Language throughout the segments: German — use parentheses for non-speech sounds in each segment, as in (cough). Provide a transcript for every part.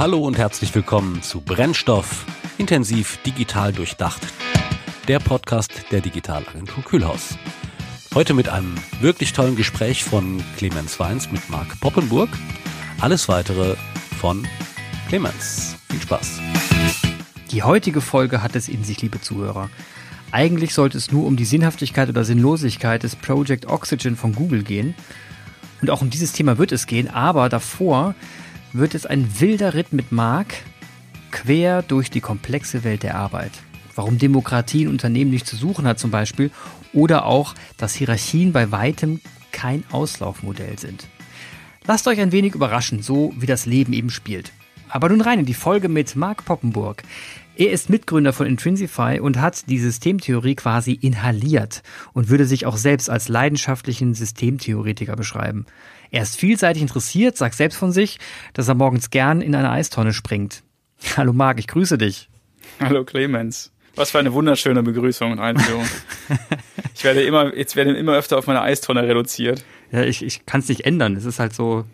Hallo und herzlich willkommen zu Brennstoff, intensiv digital durchdacht. Der Podcast der Digitalagentur Kühlhaus. Heute mit einem wirklich tollen Gespräch von Clemens Weins mit Marc Poppenburg. Alles weitere von Clemens. Viel Spaß. Die heutige Folge hat es in sich, liebe Zuhörer. Eigentlich sollte es nur um die Sinnhaftigkeit oder Sinnlosigkeit des Project Oxygen von Google gehen. Und auch um dieses Thema wird es gehen, aber davor wird es ein wilder Ritt mit Mark quer durch die komplexe Welt der Arbeit. Warum Demokratie in Unternehmen nicht zu suchen hat zum Beispiel oder auch, dass Hierarchien bei weitem kein Auslaufmodell sind. Lasst euch ein wenig überraschen, so wie das Leben eben spielt. Aber nun rein in die Folge mit Mark Poppenburg. Er ist Mitgründer von Intrinsify und hat die Systemtheorie quasi inhaliert und würde sich auch selbst als leidenschaftlichen Systemtheoretiker beschreiben. Er ist vielseitig interessiert, sagt selbst von sich, dass er morgens gern in eine Eistonne springt. (laughs) Hallo Marc, ich grüße dich. Hallo Clemens. Was für eine wunderschöne Begrüßung und Einführung. (laughs) ich werde immer, jetzt werde immer öfter auf meine Eistonne reduziert. Ja, ich, ich kann es nicht ändern. Es ist halt so,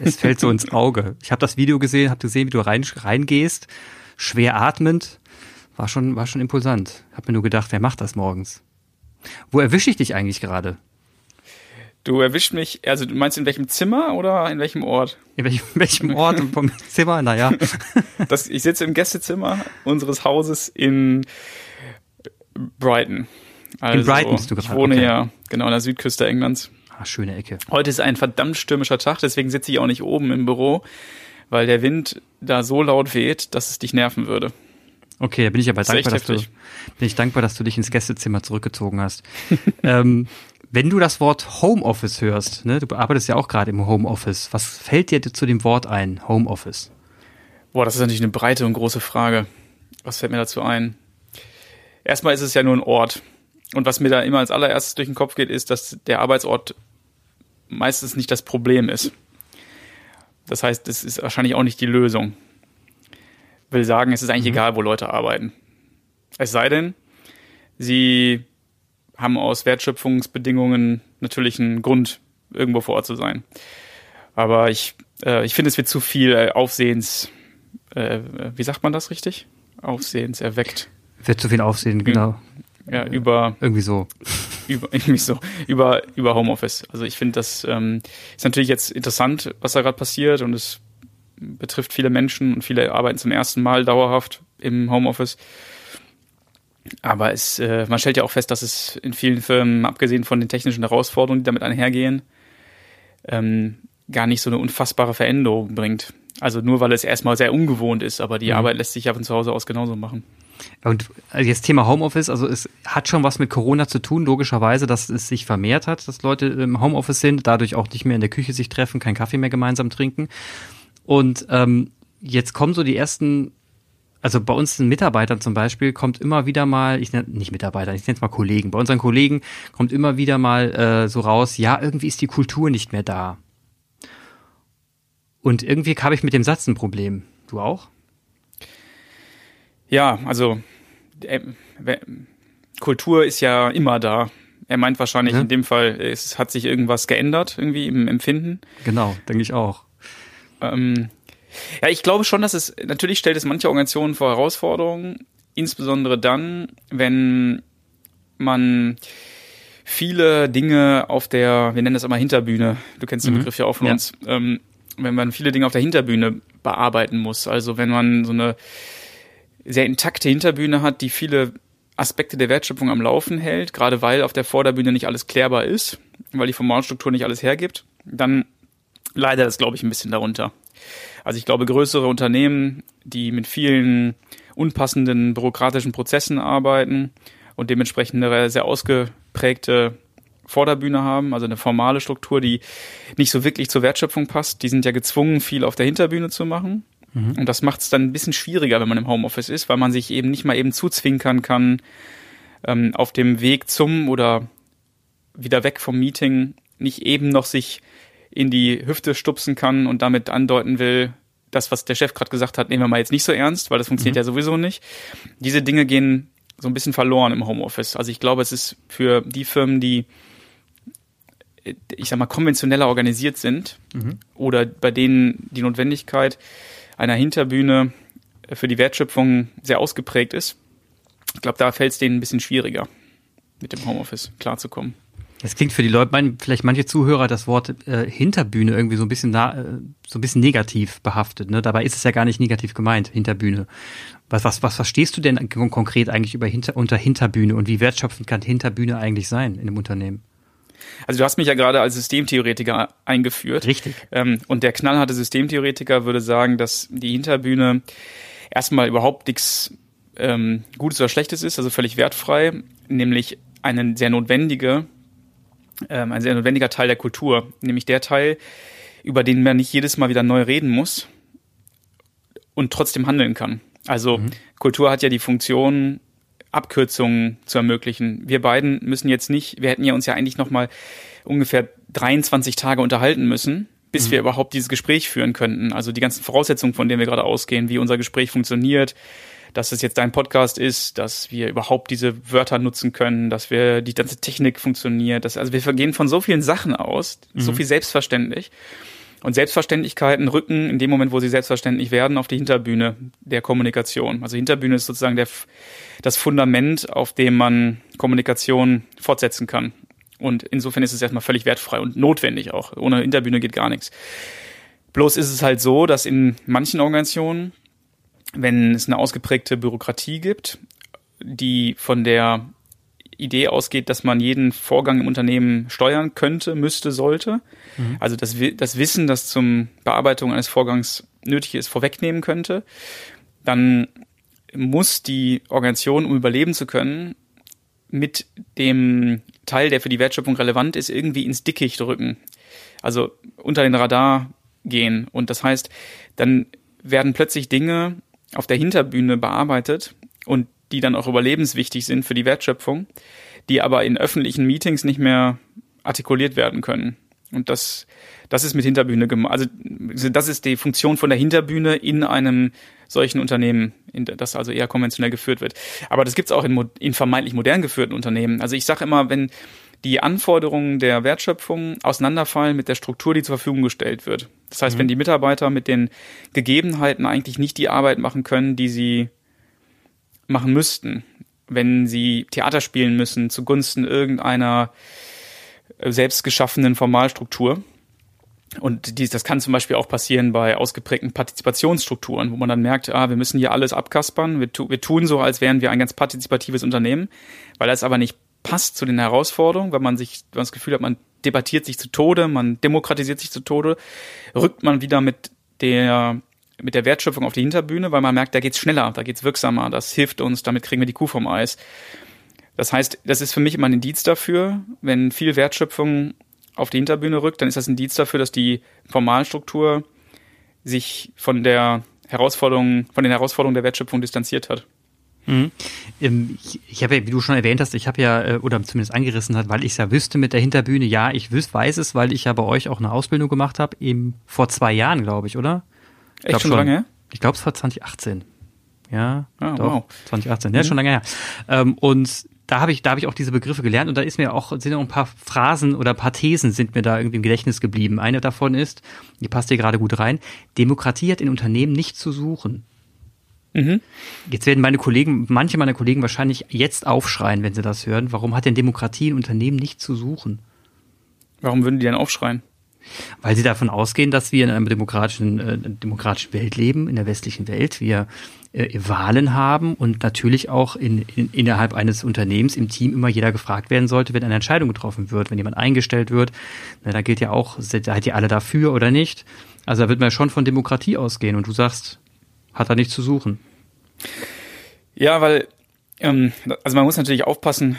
es fällt so ins Auge. Ich habe das Video gesehen, habe gesehen, wie du rein, reingehst, schwer atmend. War schon, war schon impulsant. Hab mir nur gedacht, wer macht das morgens? Wo erwische ich dich eigentlich gerade? Du erwischt mich, also du meinst in welchem Zimmer oder in welchem Ort? In welchem, welchem Ort und (laughs) vom Zimmer? Naja. (laughs) Das, ich sitze im Gästezimmer unseres Hauses in Brighton. Also, in Brighton bist du gerade. Ich wohne okay. ja genau an der Südküste Englands. Ah, schöne Ecke. Heute ist ein verdammt stürmischer Tag, deswegen sitze ich auch nicht oben im Büro, weil der Wind da so laut weht, dass es dich nerven würde. Okay, da bin ich aber dankbar, dass du, bin ich dankbar, dass du dich ins Gästezimmer zurückgezogen hast. (laughs) ähm, wenn du das Wort Homeoffice hörst, ne, du arbeitest ja auch gerade im Homeoffice, was fällt dir zu dem Wort ein, Homeoffice? Boah, das ist natürlich eine breite und große Frage. Was fällt mir dazu ein? Erstmal ist es ja nur ein Ort. Und was mir da immer als allererstes durch den Kopf geht, ist, dass der Arbeitsort meistens nicht das Problem ist. Das heißt, es ist wahrscheinlich auch nicht die Lösung. Will sagen, es ist eigentlich mhm. egal, wo Leute arbeiten. Es sei denn, sie haben aus Wertschöpfungsbedingungen natürlich einen Grund, irgendwo vor Ort zu sein. Aber ich, äh, ich finde, es wird zu viel äh, Aufsehens, äh, wie sagt man das richtig? Aufsehens erweckt. Wird zu viel Aufsehen, genau. Ja, über. Irgendwie so. (laughs) Über, irgendwie so. Über, über Homeoffice. Also ich finde, das ähm, ist natürlich jetzt interessant, was da gerade passiert und es betrifft viele Menschen und viele arbeiten zum ersten Mal dauerhaft im Homeoffice. Aber es, äh, man stellt ja auch fest, dass es in vielen Firmen, abgesehen von den technischen Herausforderungen, die damit einhergehen, ähm, gar nicht so eine unfassbare Veränderung bringt. Also nur weil es erstmal sehr ungewohnt ist, aber die mhm. Arbeit lässt sich ja von zu Hause aus genauso machen. Und also jetzt Thema Homeoffice, also es hat schon was mit Corona zu tun, logischerweise, dass es sich vermehrt hat, dass Leute im Homeoffice sind, dadurch auch nicht mehr in der Küche sich treffen, keinen Kaffee mehr gemeinsam trinken. Und ähm, jetzt kommen so die ersten also bei uns Mitarbeitern zum Beispiel kommt immer wieder mal, ich nenne nicht Mitarbeiter, ich nenne es mal Kollegen, bei unseren Kollegen kommt immer wieder mal äh, so raus, ja, irgendwie ist die Kultur nicht mehr da. Und irgendwie habe ich mit dem Satz ein Problem. Du auch? Ja, also äh, Kultur ist ja immer da. Er meint wahrscheinlich ja. in dem Fall, es hat sich irgendwas geändert irgendwie im Empfinden. Genau, denke ich auch. Ähm, ja, ich glaube schon, dass es, natürlich stellt es manche Organisationen vor Herausforderungen, insbesondere dann, wenn man viele Dinge auf der, wir nennen das immer Hinterbühne, du kennst den mhm. Begriff ja auch von ja. uns, ähm, wenn man viele Dinge auf der Hinterbühne bearbeiten muss. Also wenn man so eine sehr intakte Hinterbühne hat, die viele Aspekte der Wertschöpfung am Laufen hält, gerade weil auf der Vorderbühne nicht alles klärbar ist, weil die Formalstruktur nicht alles hergibt, dann leidet das, glaube ich, ein bisschen darunter. Also ich glaube, größere Unternehmen, die mit vielen unpassenden bürokratischen Prozessen arbeiten und dementsprechend eine sehr ausgeprägte Vorderbühne haben, also eine formale Struktur, die nicht so wirklich zur Wertschöpfung passt. Die sind ja gezwungen, viel auf der Hinterbühne zu machen. Mhm. Und das macht es dann ein bisschen schwieriger, wenn man im Homeoffice ist, weil man sich eben nicht mal eben zuzwinkern kann, ähm, auf dem Weg zum oder wieder weg vom Meeting nicht eben noch sich in die Hüfte stupsen kann und damit andeuten will, das, was der Chef gerade gesagt hat, nehmen wir mal jetzt nicht so ernst, weil das funktioniert mhm. ja sowieso nicht. Diese Dinge gehen so ein bisschen verloren im Homeoffice. Also ich glaube, es ist für die Firmen, die ich sag mal konventioneller organisiert sind mhm. oder bei denen die Notwendigkeit einer Hinterbühne für die Wertschöpfung sehr ausgeprägt ist. Ich glaube, da fällt es denen ein bisschen schwieriger, mit dem Homeoffice klarzukommen. Es klingt für die Leute, mein, vielleicht manche Zuhörer, das Wort äh, Hinterbühne irgendwie so ein bisschen na, äh, so ein bisschen negativ behaftet. Ne? Dabei ist es ja gar nicht negativ gemeint, Hinterbühne. Was, was, was verstehst du denn konkret eigentlich über hinter, unter Hinterbühne und wie wertschöpfend kann Hinterbühne eigentlich sein in einem Unternehmen? Also du hast mich ja gerade als Systemtheoretiker eingeführt. Richtig. Ähm, und der knallharte Systemtheoretiker würde sagen, dass die Hinterbühne erstmal überhaupt nichts ähm, Gutes oder Schlechtes ist, also völlig wertfrei, nämlich eine sehr notwendige ähm, ein sehr notwendiger Teil der Kultur, nämlich der Teil, über den man nicht jedes Mal wieder neu reden muss und trotzdem handeln kann. Also mhm. Kultur hat ja die Funktion, Abkürzungen zu ermöglichen. Wir beiden müssen jetzt nicht, wir hätten ja uns ja eigentlich noch mal ungefähr 23 Tage unterhalten müssen, bis mhm. wir überhaupt dieses Gespräch führen könnten. Also die ganzen Voraussetzungen, von denen wir gerade ausgehen, wie unser Gespräch funktioniert, dass es jetzt dein Podcast ist, dass wir überhaupt diese Wörter nutzen können, dass wir die ganze Technik funktioniert. Dass, also wir vergehen von so vielen Sachen aus, mhm. so viel selbstverständlich. Und Selbstverständlichkeiten rücken in dem Moment, wo sie selbstverständlich werden, auf die Hinterbühne der Kommunikation. Also Hinterbühne ist sozusagen der, das Fundament, auf dem man Kommunikation fortsetzen kann. Und insofern ist es erstmal völlig wertfrei und notwendig auch. Ohne Hinterbühne geht gar nichts. Bloß ist es halt so, dass in manchen Organisationen wenn es eine ausgeprägte Bürokratie gibt, die von der Idee ausgeht, dass man jeden Vorgang im Unternehmen steuern könnte, müsste, sollte. Mhm. Also das, das Wissen, das zum Bearbeitung eines Vorgangs nötig ist, vorwegnehmen könnte. Dann muss die Organisation, um überleben zu können, mit dem Teil, der für die Wertschöpfung relevant ist, irgendwie ins Dickicht drücken. Also unter den Radar gehen. Und das heißt, dann werden plötzlich Dinge auf der Hinterbühne bearbeitet und die dann auch überlebenswichtig sind für die Wertschöpfung, die aber in öffentlichen Meetings nicht mehr artikuliert werden können. Und das, das ist mit Hinterbühne gemacht. Also das ist die Funktion von der Hinterbühne in einem solchen Unternehmen, das also eher konventionell geführt wird. Aber das gibt's auch in, in vermeintlich modern geführten Unternehmen. Also ich sage immer, wenn die Anforderungen der Wertschöpfung auseinanderfallen mit der Struktur, die zur Verfügung gestellt wird. Das heißt, mhm. wenn die Mitarbeiter mit den Gegebenheiten eigentlich nicht die Arbeit machen können, die sie machen müssten, wenn sie Theater spielen müssen zugunsten irgendeiner äh, selbstgeschaffenen Formalstruktur. Und dies, das kann zum Beispiel auch passieren bei ausgeprägten Partizipationsstrukturen, wo man dann merkt, ah, wir müssen hier alles abkaspern. Wir, tu, wir tun so, als wären wir ein ganz partizipatives Unternehmen, weil das aber nicht passt zu den Herausforderungen, wenn man sich, wenn man das Gefühl hat, man debattiert sich zu Tode, man demokratisiert sich zu Tode, rückt man wieder mit der mit der Wertschöpfung auf die Hinterbühne, weil man merkt, da geht's schneller, da geht's wirksamer, das hilft uns, damit kriegen wir die Kuh vom Eis. Das heißt, das ist für mich immer ein Indiz dafür, wenn viel Wertschöpfung auf die Hinterbühne rückt, dann ist das ein Indiz dafür, dass die Formalstruktur sich von der Herausforderung, von den Herausforderungen der Wertschöpfung distanziert hat. Mhm. Ähm, ich, ich habe ja, wie du schon erwähnt hast, ich habe ja, äh, oder zumindest angerissen hat, weil ich es ja wüsste mit der Hinterbühne, ja, ich wüs, weiß es, weil ich ja bei euch auch eine Ausbildung gemacht habe, eben vor zwei Jahren, glaube ich, oder? Echt schon, schon lange her? Ich glaube, es war 2018. Ja, ah, doch, wow. 2018, ja, mhm. schon lange her. Ähm, und da habe ich, da habe ich auch diese Begriffe gelernt und da ist mir auch, sind auch ein paar Phrasen oder ein paar Thesen sind mir da irgendwie im Gedächtnis geblieben. Eine davon ist, die passt hier gerade gut rein, Demokratie hat in Unternehmen nicht zu suchen. Mhm. Jetzt werden meine Kollegen, manche meiner Kollegen wahrscheinlich jetzt aufschreien, wenn sie das hören. Warum hat denn Demokratie in Unternehmen nicht zu suchen? Warum würden die denn aufschreien? Weil sie davon ausgehen, dass wir in einer demokratischen, äh, demokratischen Welt leben, in der westlichen Welt. Wir äh, Wahlen haben und natürlich auch in, in, innerhalb eines Unternehmens im Team immer jeder gefragt werden sollte, wenn eine Entscheidung getroffen wird, wenn jemand eingestellt wird. Na, da gilt ja auch, seid ihr alle dafür oder nicht? Also da wird man ja schon von Demokratie ausgehen und du sagst, hat er nichts zu suchen. Ja, weil, ähm, also man muss natürlich aufpassen,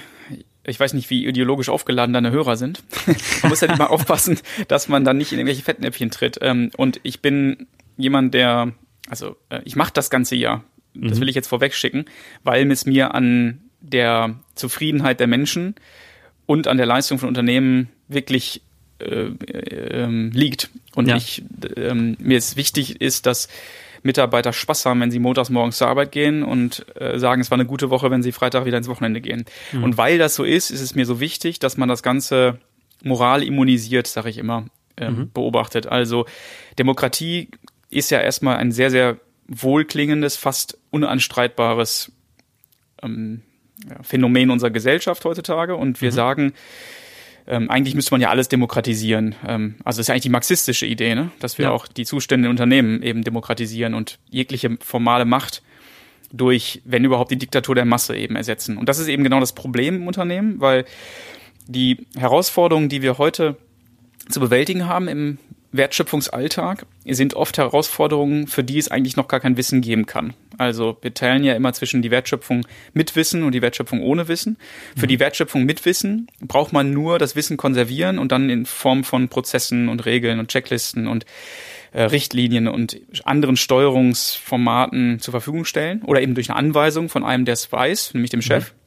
ich weiß nicht, wie ideologisch aufgeladen deine Hörer sind. (laughs) man muss halt immer aufpassen, dass man dann nicht in irgendwelche Fettnäpfchen tritt. Ähm, und ich bin jemand, der, also äh, ich mache das ganze Jahr. Das mhm. will ich jetzt vorweg schicken, weil es mir an der Zufriedenheit der Menschen und an der Leistung von Unternehmen wirklich äh, äh, liegt. Und ja. ich, äh, mir ist wichtig ist, dass Mitarbeiter Spaß haben, wenn sie montags morgens zur Arbeit gehen und äh, sagen, es war eine gute Woche, wenn sie Freitag wieder ins Wochenende gehen. Mhm. Und weil das so ist, ist es mir so wichtig, dass man das Ganze moral immunisiert, sage ich immer, äh, mhm. beobachtet. Also Demokratie ist ja erstmal ein sehr, sehr wohlklingendes, fast unanstreitbares ähm, ja, Phänomen unserer Gesellschaft heutzutage. Und wir mhm. sagen, ähm, eigentlich müsste man ja alles demokratisieren. Ähm, also das ist ja eigentlich die marxistische Idee, ne? dass wir ja. auch die Zustände in Unternehmen eben demokratisieren und jegliche formale Macht durch, wenn überhaupt, die Diktatur der Masse eben ersetzen. Und das ist eben genau das Problem im Unternehmen, weil die Herausforderungen, die wir heute zu bewältigen haben im Wertschöpfungsalltag sind oft Herausforderungen, für die es eigentlich noch gar kein Wissen geben kann. Also wir teilen ja immer zwischen die Wertschöpfung mit Wissen und die Wertschöpfung ohne Wissen. Für mhm. die Wertschöpfung mit Wissen braucht man nur das Wissen konservieren und dann in Form von Prozessen und Regeln und Checklisten und äh, Richtlinien und anderen Steuerungsformaten zur Verfügung stellen oder eben durch eine Anweisung von einem, der es weiß, nämlich dem Chef. Mhm.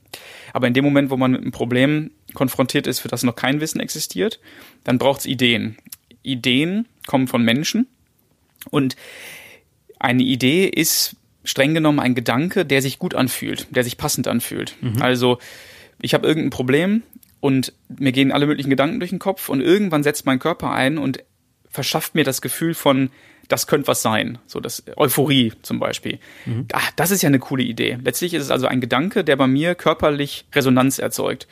Aber in dem Moment, wo man mit einem Problem konfrontiert ist, für das noch kein Wissen existiert, dann braucht es Ideen. Ideen kommen von Menschen und eine Idee ist streng genommen ein Gedanke, der sich gut anfühlt, der sich passend anfühlt. Mhm. Also ich habe irgendein Problem und mir gehen alle möglichen Gedanken durch den Kopf und irgendwann setzt mein Körper ein und verschafft mir das Gefühl von, das könnte was sein. So das Euphorie zum Beispiel. Mhm. Ach, das ist ja eine coole Idee. Letztlich ist es also ein Gedanke, der bei mir körperlich Resonanz erzeugt.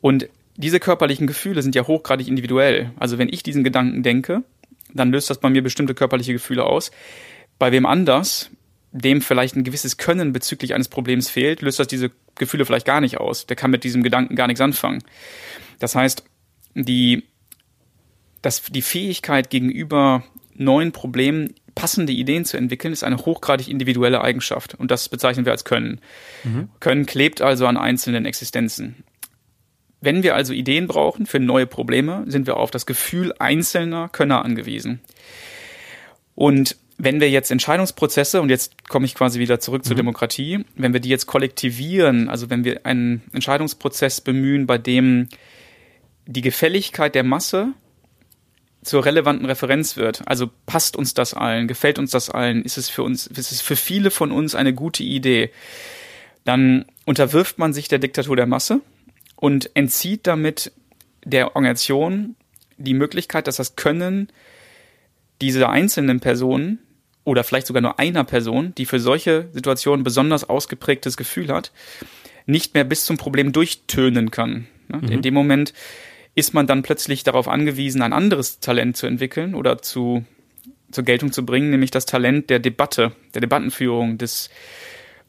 Und diese körperlichen Gefühle sind ja hochgradig individuell. Also wenn ich diesen Gedanken denke, dann löst das bei mir bestimmte körperliche Gefühle aus. Bei wem anders, dem vielleicht ein gewisses Können bezüglich eines Problems fehlt, löst das diese Gefühle vielleicht gar nicht aus. Der kann mit diesem Gedanken gar nichts anfangen. Das heißt, die, das, die Fähigkeit gegenüber neuen Problemen passende Ideen zu entwickeln, ist eine hochgradig individuelle Eigenschaft. Und das bezeichnen wir als Können. Mhm. Können klebt also an einzelnen Existenzen. Wenn wir also Ideen brauchen für neue Probleme, sind wir auf das Gefühl einzelner Könner angewiesen. Und wenn wir jetzt Entscheidungsprozesse, und jetzt komme ich quasi wieder zurück zur mhm. Demokratie, wenn wir die jetzt kollektivieren, also wenn wir einen Entscheidungsprozess bemühen, bei dem die Gefälligkeit der Masse zur relevanten Referenz wird. Also passt uns das allen, gefällt uns das allen, ist es für uns, ist es für viele von uns eine gute Idee. Dann unterwirft man sich der Diktatur der Masse und entzieht damit der Organisation die Möglichkeit, dass das Können dieser einzelnen Personen oder vielleicht sogar nur einer Person, die für solche Situationen besonders ausgeprägtes Gefühl hat, nicht mehr bis zum Problem durchtönen kann. Ne? Mhm. In dem Moment ist man dann plötzlich darauf angewiesen, ein anderes Talent zu entwickeln oder zu, zur Geltung zu bringen, nämlich das Talent der Debatte, der Debattenführung, des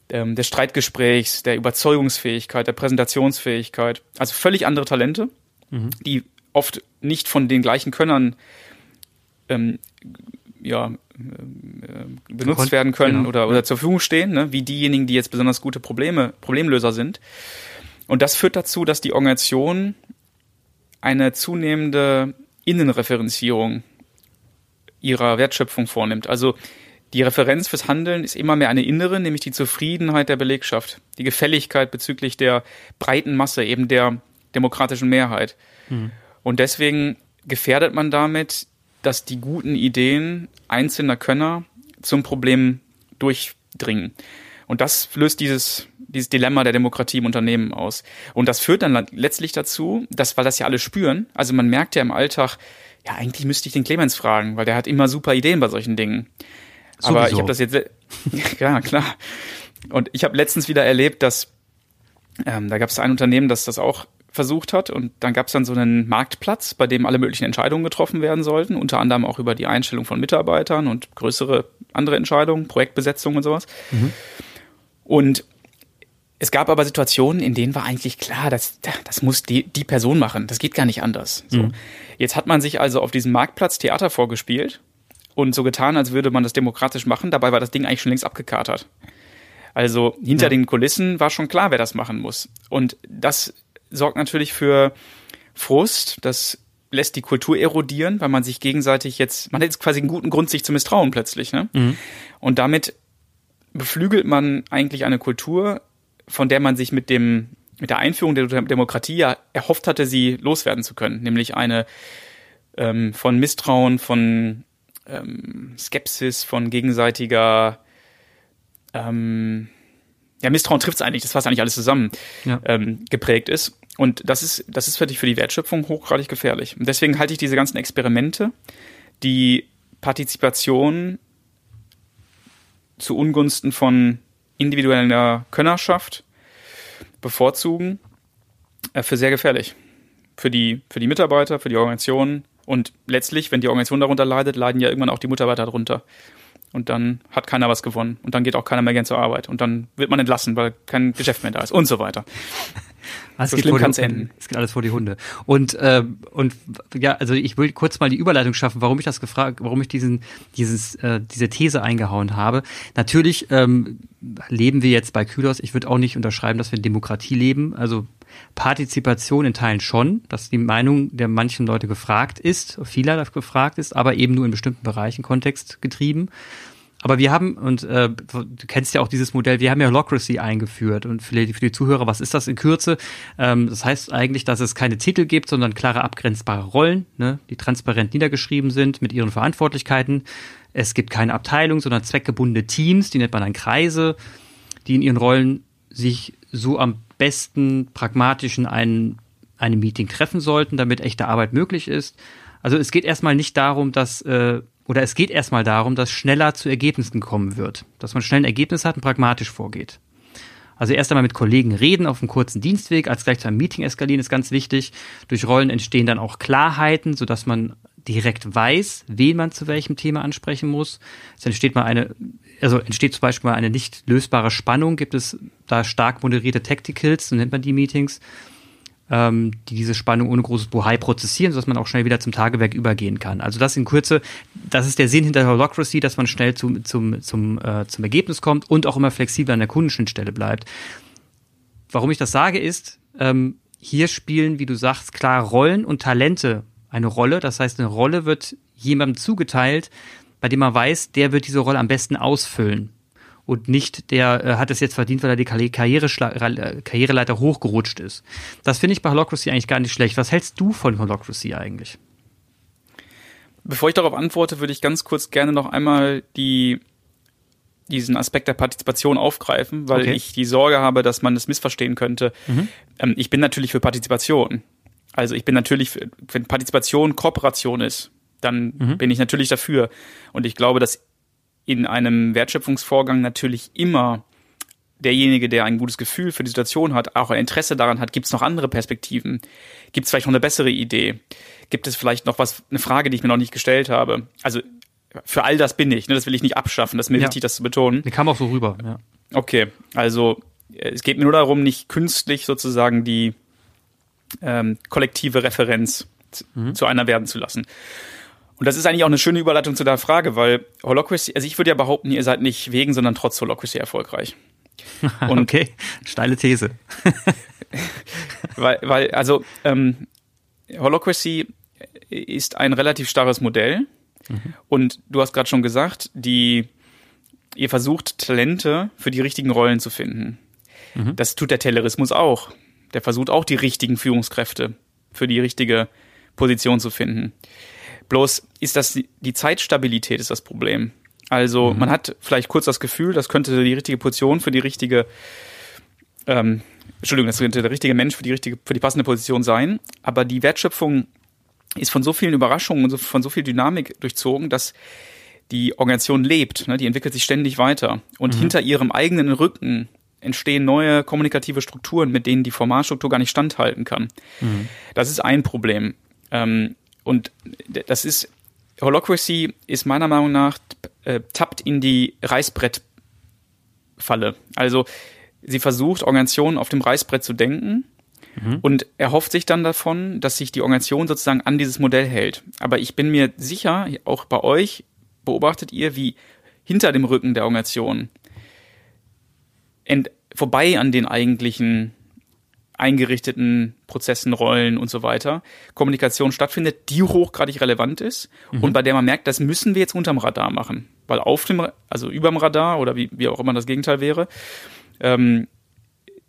ähm, des Streitgesprächs, der Überzeugungsfähigkeit, der Präsentationsfähigkeit. Also völlig andere Talente, mhm. die oft nicht von den gleichen Könnern ähm, ja, äh, benutzt werden können genau. oder, oder zur Verfügung stehen, ne? wie diejenigen, die jetzt besonders gute Probleme, Problemlöser sind. Und das führt dazu, dass die Organisation eine zunehmende Innenreferenzierung ihrer Wertschöpfung vornimmt. Also die Referenz fürs Handeln ist immer mehr eine innere, nämlich die Zufriedenheit der Belegschaft, die Gefälligkeit bezüglich der breiten Masse, eben der demokratischen Mehrheit. Mhm. Und deswegen gefährdet man damit, dass die guten Ideen einzelner Könner zum Problem durchdringen. Und das löst dieses, dieses Dilemma der Demokratie im Unternehmen aus. Und das führt dann letztlich dazu, dass, weil das ja alle spüren, also man merkt ja im Alltag, ja, eigentlich müsste ich den Clemens fragen, weil der hat immer super Ideen bei solchen Dingen. Sowieso. Aber ich habe das jetzt, (laughs) ja klar. Und ich habe letztens wieder erlebt, dass ähm, da gab es ein Unternehmen, das das auch versucht hat und dann gab es dann so einen Marktplatz, bei dem alle möglichen Entscheidungen getroffen werden sollten, unter anderem auch über die Einstellung von Mitarbeitern und größere andere Entscheidungen, Projektbesetzung und sowas. Mhm. Und es gab aber Situationen, in denen war eigentlich klar, dass das muss die, die Person machen. Das geht gar nicht anders. So. Mhm. Jetzt hat man sich also auf diesem Marktplatz Theater vorgespielt und so getan, als würde man das demokratisch machen. Dabei war das Ding eigentlich schon längst abgekatert. Also hinter ja. den Kulissen war schon klar, wer das machen muss. Und das sorgt natürlich für Frust. Das lässt die Kultur erodieren, weil man sich gegenseitig jetzt, man hat jetzt quasi einen guten Grund, sich zu misstrauen plötzlich. Ne? Mhm. Und damit beflügelt man eigentlich eine Kultur, von der man sich mit dem mit der Einführung der Demokratie ja erhofft hatte, sie loswerden zu können, nämlich eine ähm, von Misstrauen, von ähm, Skepsis, von gegenseitiger ähm, ja, Misstrauen trifft es eigentlich, das fasst eigentlich alles zusammen, ja. ähm, geprägt ist. Und das ist, das ist wirklich für die Wertschöpfung hochgradig gefährlich. Und deswegen halte ich diese ganzen Experimente, die Partizipation zu Ungunsten von individueller Könnerschaft bevorzugen, äh, für sehr gefährlich. Für die, für die Mitarbeiter, für die Organisationen und letztlich, wenn die Organisation darunter leidet, leiden ja irgendwann auch die Mitarbeiter darunter. Und dann hat keiner was gewonnen. Und dann geht auch keiner mehr gern zur Arbeit. Und dann wird man entlassen, weil kein Geschäft mehr da ist und so weiter. (laughs) Also so schlimm kann es enden. Es geht alles vor die Hunde. Und, äh, und ja, also ich will kurz mal die Überleitung schaffen, warum ich das gefragt, warum ich diesen, dieses, äh, diese These eingehauen habe. Natürlich ähm, leben wir jetzt bei Kylos. Ich würde auch nicht unterschreiben, dass wir in Demokratie leben. Also Partizipation in Teilen schon, dass die Meinung der manchen Leute gefragt ist, vieler gefragt ist, aber eben nur in bestimmten Bereichen Kontext getrieben. Aber wir haben, und äh, du kennst ja auch dieses Modell, wir haben ja Holocracy eingeführt. Und für die, für die Zuhörer, was ist das in Kürze? Ähm, das heißt eigentlich, dass es keine Titel gibt, sondern klare abgrenzbare Rollen, ne, die transparent niedergeschrieben sind mit ihren Verantwortlichkeiten. Es gibt keine Abteilung, sondern zweckgebundene Teams, die nennt man dann Kreise, die in ihren Rollen sich so am besten pragmatischen ein, einem Meeting treffen sollten, damit echte Arbeit möglich ist. Also es geht erstmal nicht darum, dass äh, oder es geht erstmal darum, dass schneller zu Ergebnissen kommen wird, dass man schnell ein Ergebnis hat und pragmatisch vorgeht. Also erst einmal mit Kollegen reden auf einem kurzen Dienstweg, als gleich zu einem Meeting eskalieren ist ganz wichtig. Durch Rollen entstehen dann auch Klarheiten, sodass man direkt weiß, wen man zu welchem Thema ansprechen muss. Es entsteht mal eine, also entsteht zum Beispiel eine nicht lösbare Spannung, gibt es da stark moderierte Tacticals, so nennt man die Meetings ähm, die diese Spannung ohne großes Bohai prozessieren, sodass man auch schnell wieder zum Tagewerk übergehen kann. Also das in Kürze, das ist der Sinn hinter Holocracy, dass man schnell zum, zum, zum, äh, zum Ergebnis kommt und auch immer flexibel an der Kundenschnittstelle bleibt. Warum ich das sage ist, ähm, hier spielen, wie du sagst, klar Rollen und Talente eine Rolle. Das heißt, eine Rolle wird jemandem zugeteilt, bei dem man weiß, der wird diese Rolle am besten ausfüllen und nicht der äh, hat es jetzt verdient, weil er die Karriere äh, Karriereleiter hochgerutscht ist. Das finde ich bei Holocracy eigentlich gar nicht schlecht. Was hältst du von Holocracy eigentlich? Bevor ich darauf antworte, würde ich ganz kurz gerne noch einmal die diesen Aspekt der Partizipation aufgreifen, weil okay. ich die Sorge habe, dass man es missverstehen könnte. Mhm. Ähm, ich bin natürlich für Partizipation. Also ich bin natürlich, für, wenn Partizipation Kooperation ist, dann mhm. bin ich natürlich dafür. Und ich glaube, dass in einem Wertschöpfungsvorgang natürlich immer derjenige, der ein gutes Gefühl für die Situation hat, auch ein Interesse daran hat, gibt es noch andere Perspektiven? Gibt es vielleicht noch eine bessere Idee? Gibt es vielleicht noch was, eine Frage, die ich mir noch nicht gestellt habe? Also für all das bin ich, ne? das will ich nicht abschaffen, das ist mir ja. wichtig, das zu betonen. Die kam auch so rüber, ja. Okay, also es geht mir nur darum, nicht künstlich sozusagen die ähm, kollektive Referenz mhm. zu einer werden zu lassen. Und das ist eigentlich auch eine schöne Überleitung zu der Frage, weil Holocracy, also ich würde ja behaupten, ihr seid nicht wegen, sondern trotz Holocracy erfolgreich. (laughs) Und okay, steile These. (laughs) weil, weil, also ähm, Holocracy ist ein relativ starres Modell. Mhm. Und du hast gerade schon gesagt, die, ihr versucht Talente für die richtigen Rollen zu finden. Mhm. Das tut der Taylorismus auch. Der versucht auch die richtigen Führungskräfte für die richtige Position zu finden. Bloß ist das die Zeitstabilität ist das Problem. Also mhm. man hat vielleicht kurz das Gefühl, das könnte die richtige Position für die richtige, ähm, Entschuldigung, das könnte der richtige Mensch für die richtige, für die passende Position sein. Aber die Wertschöpfung ist von so vielen Überraschungen und von so viel Dynamik durchzogen, dass die Organisation lebt, ne? die entwickelt sich ständig weiter. Und mhm. hinter ihrem eigenen Rücken entstehen neue kommunikative Strukturen, mit denen die Formalstruktur gar nicht standhalten kann. Mhm. Das ist ein Problem. Ähm, und das ist, Holocracy ist meiner Meinung nach, äh, tappt in die Reißbrettfalle. Also sie versucht, Organisationen auf dem Reißbrett zu denken mhm. und erhofft sich dann davon, dass sich die Organisation sozusagen an dieses Modell hält. Aber ich bin mir sicher, auch bei euch beobachtet ihr, wie hinter dem Rücken der Organisation vorbei an den eigentlichen eingerichteten Prozessen, Rollen und so weiter Kommunikation stattfindet, die hochgradig relevant ist mhm. und bei der man merkt, das müssen wir jetzt unterm Radar machen. Weil auf dem, also überm Radar oder wie, wie auch immer das Gegenteil wäre, ähm,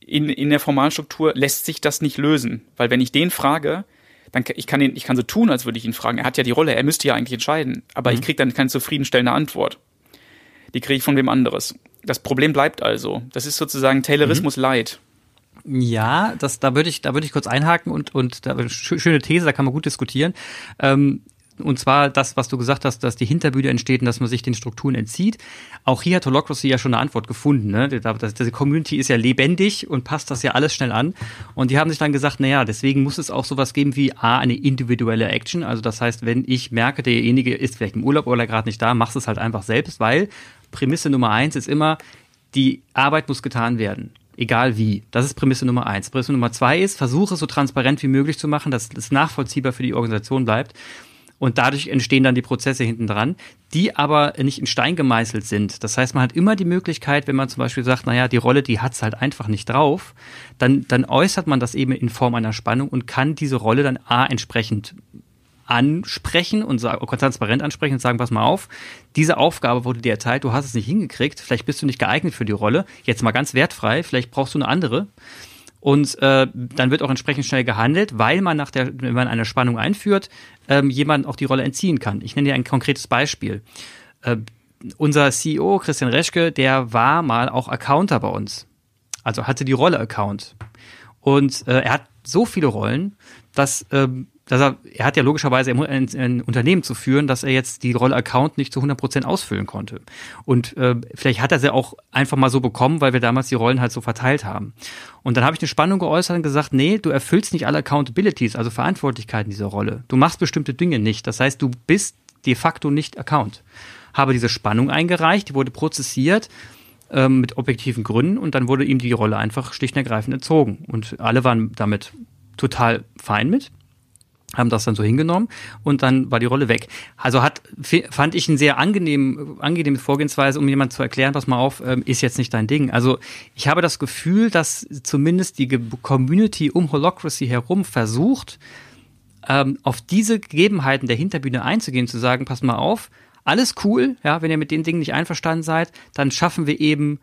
in, in der Formalstruktur lässt sich das nicht lösen. Weil wenn ich den frage, dann ich kann ihn, ich kann so tun, als würde ich ihn fragen. Er hat ja die Rolle, er müsste ja eigentlich entscheiden, aber mhm. ich kriege dann keine zufriedenstellende Antwort. Die kriege ich von wem anderes. Das Problem bleibt also. Das ist sozusagen Taylorismus mhm. light. Ja, das, da würde ich, da würde ich kurz einhaken und, und da, schöne These, da kann man gut diskutieren. Ähm, und zwar das, was du gesagt hast, dass die Hinterbühne entsteht und dass man sich den Strukturen entzieht. Auch hier hat Holocracy ja schon eine Antwort gefunden. Ne? Die Community ist ja lebendig und passt das ja alles schnell an. Und die haben sich dann gesagt, naja, deswegen muss es auch sowas geben wie A, eine individuelle Action. Also das heißt, wenn ich merke, derjenige ist vielleicht im Urlaub oder gerade nicht da, machst es halt einfach selbst, weil Prämisse Nummer eins ist immer, die Arbeit muss getan werden. Egal wie. Das ist Prämisse Nummer eins. Prämisse Nummer zwei ist, versuche es so transparent wie möglich zu machen, dass es nachvollziehbar für die Organisation bleibt. Und dadurch entstehen dann die Prozesse hinten dran, die aber nicht in Stein gemeißelt sind. Das heißt, man hat immer die Möglichkeit, wenn man zum Beispiel sagt, naja, die Rolle, die hat's halt einfach nicht drauf, dann, dann äußert man das eben in Form einer Spannung und kann diese Rolle dann A entsprechend ansprechen und sagen, transparent ansprechen und sagen, pass mal auf, diese Aufgabe wurde dir erteilt, du hast es nicht hingekriegt, vielleicht bist du nicht geeignet für die Rolle, jetzt mal ganz wertfrei, vielleicht brauchst du eine andere. Und äh, dann wird auch entsprechend schnell gehandelt, weil man nach der, wenn man eine Spannung einführt, ähm, jemand auch die Rolle entziehen kann. Ich nenne dir ein konkretes Beispiel. Äh, unser CEO Christian Reschke, der war mal auch Accounter bei uns. Also hatte die Rolle Account. Und äh, er hat so viele Rollen, dass ähm, dass er, er hat ja logischerweise ein, ein, Unternehmen zu führen, dass er jetzt die Rolle Account nicht zu 100 Prozent ausfüllen konnte. Und äh, vielleicht hat er sie auch einfach mal so bekommen, weil wir damals die Rollen halt so verteilt haben. Und dann habe ich eine Spannung geäußert und gesagt, nee, du erfüllst nicht alle Accountabilities, also Verantwortlichkeiten dieser Rolle. Du machst bestimmte Dinge nicht. Das heißt, du bist de facto nicht Account. Habe diese Spannung eingereicht, die wurde prozessiert ähm, mit objektiven Gründen und dann wurde ihm die Rolle einfach schlicht und ergreifend entzogen. Und alle waren damit total fein mit haben das dann so hingenommen und dann war die Rolle weg. Also hat fand ich ein sehr angenehm angenehme Vorgehensweise, um jemand zu erklären, pass mal auf, ähm, ist jetzt nicht dein Ding. Also ich habe das Gefühl, dass zumindest die Community um Holocracy herum versucht, ähm, auf diese Gegebenheiten der Hinterbühne einzugehen, zu sagen, pass mal auf, alles cool, ja, wenn ihr mit den Dingen nicht einverstanden seid, dann schaffen wir eben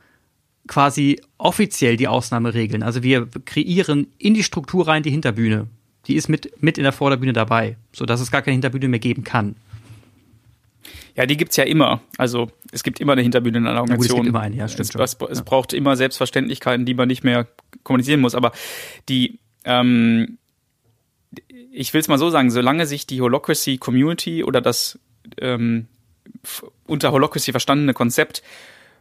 quasi offiziell die Ausnahmeregeln. Also wir kreieren in die Struktur rein die Hinterbühne die ist mit, mit in der Vorderbühne dabei, sodass es gar keine Hinterbühne mehr geben kann. Ja, die gibt's ja immer. Also es gibt immer eine Hinterbühne in einer Organisation. Ja, gut, es gibt immer eine, ja, stimmt. Es, es, es braucht immer Selbstverständlichkeiten, die man nicht mehr kommunizieren muss. Aber die, ähm, ich will es mal so sagen, solange sich die Holocracy Community oder das ähm, unter Holocracy verstandene Konzept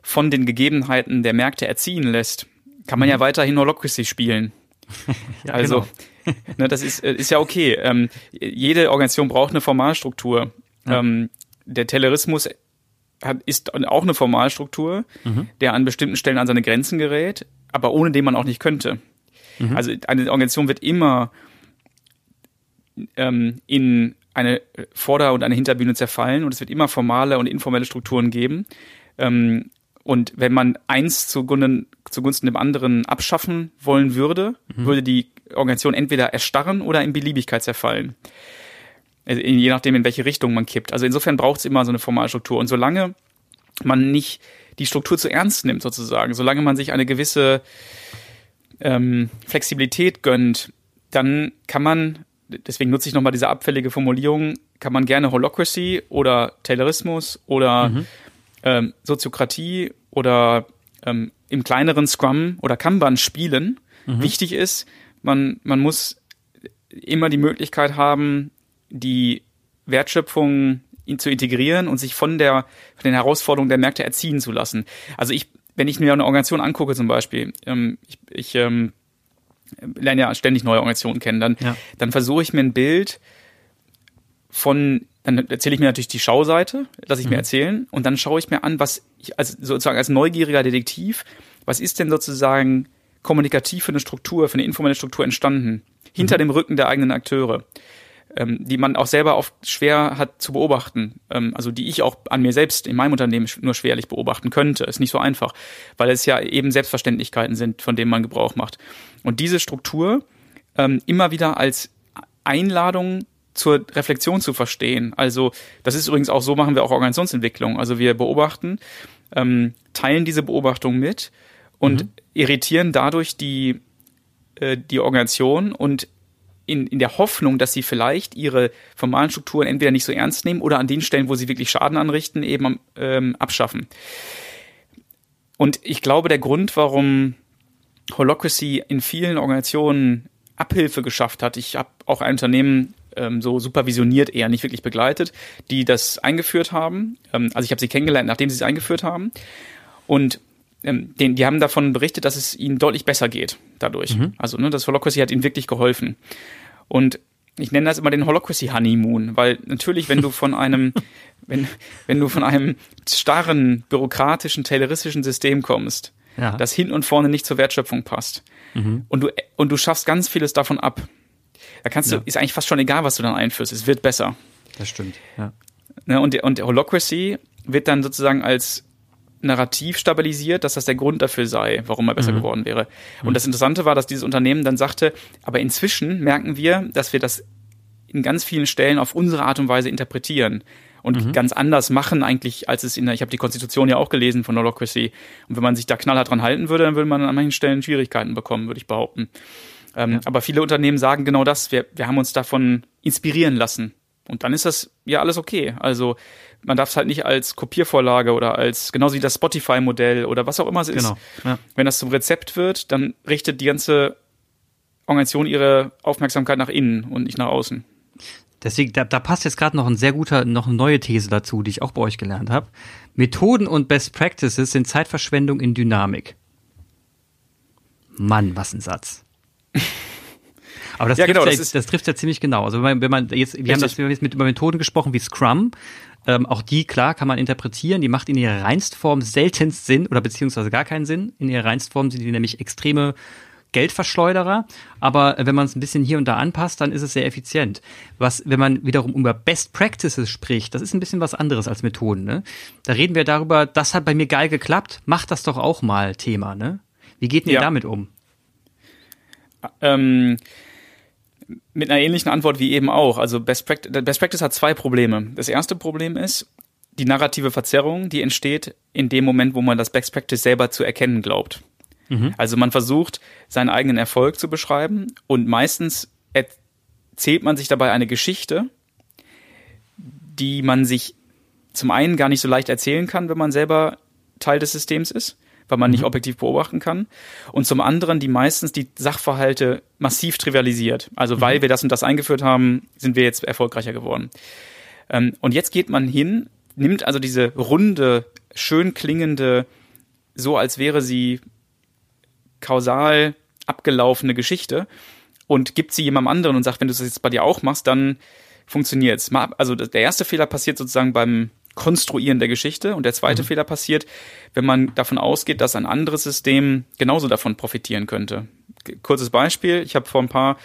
von den Gegebenheiten der Märkte erziehen lässt, kann man ja mhm. weiterhin Holocracy spielen. (laughs) ja, also genau. (laughs) ne, das ist, äh, ist ja okay. Ähm, jede Organisation braucht eine Formalstruktur. Ja. Ähm, der Tellerismus hat, ist auch eine Formalstruktur, mhm. der an bestimmten Stellen an seine Grenzen gerät, aber ohne den man auch nicht könnte. Mhm. Also eine Organisation wird immer ähm, in eine Vorder- und eine Hinterbühne zerfallen und es wird immer formale und informelle Strukturen geben. Ähm, und wenn man eins zugunsten, zugunsten dem anderen abschaffen wollen würde, mhm. würde die Organisation entweder erstarren oder in Beliebigkeit zerfallen. Also je nachdem, in welche Richtung man kippt. Also insofern braucht es immer so eine Formalstruktur. Und solange man nicht die Struktur zu ernst nimmt, sozusagen, solange man sich eine gewisse ähm, Flexibilität gönnt, dann kann man, deswegen nutze ich nochmal diese abfällige Formulierung, kann man gerne Holocracy oder Taylorismus oder mhm. Ähm, Soziokratie oder ähm, im kleineren Scrum oder Kanban spielen. Mhm. Wichtig ist, man, man muss immer die Möglichkeit haben, die Wertschöpfung zu integrieren und sich von der von den Herausforderungen der Märkte erziehen zu lassen. Also ich, wenn ich mir eine Organisation angucke zum Beispiel, ähm, ich, ich ähm, lerne ja ständig neue Organisationen kennen, dann, ja. dann versuche ich mir ein Bild von, dann erzähle ich mir natürlich die Schauseite, lasse ich mhm. mir erzählen und dann schaue ich mir an, was ich als sozusagen als neugieriger Detektiv, was ist denn sozusagen kommunikativ für eine Struktur, für eine informelle Struktur entstanden, hinter mhm. dem Rücken der eigenen Akteure, ähm, die man auch selber oft schwer hat zu beobachten, ähm, also die ich auch an mir selbst in meinem Unternehmen nur schwerlich beobachten könnte. Ist nicht so einfach, weil es ja eben Selbstverständlichkeiten sind, von denen man Gebrauch macht. Und diese Struktur ähm, immer wieder als Einladung zur Reflexion zu verstehen. Also das ist übrigens auch so, machen wir auch Organisationsentwicklung. Also wir beobachten, ähm, teilen diese Beobachtung mit und mhm. irritieren dadurch die, äh, die Organisation und in, in der Hoffnung, dass sie vielleicht ihre formalen Strukturen entweder nicht so ernst nehmen oder an den Stellen, wo sie wirklich Schaden anrichten, eben ähm, abschaffen. Und ich glaube, der Grund, warum Holocracy in vielen Organisationen Abhilfe geschafft hat, ich habe auch ein Unternehmen ähm, so supervisioniert, eher nicht wirklich begleitet, die das eingeführt haben. Ähm, also ich habe sie kennengelernt, nachdem sie es eingeführt haben. Und ähm, den, die haben davon berichtet, dass es ihnen deutlich besser geht dadurch. Mhm. Also ne, das Holocracy hat ihnen wirklich geholfen. Und ich nenne das immer den Holocracy Honeymoon, weil natürlich, wenn du (laughs) von einem, wenn, wenn du von einem starren, bürokratischen, tayloristischen System kommst, ja. das hin und vorne nicht zur Wertschöpfung passt, mhm. und du, und du schaffst ganz vieles davon ab, da kannst ja. du, ist eigentlich fast schon egal, was du dann einführst, es wird besser. Das stimmt, ja. Ne, und, und Holocracy wird dann sozusagen als Narrativ stabilisiert, dass das der Grund dafür sei, warum er besser mhm. geworden wäre. Und mhm. das Interessante war, dass dieses Unternehmen dann sagte, aber inzwischen merken wir, dass wir das in ganz vielen Stellen auf unsere Art und Weise interpretieren und mhm. ganz anders machen eigentlich, als es in der, ich habe die Konstitution ja auch gelesen von Holocracy. Und wenn man sich da knallhart dran halten würde, dann würde man an manchen Stellen Schwierigkeiten bekommen, würde ich behaupten. Ähm, ja. Aber viele Unternehmen sagen genau das, wir, wir haben uns davon inspirieren lassen. Und dann ist das ja alles okay. Also man darf es halt nicht als Kopiervorlage oder als, genauso wie das Spotify-Modell oder was auch immer es ist. Genau, ja. Wenn das zum Rezept wird, dann richtet die ganze Organisation ihre Aufmerksamkeit nach innen und nicht nach außen. Deswegen, da, da passt jetzt gerade noch ein sehr guter, noch eine neue These dazu, die ich auch bei euch gelernt habe. Methoden und Best Practices sind Zeitverschwendung in Dynamik. Mann, was ein Satz. (laughs) Aber das, ja, trifft genau, ja, das, das trifft ja ziemlich genau. Also wenn man, wenn man jetzt, wir haben das wir haben jetzt mit über Methoden gesprochen wie Scrum. Ähm, auch die, klar, kann man interpretieren. Die macht in ihrer Reinstform seltenst Sinn oder beziehungsweise gar keinen Sinn. In ihrer Reinstform sind die nämlich extreme Geldverschleuderer, aber wenn man es ein bisschen hier und da anpasst, dann ist es sehr effizient. Was, wenn man wiederum über Best Practices spricht, das ist ein bisschen was anderes als Methoden. Ne? Da reden wir darüber, das hat bei mir geil geklappt, macht das doch auch mal Thema. Ne? Wie geht denn ja. ihr damit um? Ähm, mit einer ähnlichen Antwort wie eben auch. Also Best Practice, Best Practice hat zwei Probleme. Das erste Problem ist die narrative Verzerrung, die entsteht in dem Moment, wo man das Best Practice selber zu erkennen glaubt. Mhm. Also man versucht, seinen eigenen Erfolg zu beschreiben und meistens erzählt man sich dabei eine Geschichte, die man sich zum einen gar nicht so leicht erzählen kann, wenn man selber Teil des Systems ist weil man mhm. nicht objektiv beobachten kann. Und zum anderen, die meistens die Sachverhalte massiv trivialisiert. Also mhm. weil wir das und das eingeführt haben, sind wir jetzt erfolgreicher geworden. Ähm, und jetzt geht man hin, nimmt also diese runde, schön klingende, so als wäre sie kausal abgelaufene Geschichte und gibt sie jemandem anderen und sagt, wenn du das jetzt bei dir auch machst, dann funktioniert's. Also der erste Fehler passiert sozusagen beim Konstruieren der Geschichte. Und der zweite mhm. Fehler passiert, wenn man davon ausgeht, dass ein anderes System genauso davon profitieren könnte. Kurzes Beispiel. Ich habe vor ein paar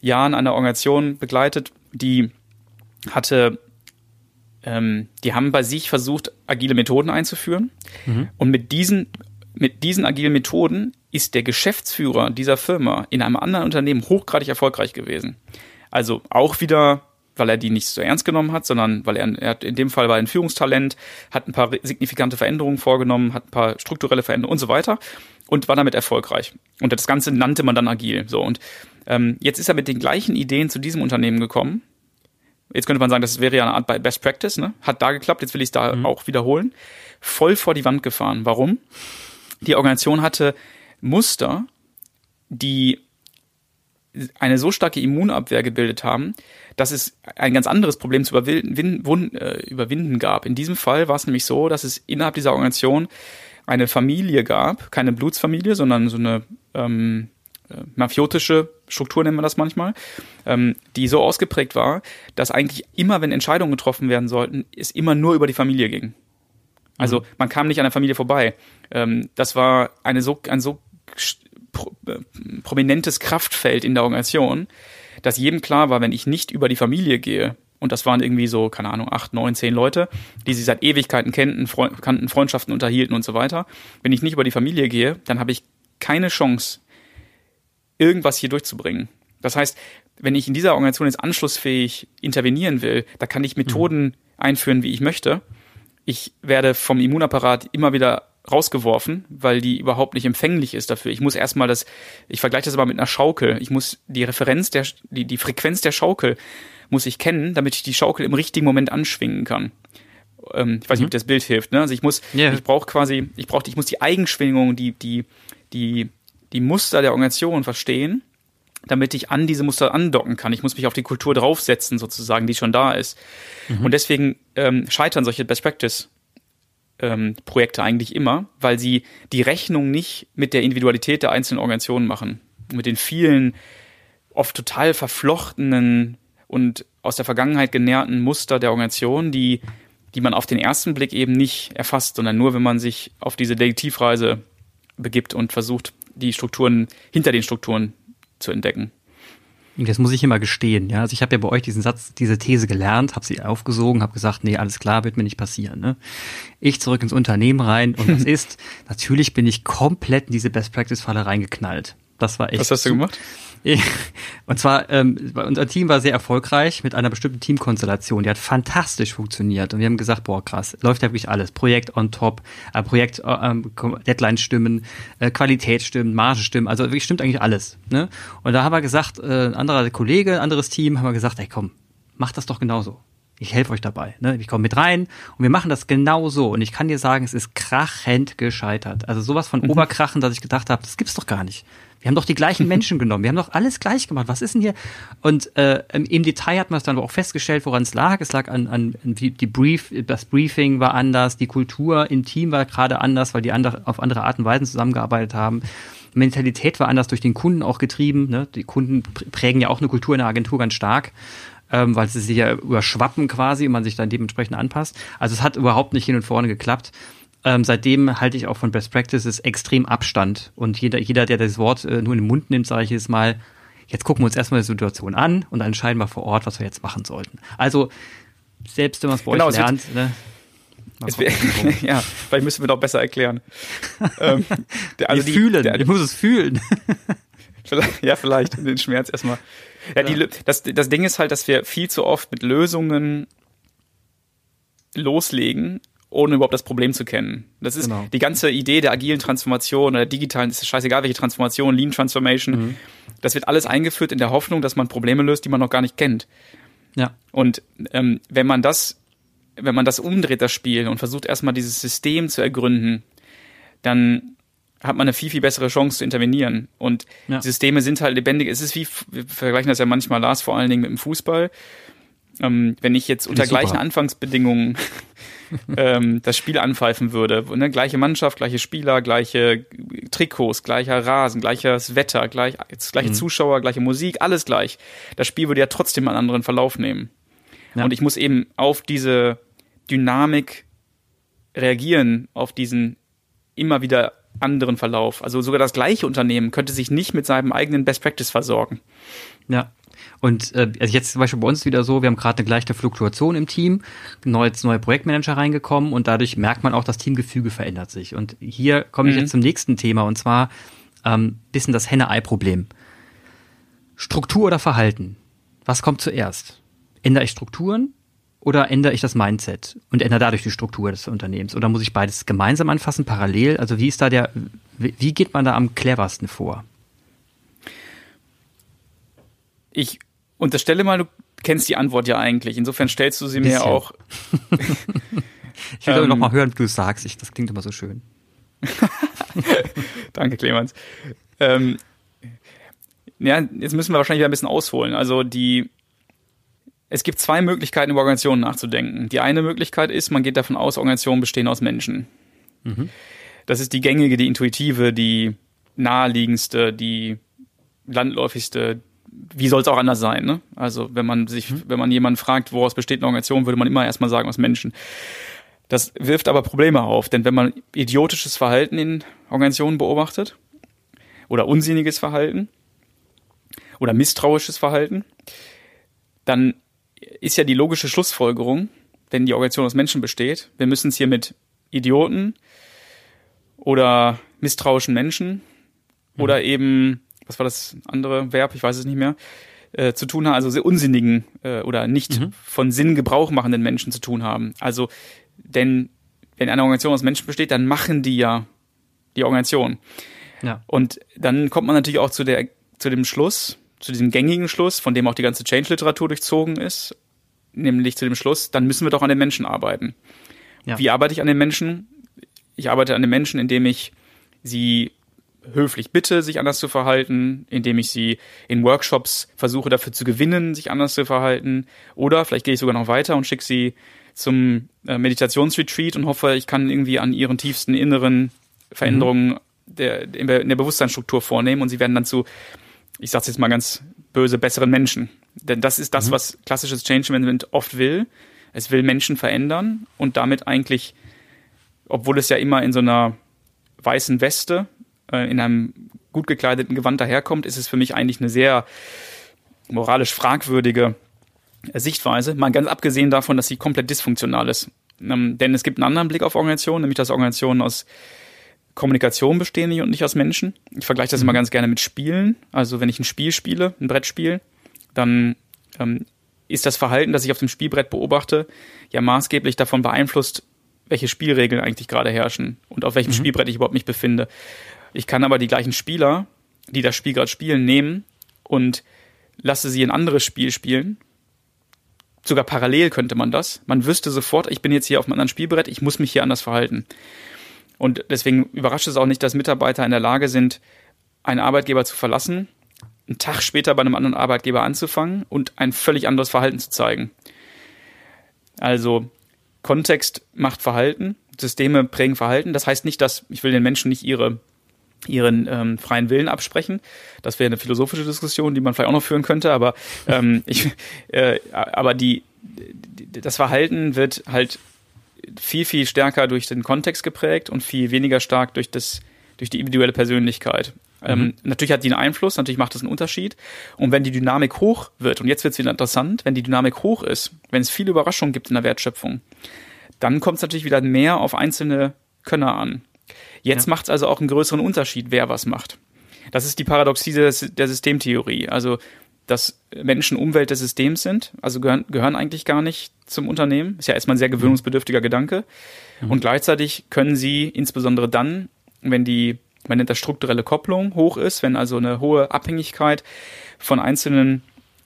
Jahren eine Organisation begleitet, die hatte, ähm, die haben bei sich versucht, agile Methoden einzuführen. Mhm. Und mit diesen, mit diesen agilen Methoden ist der Geschäftsführer dieser Firma in einem anderen Unternehmen hochgradig erfolgreich gewesen. Also auch wieder weil er die nicht so ernst genommen hat, sondern weil er, er hat in dem Fall war ein Führungstalent, hat ein paar signifikante Veränderungen vorgenommen, hat ein paar strukturelle Veränderungen und so weiter und war damit erfolgreich. Und das Ganze nannte man dann agil. So und ähm, jetzt ist er mit den gleichen Ideen zu diesem Unternehmen gekommen. Jetzt könnte man sagen, das wäre ja eine Art Best Practice, ne? Hat da geklappt, jetzt will ich es da mhm. auch wiederholen. Voll vor die Wand gefahren. Warum? Die Organisation hatte Muster, die eine so starke Immunabwehr gebildet haben, dass es ein ganz anderes Problem zu überwinden, äh, überwinden gab. In diesem Fall war es nämlich so, dass es innerhalb dieser Organisation eine Familie gab, keine Blutsfamilie, sondern so eine ähm, äh, mafiotische Struktur nennen wir das manchmal, ähm, die so ausgeprägt war, dass eigentlich immer, wenn Entscheidungen getroffen werden sollten, es immer nur über die Familie ging. Also mhm. man kam nicht an der Familie vorbei. Ähm, das war eine so, ein so pro, äh, prominentes Kraftfeld in der Organisation, dass jedem klar war, wenn ich nicht über die Familie gehe, und das waren irgendwie so, keine Ahnung, acht, neun, zehn Leute, die sie seit Ewigkeiten kannten, Freund, kannten, Freundschaften unterhielten und so weiter. Wenn ich nicht über die Familie gehe, dann habe ich keine Chance, irgendwas hier durchzubringen. Das heißt, wenn ich in dieser Organisation jetzt anschlussfähig intervenieren will, da kann ich Methoden mhm. einführen, wie ich möchte. Ich werde vom Immunapparat immer wieder rausgeworfen, weil die überhaupt nicht empfänglich ist dafür. Ich muss erstmal das, ich vergleiche das aber mit einer Schaukel. Ich muss die Referenz der, die, die Frequenz der Schaukel muss ich kennen, damit ich die Schaukel im richtigen Moment anschwingen kann. Ähm, ich weiß nicht, ob mhm. das Bild hilft, ne? Also ich muss, yeah. ich brauche quasi, ich brauche, ich muss die Eigenschwingung, die, die, die, die Muster der Organisation verstehen damit ich an diese Muster andocken kann. Ich muss mich auf die Kultur draufsetzen, sozusagen, die schon da ist. Mhm. Und deswegen ähm, scheitern solche Best Practice ähm, Projekte eigentlich immer, weil sie die Rechnung nicht mit der Individualität der einzelnen Organisationen machen, mit den vielen oft total verflochtenen und aus der Vergangenheit genährten Muster der Organisation, die, die man auf den ersten Blick eben nicht erfasst, sondern nur, wenn man sich auf diese Detektivreise begibt und versucht, die Strukturen hinter den Strukturen zu entdecken. Das muss ich immer gestehen. Ja, also ich habe ja bei euch diesen Satz, diese These gelernt, habe sie aufgesogen, habe gesagt, nee, alles klar, wird mir nicht passieren. Ne? Ich zurück ins Unternehmen rein und das (laughs) ist, natürlich bin ich komplett in diese Best Practice Falle reingeknallt. Das war echt. Was hast du gemacht? Und zwar, ähm, unser Team war sehr erfolgreich mit einer bestimmten Teamkonstellation. Die hat fantastisch funktioniert. Und wir haben gesagt, boah, krass, läuft ja wirklich alles. Projekt on top, äh, Projekt, äh, ähm, Deadline stimmen, äh, Qualität stimmen, Marge stimmen. Also wirklich stimmt eigentlich alles. Ne? Und da haben wir gesagt, äh, ein anderer Kollege, ein anderes Team, haben wir gesagt, ey komm, mach das doch genauso. Ich helfe euch dabei. Ne? Ich komme mit rein und wir machen das genau so. Und ich kann dir sagen, es ist krachend gescheitert. Also sowas von mhm. Oberkrachen, dass ich gedacht habe, das gibt's doch gar nicht. Wir haben doch die gleichen (laughs) Menschen genommen. Wir haben doch alles gleich gemacht. Was ist denn hier? Und äh, im Detail hat man es dann aber auch festgestellt, woran es lag. Es lag an, an die, die Brief, das Briefing war anders, die Kultur im Team war gerade anders, weil die andere, auf andere Art und Weise zusammengearbeitet haben. Mentalität war anders durch den Kunden auch getrieben. Ne? Die Kunden prägen ja auch eine Kultur in der Agentur ganz stark ähm, weil sie sich ja überschwappen quasi und man sich dann dementsprechend anpasst. Also es hat überhaupt nicht hin und vorne geklappt ähm, seitdem halte ich auch von Best Practices extrem Abstand. Und jeder, jeder der das Wort äh, nur in den Mund nimmt, sage ich jetzt mal, jetzt gucken wir uns erstmal die Situation an und dann entscheiden wir vor Ort, was wir jetzt machen sollten. Also, selbst wenn man es bei genau, euch lernt, ne? Wär, (laughs) ja, vielleicht müssen wir doch besser erklären. (laughs) ähm, der, also wir die, fühlen, der, ich muss es fühlen. (laughs) ja, vielleicht den Schmerz erstmal. Ja, ja. Die, das, das Ding ist halt, dass wir viel zu oft mit Lösungen loslegen, ohne überhaupt das Problem zu kennen. Das ist genau. die ganze Idee der agilen Transformation oder der digitalen, ist scheißegal welche Transformation, Lean Transformation. Mhm. Das wird alles eingeführt in der Hoffnung, dass man Probleme löst, die man noch gar nicht kennt. Ja. Und ähm, wenn man das, wenn man das umdreht, das Spiel, und versucht erstmal dieses System zu ergründen, dann hat man eine viel, viel bessere Chance zu intervenieren. Und ja. Systeme sind halt lebendig. Es ist wie, wir vergleichen das ja manchmal, Lars, vor allen Dingen mit dem Fußball. Ähm, wenn ich jetzt unter gleichen Anfangsbedingungen (laughs) ähm, das Spiel anpfeifen würde. Ne? Gleiche Mannschaft, gleiche Spieler, gleiche Trikots, gleicher Rasen, gleiches Wetter, gleich, gleiche mhm. Zuschauer, gleiche Musik, alles gleich. Das Spiel würde ja trotzdem einen anderen Verlauf nehmen. Ja. Und ich muss eben auf diese Dynamik reagieren, auf diesen immer wieder anderen Verlauf. Also sogar das gleiche Unternehmen könnte sich nicht mit seinem eigenen Best Practice versorgen. Ja, und äh, also jetzt zum Beispiel bei uns wieder so, wir haben gerade eine gleiche Fluktuation im Team, neu, jetzt neue Projektmanager reingekommen und dadurch merkt man auch, das Teamgefüge verändert sich. Und hier komme ich mhm. jetzt zum nächsten Thema und zwar ähm, bisschen das Henne-Ei-Problem. Struktur oder Verhalten? Was kommt zuerst? Ändere ich Strukturen oder ändere ich das Mindset und ändere dadurch die Struktur des Unternehmens? Oder muss ich beides gemeinsam anfassen, parallel? Also wie ist da der, wie geht man da am cleversten vor? Ich unterstelle mal, du kennst die Antwort ja eigentlich. Insofern stellst du sie mir auch. (laughs) ich will ähm, noch mal hören, wie du es sagst. Ich, das klingt immer so schön. (laughs) Danke, Clemens. Ähm, ja, jetzt müssen wir wahrscheinlich wieder ein bisschen ausholen. Also die, es gibt zwei Möglichkeiten, über Organisationen nachzudenken. Die eine Möglichkeit ist, man geht davon aus, Organisationen bestehen aus Menschen. Mhm. Das ist die gängige, die intuitive, die naheliegendste, die landläufigste, wie soll es auch anders sein? Ne? Also wenn man sich, mhm. wenn man jemanden fragt, woraus besteht eine Organisation, würde man immer erstmal sagen aus Menschen. Das wirft aber Probleme auf, denn wenn man idiotisches Verhalten in Organisationen beobachtet oder unsinniges Verhalten oder misstrauisches Verhalten, dann ist ja die logische Schlussfolgerung, wenn die Organisation aus Menschen besteht, wir müssen es hier mit Idioten oder misstrauischen Menschen mhm. oder eben was war das andere Verb, ich weiß es nicht mehr, äh, zu tun haben, also sehr unsinnigen äh, oder nicht mhm. von Sinn Gebrauch machenden Menschen zu tun haben. Also, denn wenn eine Organisation aus Menschen besteht, dann machen die ja die Organisation. Ja. Und dann kommt man natürlich auch zu der, zu dem Schluss, zu diesem gängigen Schluss, von dem auch die ganze Change-Literatur durchzogen ist, nämlich zu dem Schluss, dann müssen wir doch an den Menschen arbeiten. Ja. Wie arbeite ich an den Menschen? Ich arbeite an den Menschen, indem ich sie höflich bitte, sich anders zu verhalten, indem ich sie in Workshops versuche dafür zu gewinnen, sich anders zu verhalten. Oder vielleicht gehe ich sogar noch weiter und schicke sie zum äh, Meditationsretreat und hoffe, ich kann irgendwie an ihren tiefsten inneren Veränderungen mhm. der, in der Bewusstseinsstruktur vornehmen und sie werden dann zu, ich sag's jetzt mal ganz böse, besseren Menschen. Denn das ist das, mhm. was klassisches Change Management oft will. Es will Menschen verändern und damit eigentlich, obwohl es ja immer in so einer weißen Weste, äh, in einem gut gekleideten Gewand daherkommt, ist es für mich eigentlich eine sehr moralisch fragwürdige Sichtweise, mal ganz abgesehen davon, dass sie komplett dysfunktional ist. Ähm, denn es gibt einen anderen Blick auf Organisationen, nämlich dass Organisationen aus Kommunikation bestehen und nicht aus Menschen. Ich vergleiche das mhm. immer ganz gerne mit Spielen. Also wenn ich ein Spiel spiele, ein Brettspiel, dann ähm, ist das Verhalten, das ich auf dem Spielbrett beobachte, ja maßgeblich davon beeinflusst, welche Spielregeln eigentlich gerade herrschen und auf welchem mhm. Spielbrett ich überhaupt mich befinde. Ich kann aber die gleichen Spieler, die das Spiel gerade spielen, nehmen und lasse sie ein anderes Spiel spielen. Sogar parallel könnte man das. Man wüsste sofort, ich bin jetzt hier auf einem anderen Spielbrett, ich muss mich hier anders verhalten. Und deswegen überrascht es auch nicht, dass Mitarbeiter in der Lage sind, einen Arbeitgeber zu verlassen, einen Tag später bei einem anderen Arbeitgeber anzufangen und ein völlig anderes Verhalten zu zeigen. Also Kontext macht Verhalten, Systeme prägen Verhalten. Das heißt nicht, dass ich will den Menschen nicht ihre ihren ähm, freien Willen absprechen. Das wäre eine philosophische Diskussion, die man vielleicht auch noch führen könnte, aber ähm, (laughs) ich, äh, aber die, die das Verhalten wird halt viel, viel stärker durch den Kontext geprägt und viel weniger stark durch das, durch die individuelle Persönlichkeit. Ähm, mhm. Ähm, natürlich hat die einen Einfluss, natürlich macht das einen Unterschied. Und wenn die Dynamik hoch wird, und jetzt wird es wieder interessant, wenn die Dynamik hoch ist, wenn es viele Überraschungen gibt in der Wertschöpfung, dann kommt es natürlich wieder mehr auf einzelne Könner an. Jetzt ja. macht es also auch einen größeren Unterschied, wer was macht. Das ist die Paradoxie der, der Systemtheorie. Also dass Menschen Umwelt des Systems sind, also gehören, gehören eigentlich gar nicht zum Unternehmen. Ist ja erstmal ein sehr gewöhnungsbedürftiger Gedanke. Mhm. Und gleichzeitig können sie insbesondere dann, wenn die, man nennt das strukturelle Kopplung hoch ist, wenn also eine hohe Abhängigkeit von einzelnen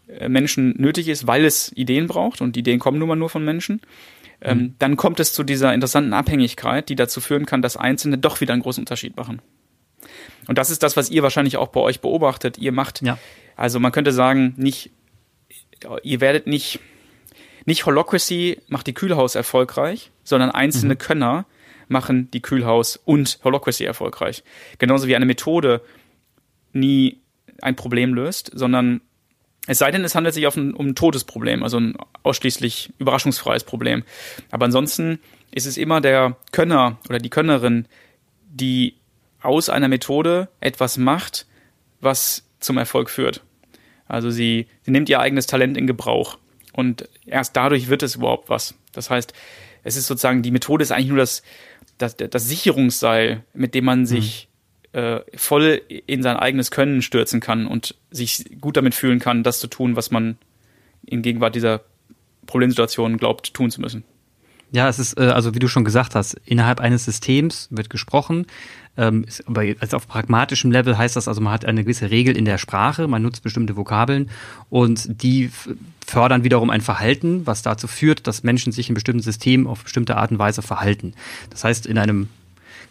äh, Menschen nötig ist, weil es Ideen braucht und Ideen kommen nun mal nur von Menschen, ähm, mhm. dann kommt es zu dieser interessanten Abhängigkeit, die dazu führen kann, dass Einzelne doch wieder einen großen Unterschied machen. Und das ist das, was ihr wahrscheinlich auch bei euch beobachtet. Ihr macht ja. Also man könnte sagen, nicht, ihr werdet nicht, nicht Holocracy macht die Kühlhaus erfolgreich, sondern einzelne mhm. Könner machen die Kühlhaus und Holocracy erfolgreich. Genauso wie eine Methode nie ein Problem löst, sondern es sei denn, es handelt sich ein, um ein Todesproblem, also ein ausschließlich überraschungsfreies Problem. Aber ansonsten ist es immer der Könner oder die Könnerin, die aus einer Methode etwas macht, was zum Erfolg führt. Also sie, sie nimmt ihr eigenes Talent in Gebrauch. Und erst dadurch wird es überhaupt was. Das heißt, es ist sozusagen, die Methode ist eigentlich nur das, das, das Sicherungsseil, mit dem man sich mhm. Äh, voll in sein eigenes Können stürzen kann und sich gut damit fühlen kann, das zu tun, was man in Gegenwart dieser Problemsituation glaubt, tun zu müssen. Ja, es ist, äh, also wie du schon gesagt hast, innerhalb eines Systems wird gesprochen. Ähm, aber also auf pragmatischem Level heißt das also, man hat eine gewisse Regel in der Sprache, man nutzt bestimmte Vokabeln und die fördern wiederum ein Verhalten, was dazu führt, dass Menschen sich in bestimmten Systemen auf bestimmte Art und Weise verhalten. Das heißt, in einem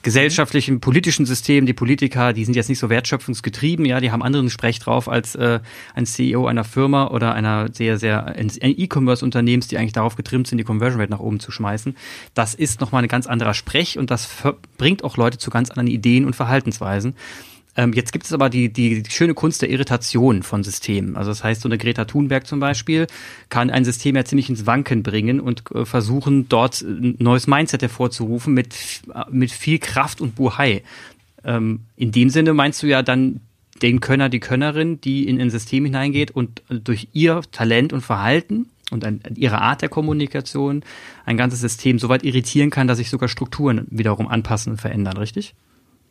gesellschaftlichen, politischen System, die Politiker, die sind jetzt nicht so wertschöpfungsgetrieben, ja, die haben anderen Sprech drauf als äh, ein CEO einer Firma oder einer sehr, sehr E-Commerce-Unternehmens, die eigentlich darauf getrimmt sind, die Conversion Rate nach oben zu schmeißen. Das ist nochmal ein ganz anderer Sprech und das bringt auch Leute zu ganz anderen Ideen und Verhaltensweisen. Ähm, jetzt gibt es aber die, die, schöne Kunst der Irritation von Systemen. Also das heißt, so eine Greta Thunberg zum Beispiel kann ein System ja ziemlich ins Wanken bringen und äh, versuchen, dort ein neues Mindset hervorzurufen mit, mit viel Kraft und Buhai. Ähm, in dem Sinne meinst du ja dann den Könner, die Könnerin, die in ein System hineingeht und durch ihr Talent und Verhalten und ihre Art der Kommunikation ein ganzes System so weit irritieren kann, dass sich sogar Strukturen wiederum anpassen und verändern, richtig?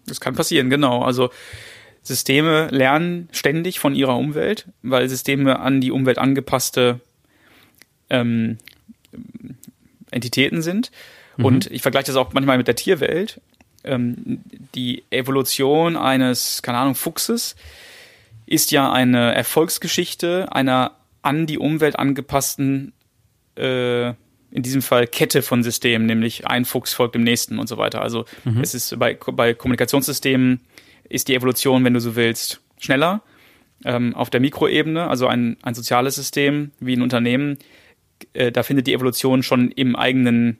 Das kann passieren, genau. Also Systeme lernen ständig von ihrer Umwelt, weil Systeme an die Umwelt angepasste ähm, Entitäten sind. Mhm. Und ich vergleiche das auch manchmal mit der Tierwelt. Ähm, die Evolution eines, keine Ahnung, Fuchses ist ja eine Erfolgsgeschichte einer an die Umwelt angepassten äh, in diesem Fall Kette von Systemen, nämlich ein Fuchs folgt dem nächsten und so weiter. Also mhm. es ist bei, bei Kommunikationssystemen ist die Evolution, wenn du so willst, schneller. Ähm, auf der Mikroebene, also ein, ein soziales System wie ein Unternehmen, äh, da findet die Evolution schon im eigenen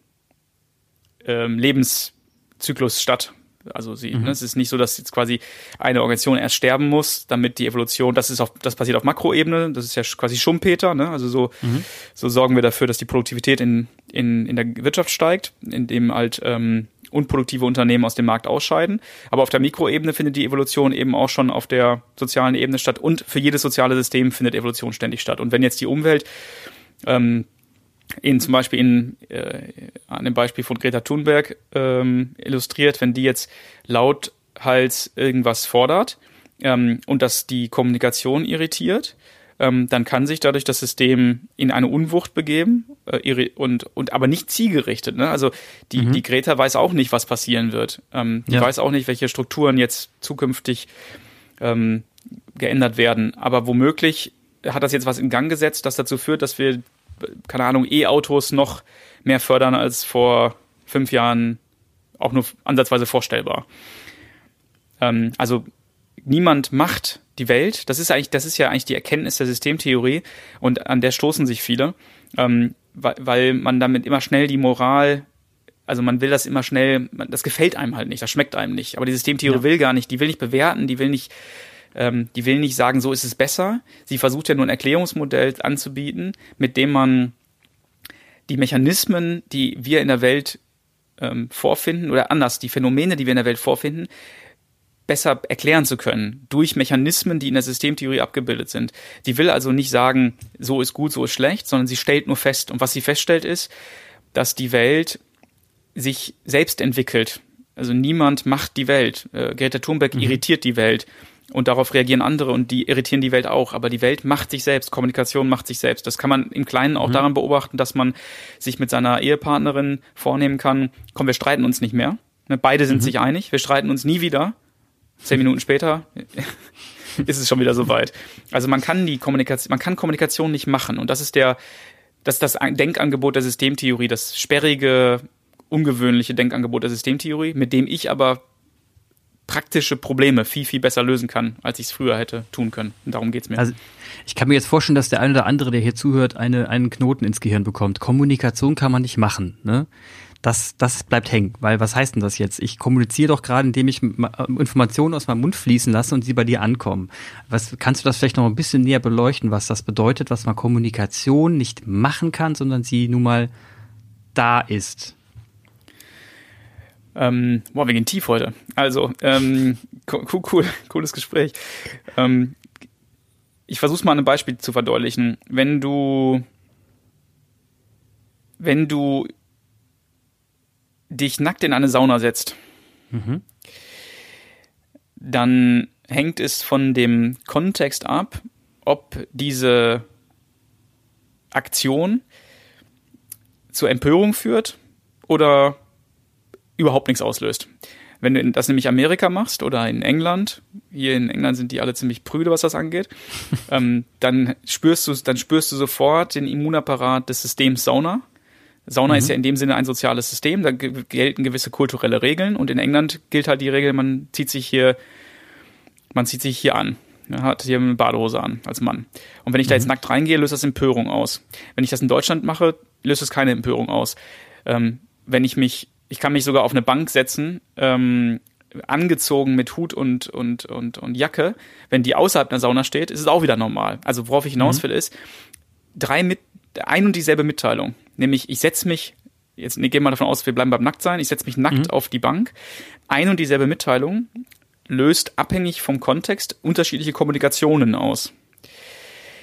ähm, Lebenszyklus statt. Also sie, mhm. ne, es ist nicht so, dass jetzt quasi eine Organisation erst sterben muss, damit die Evolution, das ist auf, das passiert auf Makroebene, das ist ja quasi Schumpeter, ne? Also so, mhm. so sorgen wir dafür, dass die Produktivität in, in, in der Wirtschaft steigt, indem halt ähm, unproduktive Unternehmen aus dem Markt ausscheiden. Aber auf der Mikroebene findet die Evolution eben auch schon auf der sozialen Ebene statt und für jedes soziale System findet Evolution ständig statt. Und wenn jetzt die Umwelt ähm, in zum Beispiel in, äh, an dem Beispiel von Greta Thunberg ähm, illustriert, wenn die jetzt lauthals irgendwas fordert ähm, und das die Kommunikation irritiert, ähm, dann kann sich dadurch das System in eine Unwucht begeben äh, und, und aber nicht zielgerichtet. Ne? Also die, mhm. die Greta weiß auch nicht, was passieren wird. Ähm, die ja. weiß auch nicht, welche Strukturen jetzt zukünftig ähm, geändert werden. Aber womöglich hat das jetzt was in Gang gesetzt, das dazu führt, dass wir keine Ahnung, E-Autos noch mehr fördern als vor fünf Jahren auch nur ansatzweise vorstellbar. Ähm, also niemand macht die Welt. Das ist eigentlich, das ist ja eigentlich die Erkenntnis der Systemtheorie und an der stoßen sich viele, ähm, weil, weil man damit immer schnell die Moral also man will das immer schnell, das gefällt einem halt nicht, das schmeckt einem nicht. Aber die Systemtheorie ja. will gar nicht, die will nicht bewerten, die will nicht ähm, die will nicht sagen, so ist es besser. Sie versucht ja nur ein Erklärungsmodell anzubieten, mit dem man die Mechanismen, die wir in der Welt ähm, vorfinden, oder anders, die Phänomene, die wir in der Welt vorfinden, besser erklären zu können durch Mechanismen, die in der Systemtheorie abgebildet sind. Die will also nicht sagen, so ist gut, so ist schlecht, sondern sie stellt nur fest. Und was sie feststellt ist, dass die Welt sich selbst entwickelt. Also niemand macht die Welt. Äh, Greta Thunberg mhm. irritiert die Welt. Und darauf reagieren andere und die irritieren die Welt auch. Aber die Welt macht sich selbst, Kommunikation macht sich selbst. Das kann man im Kleinen auch mhm. daran beobachten, dass man sich mit seiner Ehepartnerin vornehmen kann, komm, wir streiten uns nicht mehr. Ne, beide sind mhm. sich einig, wir streiten uns nie wieder. Zehn Minuten später (laughs) ist es schon wieder soweit. Also man kann die Kommunikation, man kann Kommunikation nicht machen. Und das ist der, das ist das Denkangebot der Systemtheorie, das sperrige, ungewöhnliche Denkangebot der Systemtheorie, mit dem ich aber praktische Probleme viel, viel besser lösen kann, als ich es früher hätte tun können. Und darum geht's mir. Also ich kann mir jetzt vorstellen, dass der eine oder andere, der hier zuhört, eine, einen Knoten ins Gehirn bekommt. Kommunikation kann man nicht machen. Ne? Das, das bleibt hängen. Weil was heißt denn das jetzt? Ich kommuniziere doch gerade, indem ich Informationen aus meinem Mund fließen lasse und sie bei dir ankommen. Was, kannst du das vielleicht noch ein bisschen näher beleuchten, was das bedeutet, was man Kommunikation nicht machen kann, sondern sie nun mal da ist? Ähm, boah, wir gehen tief heute. Also, ähm, cool, cool, cooles Gespräch. Ähm, ich versuche mal ein Beispiel zu verdeutlichen. Wenn du, wenn du dich nackt in eine Sauna setzt, mhm. dann hängt es von dem Kontext ab, ob diese Aktion zur Empörung führt oder überhaupt nichts auslöst. Wenn du das nämlich Amerika machst oder in England, hier in England sind die alle ziemlich prüde, was das angeht, (laughs) ähm, dann spürst du, dann spürst du sofort den Immunapparat des Systems Sauna. Sauna mhm. ist ja in dem Sinne ein soziales System, da gelten gewisse kulturelle Regeln und in England gilt halt die Regel, man zieht sich hier, man zieht sich hier an. Er hat hier eine Badehose an als Mann. Und wenn ich da jetzt mhm. nackt reingehe, löst das Empörung aus. Wenn ich das in Deutschland mache, löst es keine Empörung aus. Ähm, wenn ich mich ich kann mich sogar auf eine Bank setzen, ähm, angezogen mit Hut und, und, und, und Jacke. Wenn die außerhalb einer Sauna steht, ist es auch wieder normal. Also worauf ich hinaus mhm. will, ist drei mit, ein und dieselbe Mitteilung. Nämlich, ich setze mich, jetzt nee, gehen wir davon aus, wir bleiben beim Nacktsein, ich setze mich nackt mhm. auf die Bank. Ein und dieselbe Mitteilung löst abhängig vom Kontext unterschiedliche Kommunikationen aus.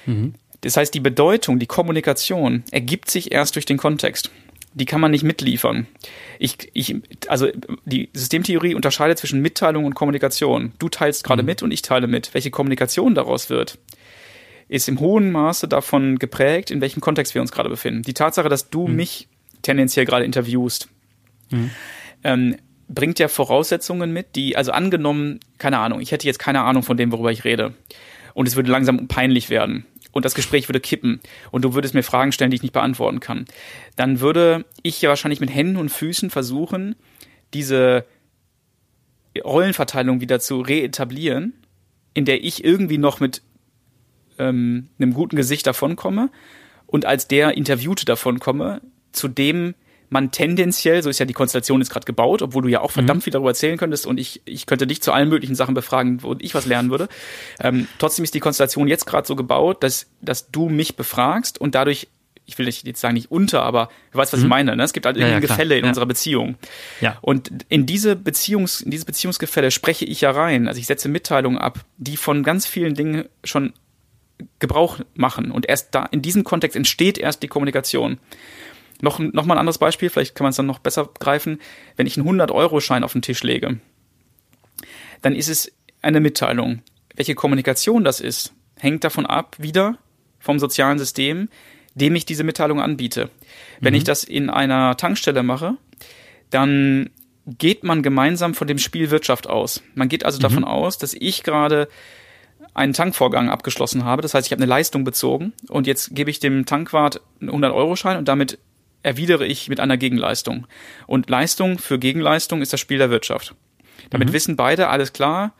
Mhm. Das heißt, die Bedeutung, die Kommunikation ergibt sich erst durch den Kontext die kann man nicht mitliefern. Ich, ich, also die Systemtheorie unterscheidet zwischen Mitteilung und Kommunikation. Du teilst gerade mhm. mit und ich teile mit. Welche Kommunikation daraus wird, ist im hohen Maße davon geprägt, in welchem Kontext wir uns gerade befinden. Die Tatsache, dass du mhm. mich tendenziell gerade interviewst, mhm. ähm, bringt ja Voraussetzungen mit, die, also angenommen, keine Ahnung, ich hätte jetzt keine Ahnung von dem, worüber ich rede. Und es würde langsam peinlich werden und das Gespräch würde kippen. Und du würdest mir Fragen stellen, die ich nicht beantworten kann, dann würde ich ja wahrscheinlich mit Händen und Füßen versuchen, diese Rollenverteilung wieder zu reetablieren, in der ich irgendwie noch mit ähm, einem guten Gesicht davonkomme und als der Interviewte davonkomme, zu dem man tendenziell, so ist ja die Konstellation jetzt gerade gebaut, obwohl du ja auch verdammt mhm. viel darüber erzählen könntest und ich, ich könnte dich zu allen möglichen Sachen befragen, wo ich was lernen würde. Ähm, trotzdem ist die Konstellation jetzt gerade so gebaut, dass, dass du mich befragst und dadurch ich will jetzt sagen nicht unter, aber du weißt, was mhm. ich meine. Ne? Es gibt halt ja, ja, Gefälle in ja. unserer Beziehung. Ja. Und in diese Beziehungs, in dieses Beziehungsgefälle spreche ich ja rein. Also ich setze Mitteilungen ab, die von ganz vielen Dingen schon Gebrauch machen. Und erst da, in diesem Kontext entsteht erst die Kommunikation. Noch, noch mal ein anderes Beispiel, vielleicht kann man es dann noch besser greifen. Wenn ich einen 100-Euro-Schein auf den Tisch lege, dann ist es eine Mitteilung. Welche Kommunikation das ist, hängt davon ab, wieder vom sozialen System, dem ich diese Mitteilung anbiete. Wenn mhm. ich das in einer Tankstelle mache, dann geht man gemeinsam von dem Spiel Wirtschaft aus. Man geht also mhm. davon aus, dass ich gerade einen Tankvorgang abgeschlossen habe. Das heißt, ich habe eine Leistung bezogen und jetzt gebe ich dem Tankwart einen 100-Euro-Schein und damit erwidere ich mit einer Gegenleistung. Und Leistung für Gegenleistung ist das Spiel der Wirtschaft. Damit mhm. wissen beide, alles klar,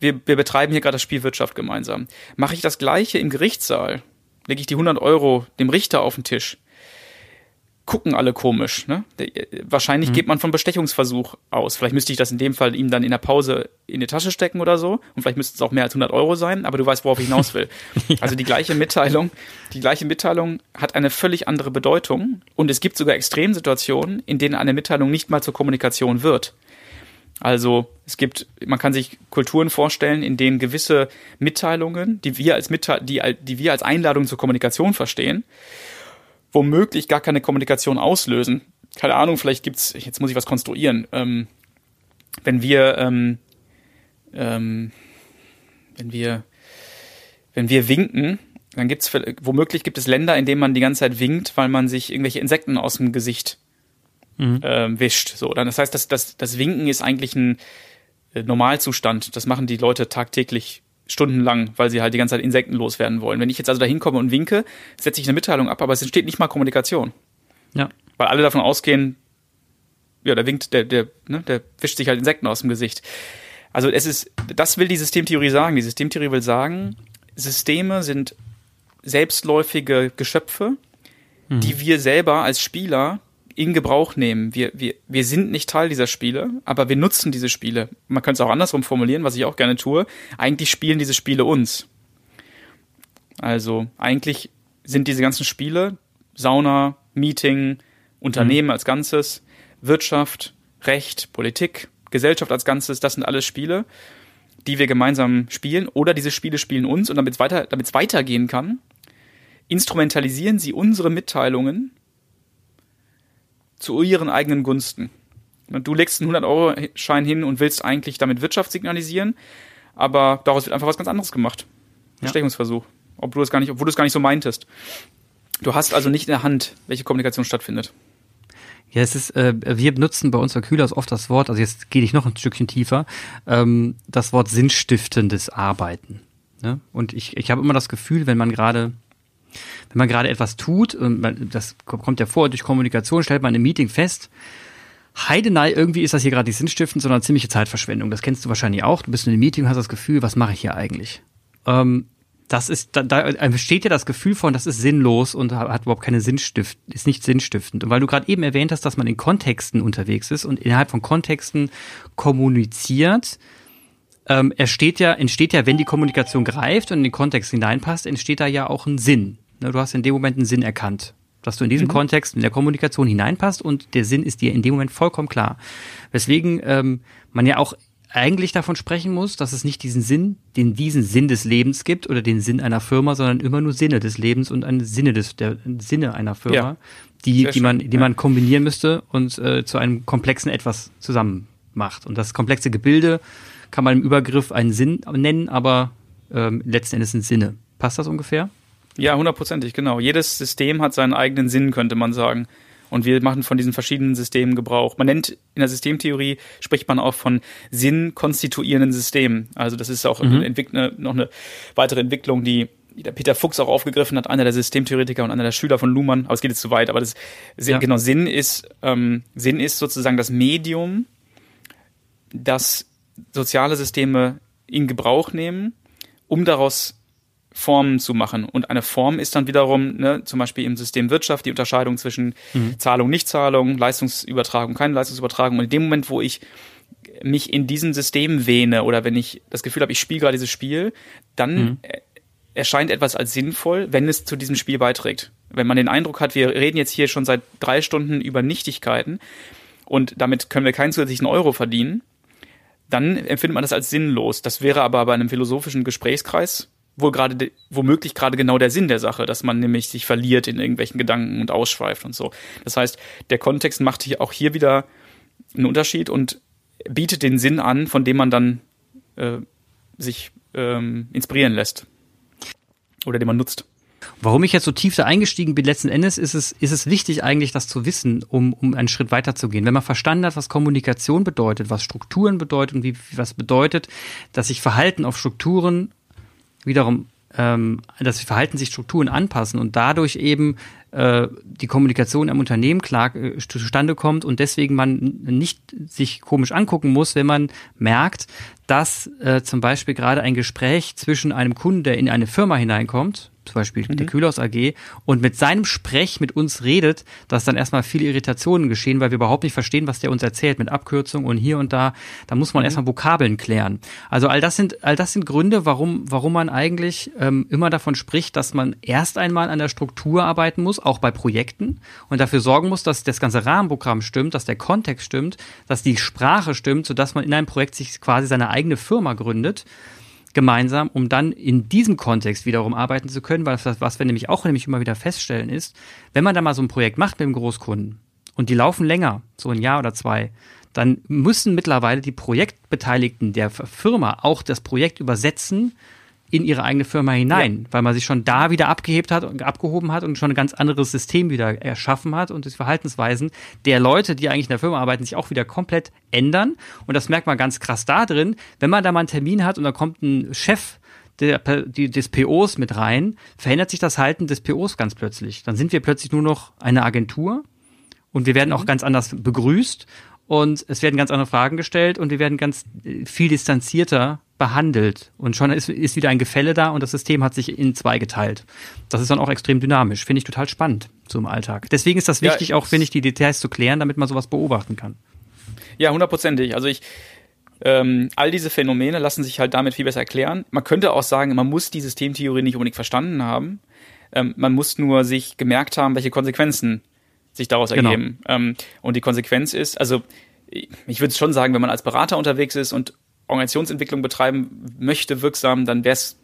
wir, wir betreiben hier gerade das Spiel Wirtschaft gemeinsam. Mache ich das gleiche im Gerichtssaal, lege ich die 100 Euro dem Richter auf den Tisch, gucken alle komisch. Ne? Wahrscheinlich mhm. geht man von Bestechungsversuch aus. Vielleicht müsste ich das in dem Fall ihm dann in der Pause in die Tasche stecken oder so. Und vielleicht müsste es auch mehr als 100 Euro sein, aber du weißt, worauf ich hinaus will. (laughs) ja. Also die gleiche Mitteilung, die gleiche Mitteilung hat eine völlig andere Bedeutung. Und es gibt sogar Extremsituationen, in denen eine Mitteilung nicht mal zur Kommunikation wird. Also es gibt, man kann sich Kulturen vorstellen, in denen gewisse Mitteilungen, die wir als Mitteil, die, die wir als Einladung zur Kommunikation verstehen, womöglich gar keine Kommunikation auslösen. Keine Ahnung, vielleicht gibt's, jetzt muss ich was konstruieren. Ähm, wenn wir, ähm, ähm, wenn wir, wenn wir winken, dann gibt's womöglich gibt es Länder, in denen man die ganze Zeit winkt, weil man sich irgendwelche Insekten aus dem Gesicht mhm. ähm, wischt. So, dann das heißt, das, das, das Winken ist eigentlich ein äh, Normalzustand. Das machen die Leute tagtäglich stundenlang, weil sie halt die ganze Zeit Insekten loswerden wollen. Wenn ich jetzt also da hinkomme und winke, setze ich eine Mitteilung ab, aber es entsteht nicht mal Kommunikation. Ja. Weil alle davon ausgehen, ja, der winkt, der, der, ne, der wischt sich halt Insekten aus dem Gesicht. Also es ist, das will die Systemtheorie sagen. Die Systemtheorie will sagen, Systeme sind selbstläufige Geschöpfe, mhm. die wir selber als Spieler in Gebrauch nehmen. Wir, wir, wir sind nicht Teil dieser Spiele, aber wir nutzen diese Spiele. Man könnte es auch andersrum formulieren, was ich auch gerne tue. Eigentlich spielen diese Spiele uns. Also eigentlich sind diese ganzen Spiele Sauna, Meeting, Unternehmen mhm. als Ganzes, Wirtschaft, Recht, Politik, Gesellschaft als Ganzes, das sind alles Spiele, die wir gemeinsam spielen oder diese Spiele spielen uns und damit es weiter, damit's weitergehen kann, instrumentalisieren sie unsere Mitteilungen zu ihren eigenen Gunsten. Du legst einen 100-Euro-Schein hin und willst eigentlich damit Wirtschaft signalisieren, aber daraus wird einfach was ganz anderes gemacht. Bestechungsversuch. Ob du es gar nicht, obwohl du es gar nicht so meintest. Du hast also nicht in der Hand, welche Kommunikation stattfindet. Ja, es ist, äh, wir benutzen bei uns bei Kühlers oft das Wort, also jetzt gehe ich noch ein Stückchen tiefer, ähm, das Wort sinnstiftendes Arbeiten. Ne? Und ich, ich habe immer das Gefühl, wenn man gerade wenn man gerade etwas tut, und man, das kommt ja vor, durch Kommunikation stellt man im Meeting fest, Heidenei, irgendwie ist das hier gerade nicht sinnstiftend, sondern ziemliche Zeitverschwendung. Das kennst du wahrscheinlich auch. Du bist in einem Meeting und hast das Gefühl, was mache ich hier eigentlich? Ähm, das ist, da, da entsteht ja das Gefühl von, das ist sinnlos und hat überhaupt keine Sinnstift, ist nicht sinnstiftend. Und weil du gerade eben erwähnt hast, dass man in Kontexten unterwegs ist und innerhalb von Kontexten kommuniziert, ähm, entsteht ja, entsteht ja, wenn die Kommunikation greift und in den Kontext hineinpasst, entsteht da ja auch ein Sinn. Ne, du hast in dem Moment einen Sinn erkannt, dass du in diesem mhm. Kontext in der Kommunikation hineinpasst und der Sinn ist dir in dem Moment vollkommen klar. Weswegen ähm, man ja auch eigentlich davon sprechen muss, dass es nicht diesen Sinn, den diesen Sinn des Lebens gibt oder den Sinn einer Firma, sondern immer nur Sinne des Lebens und eine Sinne des der Sinne einer Firma, ja. die die man die man kombinieren müsste und äh, zu einem komplexen etwas zusammen macht. Und das komplexe Gebilde kann man im Übergriff einen Sinn nennen, aber ähm, letzten Endes sind Sinne. Passt das ungefähr? Ja, hundertprozentig, genau. Jedes System hat seinen eigenen Sinn, könnte man sagen. Und wir machen von diesen verschiedenen Systemen Gebrauch. Man nennt in der Systemtheorie spricht man auch von sinnkonstituierenden Systemen. Also das ist auch mhm. eine, noch eine weitere Entwicklung, die der Peter Fuchs auch aufgegriffen hat, einer der Systemtheoretiker und einer der Schüler von Luhmann. Aber es geht jetzt zu weit. Aber das ja. genau Sinn ist ähm, Sinn ist sozusagen das Medium, das soziale Systeme in Gebrauch nehmen, um daraus Formen zu machen. Und eine Form ist dann wiederum, ne, zum Beispiel im System Wirtschaft, die Unterscheidung zwischen mhm. Zahlung, Nichtzahlung, Leistungsübertragung, keine Leistungsübertragung. Und in dem Moment, wo ich mich in diesem System wähne oder wenn ich das Gefühl habe, ich spiele gerade dieses Spiel, dann mhm. erscheint etwas als sinnvoll, wenn es zu diesem Spiel beiträgt. Wenn man den Eindruck hat, wir reden jetzt hier schon seit drei Stunden über Nichtigkeiten und damit können wir keinen zusätzlichen Euro verdienen, dann empfindet man das als sinnlos. Das wäre aber bei einem philosophischen Gesprächskreis wohl gerade womöglich gerade genau der Sinn der Sache, dass man nämlich sich verliert in irgendwelchen Gedanken und ausschweift und so. Das heißt, der Kontext macht hier auch hier wieder einen Unterschied und bietet den Sinn an, von dem man dann äh, sich ähm, inspirieren lässt oder den man nutzt. Warum ich jetzt so tief da eingestiegen bin, letzten Endes ist es, ist es wichtig eigentlich, das zu wissen, um, um einen Schritt weiter zu gehen. Wenn man verstanden hat, was Kommunikation bedeutet, was Strukturen bedeutet und wie, was bedeutet, dass sich Verhalten auf Strukturen wiederum, ähm, dass Verhalten sich Strukturen anpassen und dadurch eben äh, die Kommunikation im Unternehmen klar äh, zustande kommt und deswegen man nicht sich komisch angucken muss, wenn man merkt, dass äh, zum Beispiel gerade ein Gespräch zwischen einem Kunden, der in eine Firma hineinkommt, zum Beispiel mhm. der Kühlhaus AG, und mit seinem Sprech mit uns redet, dass dann erstmal viele Irritationen geschehen, weil wir überhaupt nicht verstehen, was der uns erzählt, mit Abkürzungen und hier und da. Da muss man mhm. erstmal Vokabeln klären. Also all das sind, all das sind Gründe, warum, warum man eigentlich ähm, immer davon spricht, dass man erst einmal an der Struktur arbeiten muss, auch bei Projekten, und dafür sorgen muss, dass das ganze Rahmenprogramm stimmt, dass der Kontext stimmt, dass die Sprache stimmt, sodass man in einem Projekt sich quasi seine eigene Firma gründet gemeinsam, um dann in diesem Kontext wiederum arbeiten zu können, weil was, was wir nämlich auch nämlich immer wieder feststellen ist, wenn man da mal so ein Projekt macht mit dem Großkunden und die laufen länger, so ein Jahr oder zwei, dann müssen mittlerweile die Projektbeteiligten der Firma auch das Projekt übersetzen in ihre eigene Firma hinein, ja. weil man sich schon da wieder abgehebt hat und abgehoben hat und schon ein ganz anderes System wieder erschaffen hat und die Verhaltensweisen der Leute, die eigentlich in der Firma arbeiten, sich auch wieder komplett ändern. Und das merkt man ganz krass da drin, wenn man da mal einen Termin hat und da kommt ein Chef der, die, des POs mit rein, verändert sich das Halten des POs ganz plötzlich. Dann sind wir plötzlich nur noch eine Agentur und wir werden auch mhm. ganz anders begrüßt und es werden ganz andere Fragen gestellt und wir werden ganz äh, viel distanzierter behandelt. Und schon ist, ist wieder ein Gefälle da und das System hat sich in zwei geteilt. Das ist dann auch extrem dynamisch. Finde ich total spannend so im Alltag. Deswegen ist das wichtig, ja, auch finde ich, die Details zu klären, damit man sowas beobachten kann. Ja, hundertprozentig. Also ich, ähm, all diese Phänomene lassen sich halt damit viel besser erklären. Man könnte auch sagen, man muss die Systemtheorie nicht unbedingt verstanden haben. Ähm, man muss nur sich gemerkt haben, welche Konsequenzen sich daraus genau. ergeben. Ähm, und die Konsequenz ist, also ich würde schon sagen, wenn man als Berater unterwegs ist und Organisationsentwicklung betreiben möchte, wirksam, dann wäre es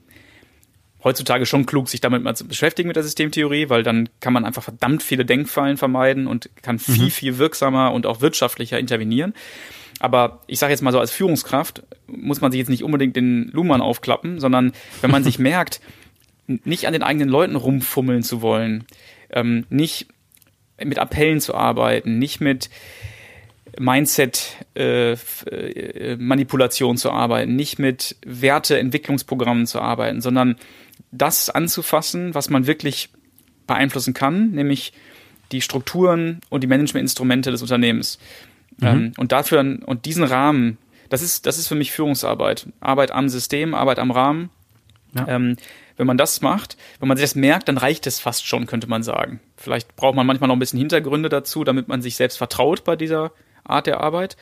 heutzutage schon klug, sich damit mal zu beschäftigen mit der Systemtheorie, weil dann kann man einfach verdammt viele Denkfallen vermeiden und kann viel, mhm. viel wirksamer und auch wirtschaftlicher intervenieren. Aber ich sage jetzt mal so, als Führungskraft muss man sich jetzt nicht unbedingt den Luhmann aufklappen, sondern wenn man sich (laughs) merkt, nicht an den eigenen Leuten rumfummeln zu wollen, ähm, nicht mit Appellen zu arbeiten, nicht mit Mindset-Manipulation äh, äh, zu arbeiten, nicht mit Werteentwicklungsprogrammen zu arbeiten, sondern das anzufassen, was man wirklich beeinflussen kann, nämlich die Strukturen und die Managementinstrumente des Unternehmens. Mhm. Ähm, und dafür und diesen Rahmen, das ist, das ist für mich Führungsarbeit. Arbeit am System, Arbeit am Rahmen. Ja. Ähm, wenn man das macht, wenn man sich das merkt, dann reicht es fast schon, könnte man sagen. Vielleicht braucht man manchmal noch ein bisschen Hintergründe dazu, damit man sich selbst vertraut bei dieser Art der Arbeit,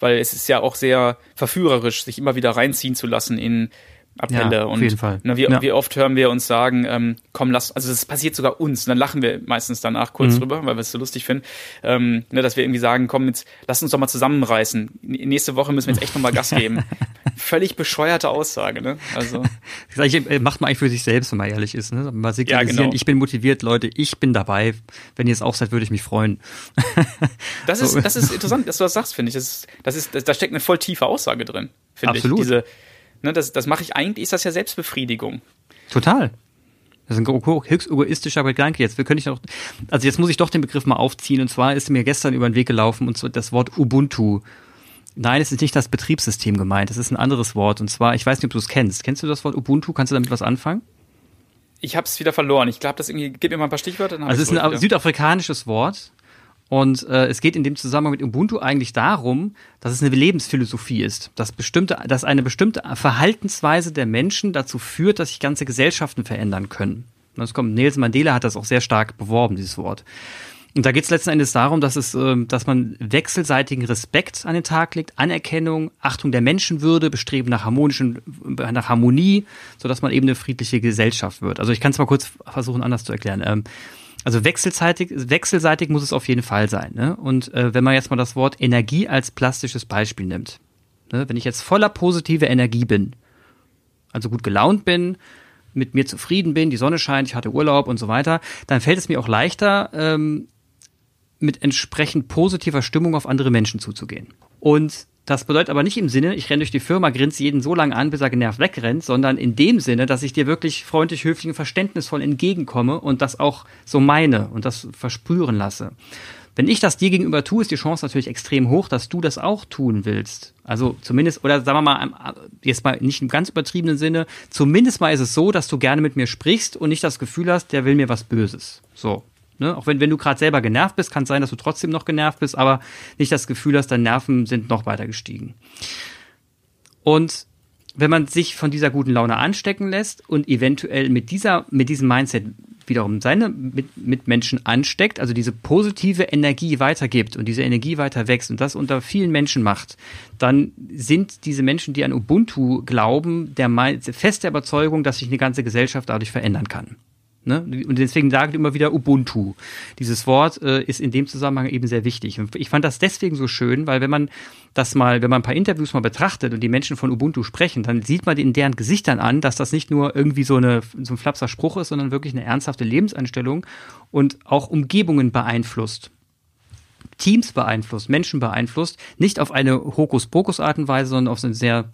weil es ist ja auch sehr verführerisch, sich immer wieder reinziehen zu lassen in Appelle. Ja, auf jeden Fall. Na, wie, ja. wie, oft hören wir uns sagen, ähm, komm, lass, also das passiert sogar uns, und dann lachen wir meistens danach kurz mhm. drüber, weil wir es so lustig finden, ähm, ne, dass wir irgendwie sagen, komm, jetzt lass uns doch mal zusammenreißen. Nächste Woche müssen wir jetzt echt nochmal Gas geben. (laughs) Völlig bescheuerte Aussage, ne? Also. (laughs) Äh, macht man eigentlich für sich selbst, wenn man ehrlich ist, ne? Mal signalisieren, ja, genau. ich bin motiviert, Leute, ich bin dabei. Wenn ihr es auch seid, würde ich mich freuen. (laughs) das ist, das ist interessant, dass du das sagst, finde ich. Das ist, das ist, da steckt eine voll tiefe Aussage drin, finde ich. Diese, Ne, das, das mache ich eigentlich, ist das ja Selbstbefriedigung. Total. Das ist ein höchst egoistischer Gedanke. Jetzt könnte ich noch, also jetzt muss ich doch den Begriff mal aufziehen. Und zwar ist mir gestern über den Weg gelaufen und das Wort Ubuntu. Nein, es ist nicht das Betriebssystem gemeint. Es ist ein anderes Wort. Und zwar, ich weiß nicht, ob du es kennst. Kennst du das Wort Ubuntu? Kannst du damit was anfangen? Ich habe es wieder verloren. Ich glaube, das irgendwie, gib mir mal ein paar Stichwörter. also es ist ein wieder. südafrikanisches Wort Und äh, es geht in dem Zusammenhang mit Ubuntu eigentlich darum, dass es eine Lebensphilosophie ist, dass bestimmte, dass eine bestimmte Verhaltensweise der Menschen dazu führt, dass sich ganze Gesellschaften verändern können. Und das kommt, Nelson Mandela hat das auch sehr stark beworben, dieses Wort. Und da geht es letzten Endes darum, dass es, äh, dass man wechselseitigen Respekt an den Tag legt, Anerkennung, Achtung der Menschenwürde, Bestreben nach harmonischen, nach Harmonie, so dass man eben eine friedliche Gesellschaft wird. Also ich kann es mal kurz versuchen, anders zu erklären. Ähm, also wechselseitig, wechselseitig muss es auf jeden Fall sein. Ne? Und äh, wenn man jetzt mal das Wort Energie als plastisches Beispiel nimmt, ne? wenn ich jetzt voller positive Energie bin, also gut gelaunt bin, mit mir zufrieden bin, die Sonne scheint, ich hatte Urlaub und so weiter, dann fällt es mir auch leichter, ähm, mit entsprechend positiver Stimmung auf andere Menschen zuzugehen. Und das bedeutet aber nicht im Sinne, ich renne durch die Firma, grinse jeden so lange an, bis er genervt wegrennt, sondern in dem Sinne, dass ich dir wirklich freundlich, höflich und verständnisvoll entgegenkomme und das auch so meine und das verspüren lasse. Wenn ich das dir gegenüber tue, ist die Chance natürlich extrem hoch, dass du das auch tun willst. Also zumindest, oder sagen wir mal, jetzt mal nicht im ganz übertriebenen Sinne, zumindest mal ist es so, dass du gerne mit mir sprichst und nicht das Gefühl hast, der will mir was Böses. So. Ne? Auch wenn, wenn du gerade selber genervt bist, kann es sein, dass du trotzdem noch genervt bist, aber nicht das Gefühl hast, deine Nerven sind noch weiter gestiegen. Und wenn man sich von dieser guten Laune anstecken lässt und eventuell mit dieser, mit diesem Mindset wiederum seine mit, Mitmenschen ansteckt, also diese positive Energie weitergibt und diese Energie weiter wächst und das unter vielen Menschen macht, dann sind diese Menschen, die an Ubuntu glauben, der feste Überzeugung, dass sich eine ganze Gesellschaft dadurch verändern kann. Ne? Und deswegen sage ich immer wieder Ubuntu. Dieses Wort äh, ist in dem Zusammenhang eben sehr wichtig. Und ich fand das deswegen so schön, weil wenn man das mal, wenn man ein paar Interviews mal betrachtet und die Menschen von Ubuntu sprechen, dann sieht man in deren Gesichtern an, dass das nicht nur irgendwie so, eine, so ein flapser Spruch ist, sondern wirklich eine ernsthafte Lebenseinstellung und auch Umgebungen beeinflusst. Teams beeinflusst, Menschen beeinflusst, nicht auf eine Hokuspokus-Art und Weise, sondern auf eine sehr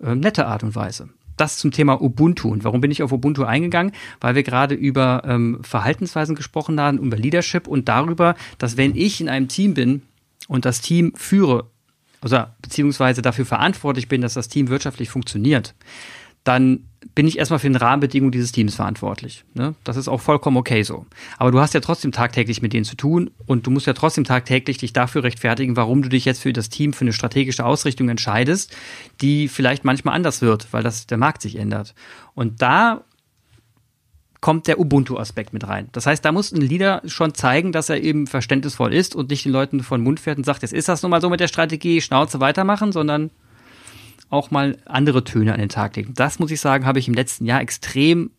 äh, nette Art und Weise das zum Thema Ubuntu. Und warum bin ich auf Ubuntu eingegangen? Weil wir gerade über ähm, Verhaltensweisen gesprochen haben, über Leadership und darüber, dass wenn ich in einem Team bin und das Team führe, also beziehungsweise dafür verantwortlich bin, dass das Team wirtschaftlich funktioniert, dann bin ich erstmal für den Rahmenbedingungen dieses Teams verantwortlich. Ne? Das ist auch vollkommen okay so. Aber du hast ja trotzdem tagtäglich mit denen zu tun und du musst ja trotzdem tagtäglich dich dafür rechtfertigen, warum du dich jetzt für das Team für eine strategische Ausrichtung entscheidest, die vielleicht manchmal anders wird, weil das der Markt sich ändert. Und da kommt der Ubuntu-Aspekt mit rein. Das heißt, da muss ein Leader schon zeigen, dass er eben verständnisvoll ist und nicht den Leuten von Mund fährt und sagt, jetzt ist das nun mal so mit der Strategie, Schnauze weitermachen, sondern auch mal andere Töne an den Tag legen. Das muss ich sagen, habe ich im letzten Jahr extrem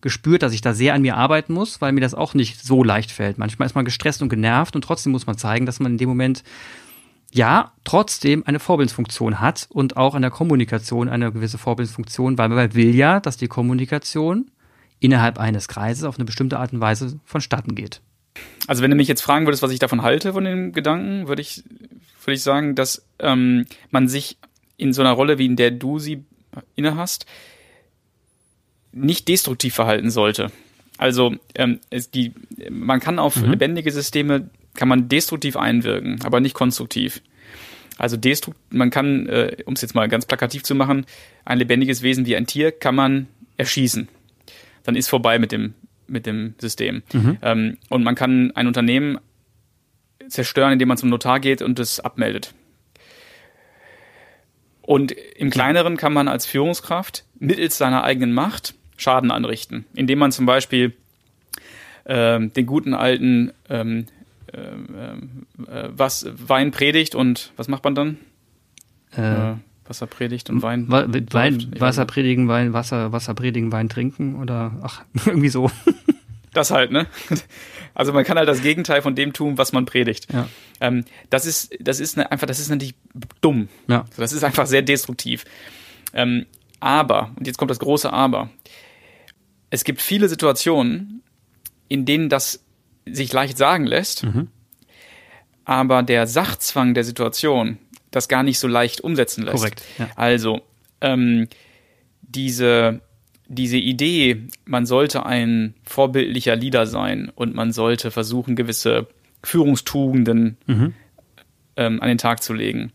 gespürt, dass ich da sehr an mir arbeiten muss, weil mir das auch nicht so leicht fällt. Manchmal ist man gestresst und genervt und trotzdem muss man zeigen, dass man in dem Moment ja trotzdem eine Vorbildsfunktion hat und auch an der Kommunikation eine gewisse Vorbildsfunktion, weil man will ja, dass die Kommunikation innerhalb eines Kreises auf eine bestimmte Art und Weise vonstatten geht. Also wenn du mich jetzt fragen würdest, was ich davon halte von dem Gedanken, würde ich, würde ich sagen, dass ähm, man sich in so einer Rolle, wie in der du sie innehast, nicht destruktiv verhalten sollte. Also ähm, die, man kann auf mhm. lebendige Systeme kann man destruktiv einwirken, aber nicht konstruktiv. Also destrukt, man kann, äh, um es jetzt mal ganz plakativ zu machen, ein lebendiges Wesen wie ein Tier kann man erschießen. Dann ist vorbei mit dem mit dem System. Mhm. Ähm, und man kann ein Unternehmen zerstören, indem man zum Notar geht und es abmeldet. Und im Kleineren kann man als Führungskraft mittels seiner eigenen Macht Schaden anrichten, indem man zum Beispiel ähm, den guten alten ähm, äh, äh, was Wein predigt und was macht man dann? Äh, Wasser predigt und Wein. Wein Wasser predigen, Wein, Wasser, Wasser predigen, Wein trinken oder ach, (laughs) irgendwie so. Das halt, ne? (laughs) Also man kann halt das Gegenteil von dem tun, was man predigt. Ja. Ähm, das ist, das ist ne, einfach, das ist natürlich dumm. Ja. Das ist einfach sehr destruktiv. Ähm, aber, und jetzt kommt das große Aber, es gibt viele Situationen, in denen das sich leicht sagen lässt, mhm. aber der Sachzwang der Situation das gar nicht so leicht umsetzen lässt. Korrekt. Ja. Also, ähm, diese diese Idee, man sollte ein vorbildlicher Leader sein und man sollte versuchen, gewisse Führungstugenden mhm. ähm, an den Tag zu legen,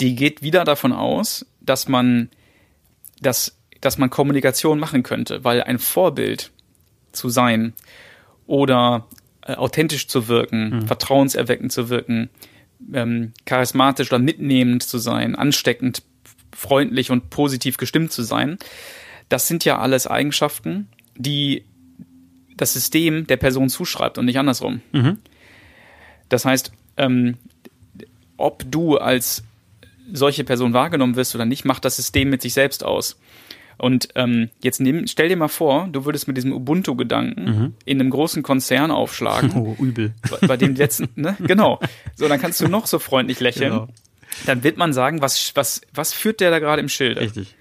die geht wieder davon aus, dass man, dass, dass man Kommunikation machen könnte, weil ein Vorbild zu sein oder äh, authentisch zu wirken, mhm. vertrauenserweckend zu wirken, ähm, charismatisch oder mitnehmend zu sein, ansteckend, freundlich und positiv gestimmt zu sein. Das sind ja alles Eigenschaften, die das System der Person zuschreibt und nicht andersrum. Mhm. Das heißt, ähm, ob du als solche Person wahrgenommen wirst oder nicht, macht das System mit sich selbst aus. Und ähm, jetzt nimm, stell dir mal vor, du würdest mit diesem Ubuntu-Gedanken mhm. in einem großen Konzern aufschlagen. Oh, übel. Bei, bei dem letzten, ne? Genau. So, dann kannst du noch so freundlich lächeln. Genau. Dann wird man sagen, was, was, was führt der da gerade im Schilde? Richtig.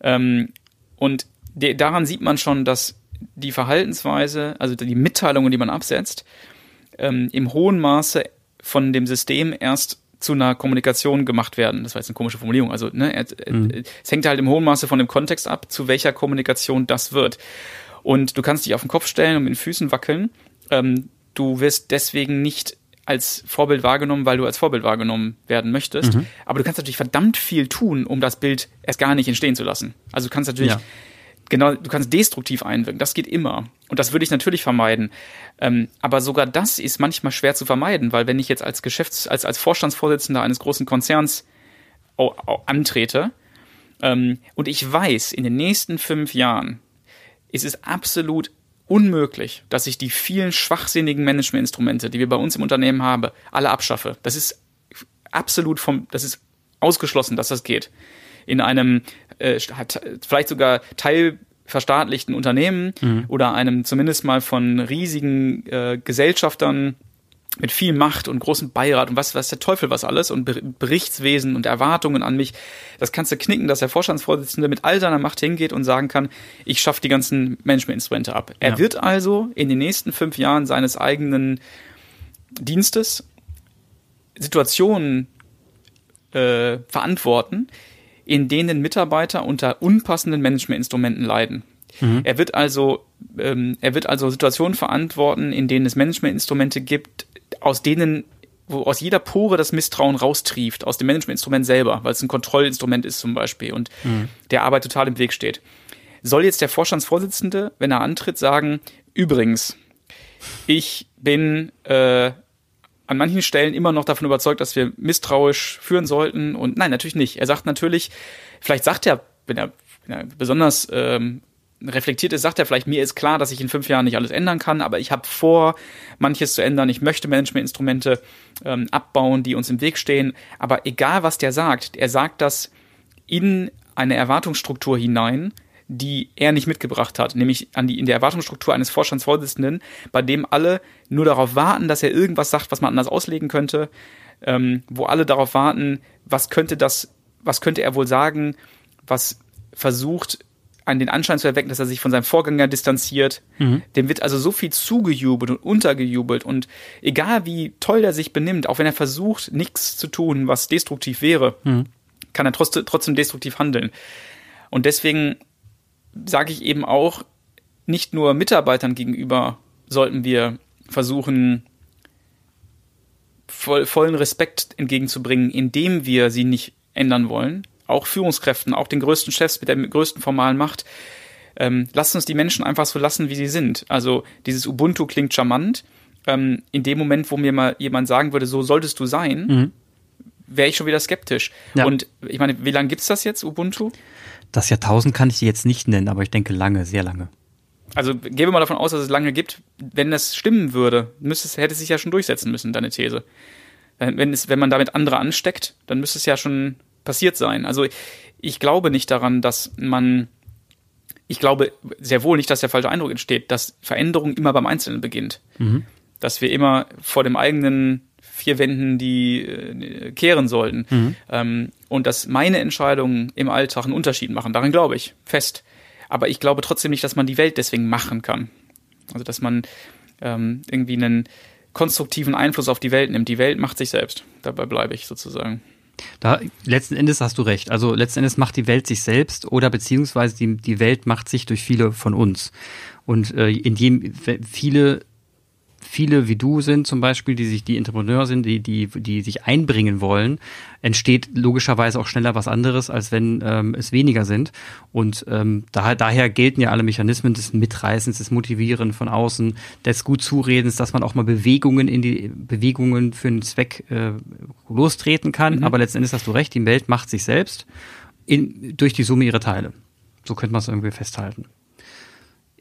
Ähm, und de, daran sieht man schon, dass die Verhaltensweise, also die Mitteilungen, die man absetzt, ähm, im hohen Maße von dem System erst zu einer Kommunikation gemacht werden. Das war jetzt eine komische Formulierung. Also ne, mhm. es hängt halt im hohen Maße von dem Kontext ab, zu welcher Kommunikation das wird. Und du kannst dich auf den Kopf stellen und mit den Füßen wackeln. Ähm, du wirst deswegen nicht als Vorbild wahrgenommen, weil du als Vorbild wahrgenommen werden möchtest. Mhm. Aber du kannst natürlich verdammt viel tun, um das Bild erst gar nicht entstehen zu lassen. Also du kannst natürlich ja genau, du kannst destruktiv einwirken, das geht immer. Und das würde ich natürlich vermeiden. Ähm, aber sogar das ist manchmal schwer zu vermeiden, weil wenn ich jetzt als Geschäfts-, als, als Vorstandsvorsitzender eines großen Konzerns oh, oh, antrete, ähm, und ich weiß, in den nächsten fünf Jahren ist es absolut unmöglich, dass ich die vielen schwachsinnigen Managementinstrumente, die wir bei uns im Unternehmen haben, alle abschaffe. Das ist absolut vom, das ist ausgeschlossen, dass das geht. In einem äh, vielleicht sogar teilverstaatlichten Unternehmen mhm. oder einem zumindest mal von riesigen äh, Gesellschaftern mit viel Macht und großem Beirat und was, was der Teufel was alles und Berichtswesen und Erwartungen an mich. Das kannst du knicken, dass der Vorstandsvorsitzende mit all seiner Macht hingeht und sagen kann, ich schaffe die ganzen Managementinstrumente ab. Er ja. wird also in den nächsten fünf Jahren seines eigenen Dienstes Situationen äh, verantworten, in denen Mitarbeiter unter unpassenden Managementinstrumenten leiden. Mhm. Er wird also, ähm, er wird also Situationen verantworten, in denen es Managementinstrumente gibt, aus denen wo aus jeder Pore das Misstrauen raustrieft, aus dem Managementinstrument selber, weil es ein Kontrollinstrument ist zum Beispiel und mhm. der Arbeit total im Weg steht. Soll jetzt der Vorstandsvorsitzende, wenn er antritt, sagen, übrigens, ich bin äh, an manchen Stellen immer noch davon überzeugt, dass wir misstrauisch führen sollten. Und nein, natürlich nicht. Er sagt natürlich, vielleicht sagt er, wenn er, wenn er besonders ähm, reflektiert ist, sagt er vielleicht, mir ist klar, dass ich in fünf Jahren nicht alles ändern kann, aber ich habe vor, manches zu ändern. Ich möchte Managementinstrumente ähm, abbauen, die uns im Weg stehen. Aber egal, was der sagt, er sagt das in eine Erwartungsstruktur hinein, die er nicht mitgebracht hat, nämlich an die, in der Erwartungsstruktur eines Vorstandsvorsitzenden, bei dem alle nur darauf warten, dass er irgendwas sagt, was man anders auslegen könnte, ähm, wo alle darauf warten, was könnte das, was könnte er wohl sagen, was versucht, an den Anschein zu erwecken, dass er sich von seinem Vorgänger distanziert. Mhm. Dem wird also so viel zugejubelt und untergejubelt und egal wie toll er sich benimmt, auch wenn er versucht, nichts zu tun, was destruktiv wäre, mhm. kann er trotzdem destruktiv handeln. Und deswegen sage ich eben auch, nicht nur Mitarbeitern gegenüber sollten wir versuchen, voll, vollen Respekt entgegenzubringen, indem wir sie nicht ändern wollen. Auch Führungskräften, auch den größten Chefs mit der größten formalen Macht. Ähm, lasst uns die Menschen einfach so lassen, wie sie sind. Also dieses Ubuntu klingt charmant. Ähm, in dem Moment, wo mir mal jemand sagen würde, so solltest du sein, mhm. wäre ich schon wieder skeptisch. Ja. Und ich meine, wie lange gibt's das jetzt, Ubuntu? Das Jahrtausend kann ich jetzt nicht nennen, aber ich denke lange, sehr lange. Also gehen wir mal davon aus, dass es lange gibt. Wenn das stimmen würde, müsste es, hätte es sich ja schon durchsetzen müssen, deine These. Wenn, es, wenn man damit andere ansteckt, dann müsste es ja schon passiert sein. Also ich glaube nicht daran, dass man, ich glaube sehr wohl nicht, dass der falsche Eindruck entsteht, dass Veränderung immer beim Einzelnen beginnt. Mhm. Dass wir immer vor dem eigenen vier Wänden die äh, kehren sollten. Mhm. Ähm, und dass meine Entscheidungen im Alltag einen Unterschied machen. Daran glaube ich fest. Aber ich glaube trotzdem nicht, dass man die Welt deswegen machen kann. Also dass man ähm, irgendwie einen konstruktiven Einfluss auf die Welt nimmt. Die Welt macht sich selbst. Dabei bleibe ich sozusagen. Da, letzten Endes hast du recht. Also letzten Endes macht die Welt sich selbst oder beziehungsweise die, die Welt macht sich durch viele von uns. Und äh, indem viele viele wie du sind zum Beispiel, die sich, die Entrepreneur sind, die, die, die sich einbringen wollen, entsteht logischerweise auch schneller was anderes, als wenn ähm, es weniger sind. Und ähm, daher, daher gelten ja alle Mechanismen des Mitreißens, des Motivieren von außen, des gut Zuredens, dass man auch mal Bewegungen in die Bewegungen für einen Zweck äh, lostreten kann. Mhm. Aber letzten Endes hast du recht, die Welt macht sich selbst in, durch die Summe ihrer Teile. So könnte man es irgendwie festhalten.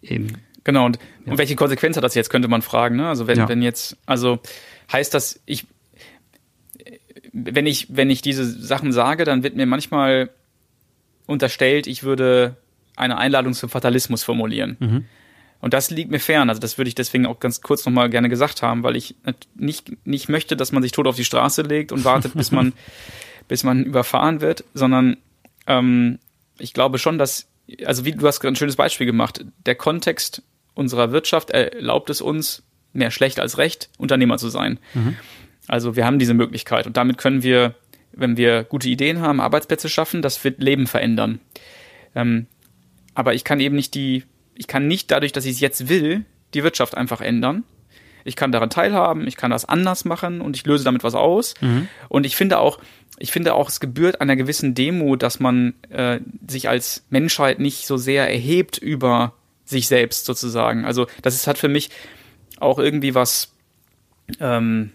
Eben. Genau, und, ja. und welche Konsequenz hat das jetzt, könnte man fragen. Ne? Also wenn, ja. wenn jetzt, also heißt das, ich, wenn ich, wenn ich diese Sachen sage, dann wird mir manchmal unterstellt, ich würde eine Einladung zum Fatalismus formulieren. Mhm. Und das liegt mir fern. Also das würde ich deswegen auch ganz kurz nochmal gerne gesagt haben, weil ich nicht, nicht möchte, dass man sich tot auf die Straße legt und wartet, bis man, (laughs) bis man überfahren wird, sondern ähm, ich glaube schon, dass, also wie du hast ein schönes Beispiel gemacht, der Kontext unserer Wirtschaft erlaubt es uns, mehr schlecht als recht, Unternehmer zu sein. Mhm. Also wir haben diese Möglichkeit und damit können wir, wenn wir gute Ideen haben, Arbeitsplätze schaffen, das wird Leben verändern. Ähm, aber ich kann eben nicht die, ich kann nicht dadurch, dass ich es jetzt will, die Wirtschaft einfach ändern. Ich kann daran teilhaben, ich kann das anders machen und ich löse damit was aus. Mhm. Und ich finde auch, ich finde auch, es gebührt einer gewissen Demo, dass man äh, sich als Menschheit nicht so sehr erhebt über sich selbst sozusagen. Also das ist, hat für mich auch irgendwie was, ähm,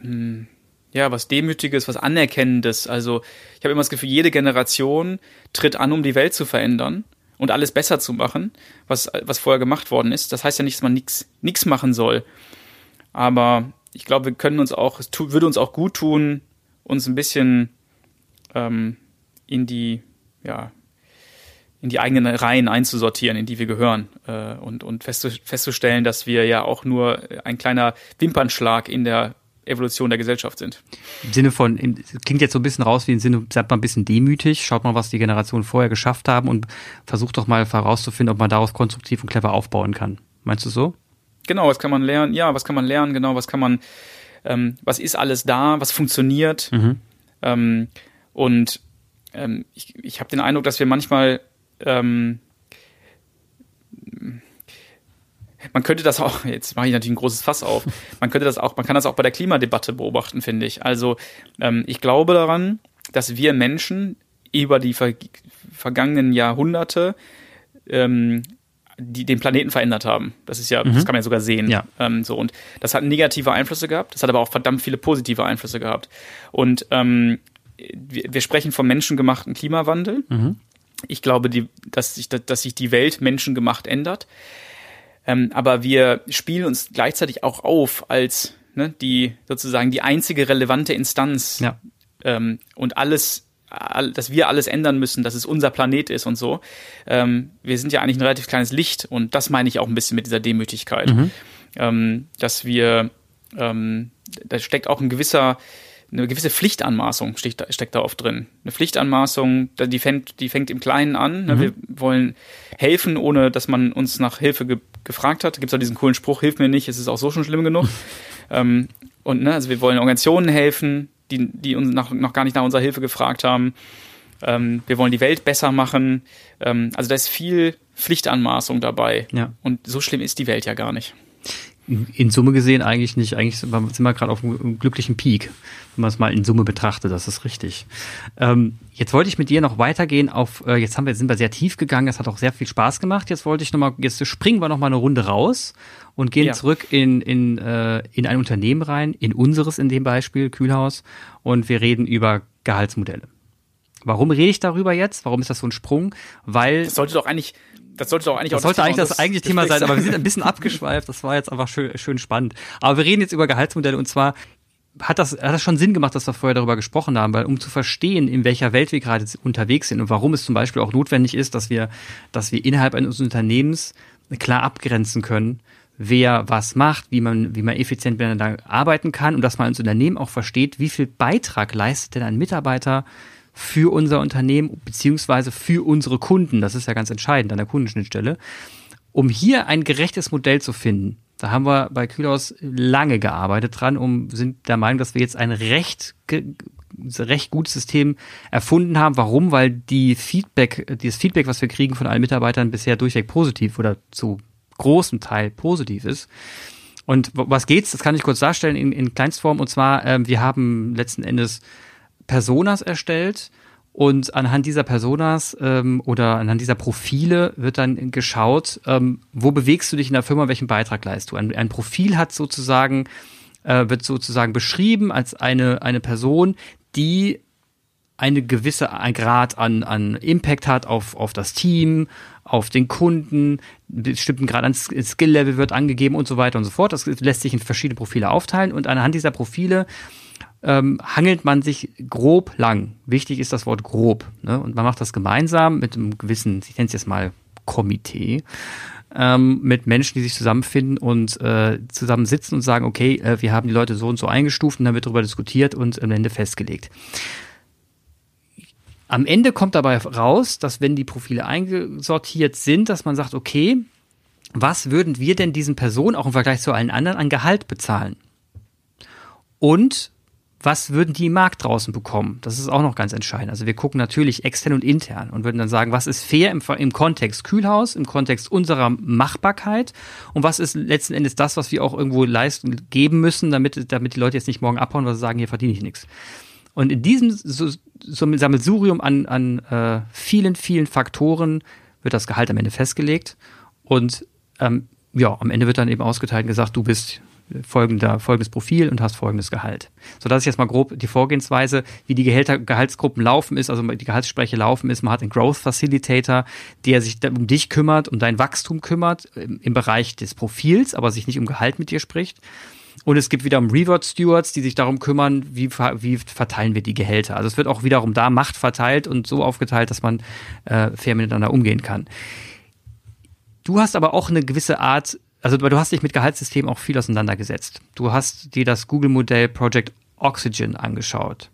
hm, ja, was Demütiges, was Anerkennendes. Also ich habe immer das Gefühl, jede Generation tritt an, um die Welt zu verändern und alles besser zu machen, was, was vorher gemacht worden ist. Das heißt ja nicht, dass man nichts machen soll. Aber ich glaube, wir können uns auch, es würde uns auch gut tun, uns ein bisschen ähm, in die, ja, in die eigenen Reihen einzusortieren, in die wir gehören äh, und, und festzustellen, festzustellen, dass wir ja auch nur ein kleiner Wimpernschlag in der Evolution der Gesellschaft sind. Im Sinne von, klingt jetzt so ein bisschen raus wie im Sinne, seid mal ein bisschen demütig, schaut mal, was die Generationen vorher geschafft haben und versucht doch mal herauszufinden, ob man daraus konstruktiv und clever aufbauen kann. Meinst du so? Genau, was kann man lernen? Ja, was kann man lernen? Genau, was kann man, ähm, was ist alles da? Was funktioniert? Mhm. Ähm, und ähm, ich, ich habe den Eindruck, dass wir manchmal ähm, man könnte das auch, jetzt mache ich natürlich ein großes Fass auf, man könnte das auch, man kann das auch bei der Klimadebatte beobachten, finde ich. Also ähm, ich glaube daran, dass wir Menschen über die ver vergangenen Jahrhunderte ähm, die den Planeten verändert haben. Das ist ja, mhm. das kann man ja sogar sehen. Ja. Ähm, so und das hat negative Einflüsse gehabt. Das hat aber auch verdammt viele positive Einflüsse gehabt. Und ähm, wir, wir sprechen vom menschengemachten Klimawandel. Mhm. Ich glaube, die, dass, sich, dass sich die Welt menschengemacht ändert. Ähm, aber wir spielen uns gleichzeitig auch auf als ne, die sozusagen die einzige relevante Instanz ja. ähm, und alles dass wir alles ändern müssen, dass es unser Planet ist und so. Ähm, wir sind ja eigentlich ein relativ kleines Licht und das meine ich auch ein bisschen mit dieser Demütigkeit, mhm. ähm, dass wir, ähm, da steckt auch ein gewisser, eine gewisse Pflichtanmaßung steckt, steckt da oft drin. Eine Pflichtanmaßung, die fängt, die fängt im Kleinen an. Ne? Mhm. Wir wollen helfen, ohne dass man uns nach Hilfe ge gefragt hat. Da gibt es auch diesen coolen Spruch, hilf mir nicht, es ist auch so schon schlimm genug. (laughs) ähm, und ne, also wir wollen Organisationen helfen, die, die uns nach, noch gar nicht nach unserer Hilfe gefragt haben. Ähm, wir wollen die Welt besser machen. Ähm, also da ist viel Pflichtanmaßung dabei. Ja. Und so schlimm ist die Welt ja gar nicht in Summe gesehen eigentlich nicht. Eigentlich sind wir gerade auf einem glücklichen Peak, wenn man es mal in Summe betrachtet. Das ist richtig. Ähm, jetzt wollte ich mit dir noch weitergehen auf, äh, jetzt haben wir, sind wir sehr tief gegangen. Das hat auch sehr viel Spaß gemacht. Jetzt wollte ich nochmal, jetzt springen wir nochmal eine Runde raus und gehen ja. zurück in, in, äh, in ein Unternehmen rein, in unseres in dem Beispiel, Kühlhaus. Und wir reden über Gehaltsmodelle. Warum rede ich darüber jetzt? Warum ist das so ein Sprung? Weil. Das sollte doch eigentlich, das sollte doch eigentlich das sollte eigentlich das eigentliche Thema sein, aber wir sind (laughs) ein bisschen abgeschweift. Das war jetzt einfach schön, schön spannend. Aber wir reden jetzt über Gehaltsmodelle und zwar hat das, hat das schon Sinn gemacht, dass wir vorher darüber gesprochen haben, weil um zu verstehen, in welcher Welt wir gerade unterwegs sind und warum es zum Beispiel auch notwendig ist, dass wir, dass wir innerhalb eines Unternehmens klar abgrenzen können, wer was macht, wie man, wie man effizient miteinander arbeiten kann und dass man als Unternehmen auch versteht, wie viel Beitrag leistet denn ein Mitarbeiter für unser Unternehmen beziehungsweise für unsere Kunden. Das ist ja ganz entscheidend an der Kundenschnittstelle. Um hier ein gerechtes Modell zu finden, da haben wir bei Kühlhaus lange gearbeitet dran, um sind der Meinung, dass wir jetzt ein recht recht gutes System erfunden haben. Warum? Weil die Feedback, das Feedback, was wir kriegen von allen Mitarbeitern bisher durchweg positiv oder zu großem Teil positiv ist. Und was geht's? Das kann ich kurz darstellen in, in Kleinstform. Und zwar, ähm, wir haben letzten Endes Personas erstellt und anhand dieser Personas ähm, oder anhand dieser Profile wird dann geschaut, ähm, wo bewegst du dich in der Firma, welchen Beitrag leistest du. Ein, ein Profil hat sozusagen, äh, wird sozusagen beschrieben als eine, eine Person, die eine gewisse Grad an, an Impact hat auf, auf das Team, auf den Kunden, bestimmten Grad an Skill-Level wird angegeben und so weiter und so fort. Das lässt sich in verschiedene Profile aufteilen und anhand dieser Profile ähm, hangelt man sich grob lang. Wichtig ist das Wort grob. Ne? Und man macht das gemeinsam mit einem gewissen, ich nenne es jetzt mal Komitee, ähm, mit Menschen, die sich zusammenfinden und äh, zusammen sitzen und sagen, okay, äh, wir haben die Leute so und so eingestuft und dann wird darüber diskutiert und am Ende festgelegt. Am Ende kommt dabei raus, dass wenn die Profile eingesortiert sind, dass man sagt, okay, was würden wir denn diesen Personen auch im Vergleich zu allen anderen an Gehalt bezahlen? Und was würden die im Markt draußen bekommen? Das ist auch noch ganz entscheidend. Also wir gucken natürlich extern und intern und würden dann sagen, was ist fair im, im Kontext Kühlhaus, im Kontext unserer Machbarkeit und was ist letzten Endes das, was wir auch irgendwo leisten, geben müssen, damit, damit die Leute jetzt nicht morgen abhauen, weil sie sagen, hier verdiene ich nichts. Und in diesem Sammelsurium an, an äh, vielen, vielen Faktoren wird das Gehalt am Ende festgelegt und ähm, ja, am Ende wird dann eben ausgeteilt und gesagt, du bist folgender, folgendes Profil und hast folgendes Gehalt. So, das ist jetzt mal grob die Vorgehensweise, wie die Gehälter, Gehaltsgruppen laufen ist, also die Gehaltsspreche laufen ist. Man hat einen Growth Facilitator, der sich um dich kümmert, um dein Wachstum kümmert, im, im Bereich des Profils, aber sich nicht um Gehalt mit dir spricht. Und es gibt wiederum Reward Stewards, die sich darum kümmern, wie, wie verteilen wir die Gehälter. Also es wird auch wiederum da Macht verteilt und so aufgeteilt, dass man äh, fair miteinander umgehen kann. Du hast aber auch eine gewisse Art also du hast dich mit Gehaltssystemen auch viel auseinandergesetzt. Du hast dir das Google-Modell Project Oxygen angeschaut.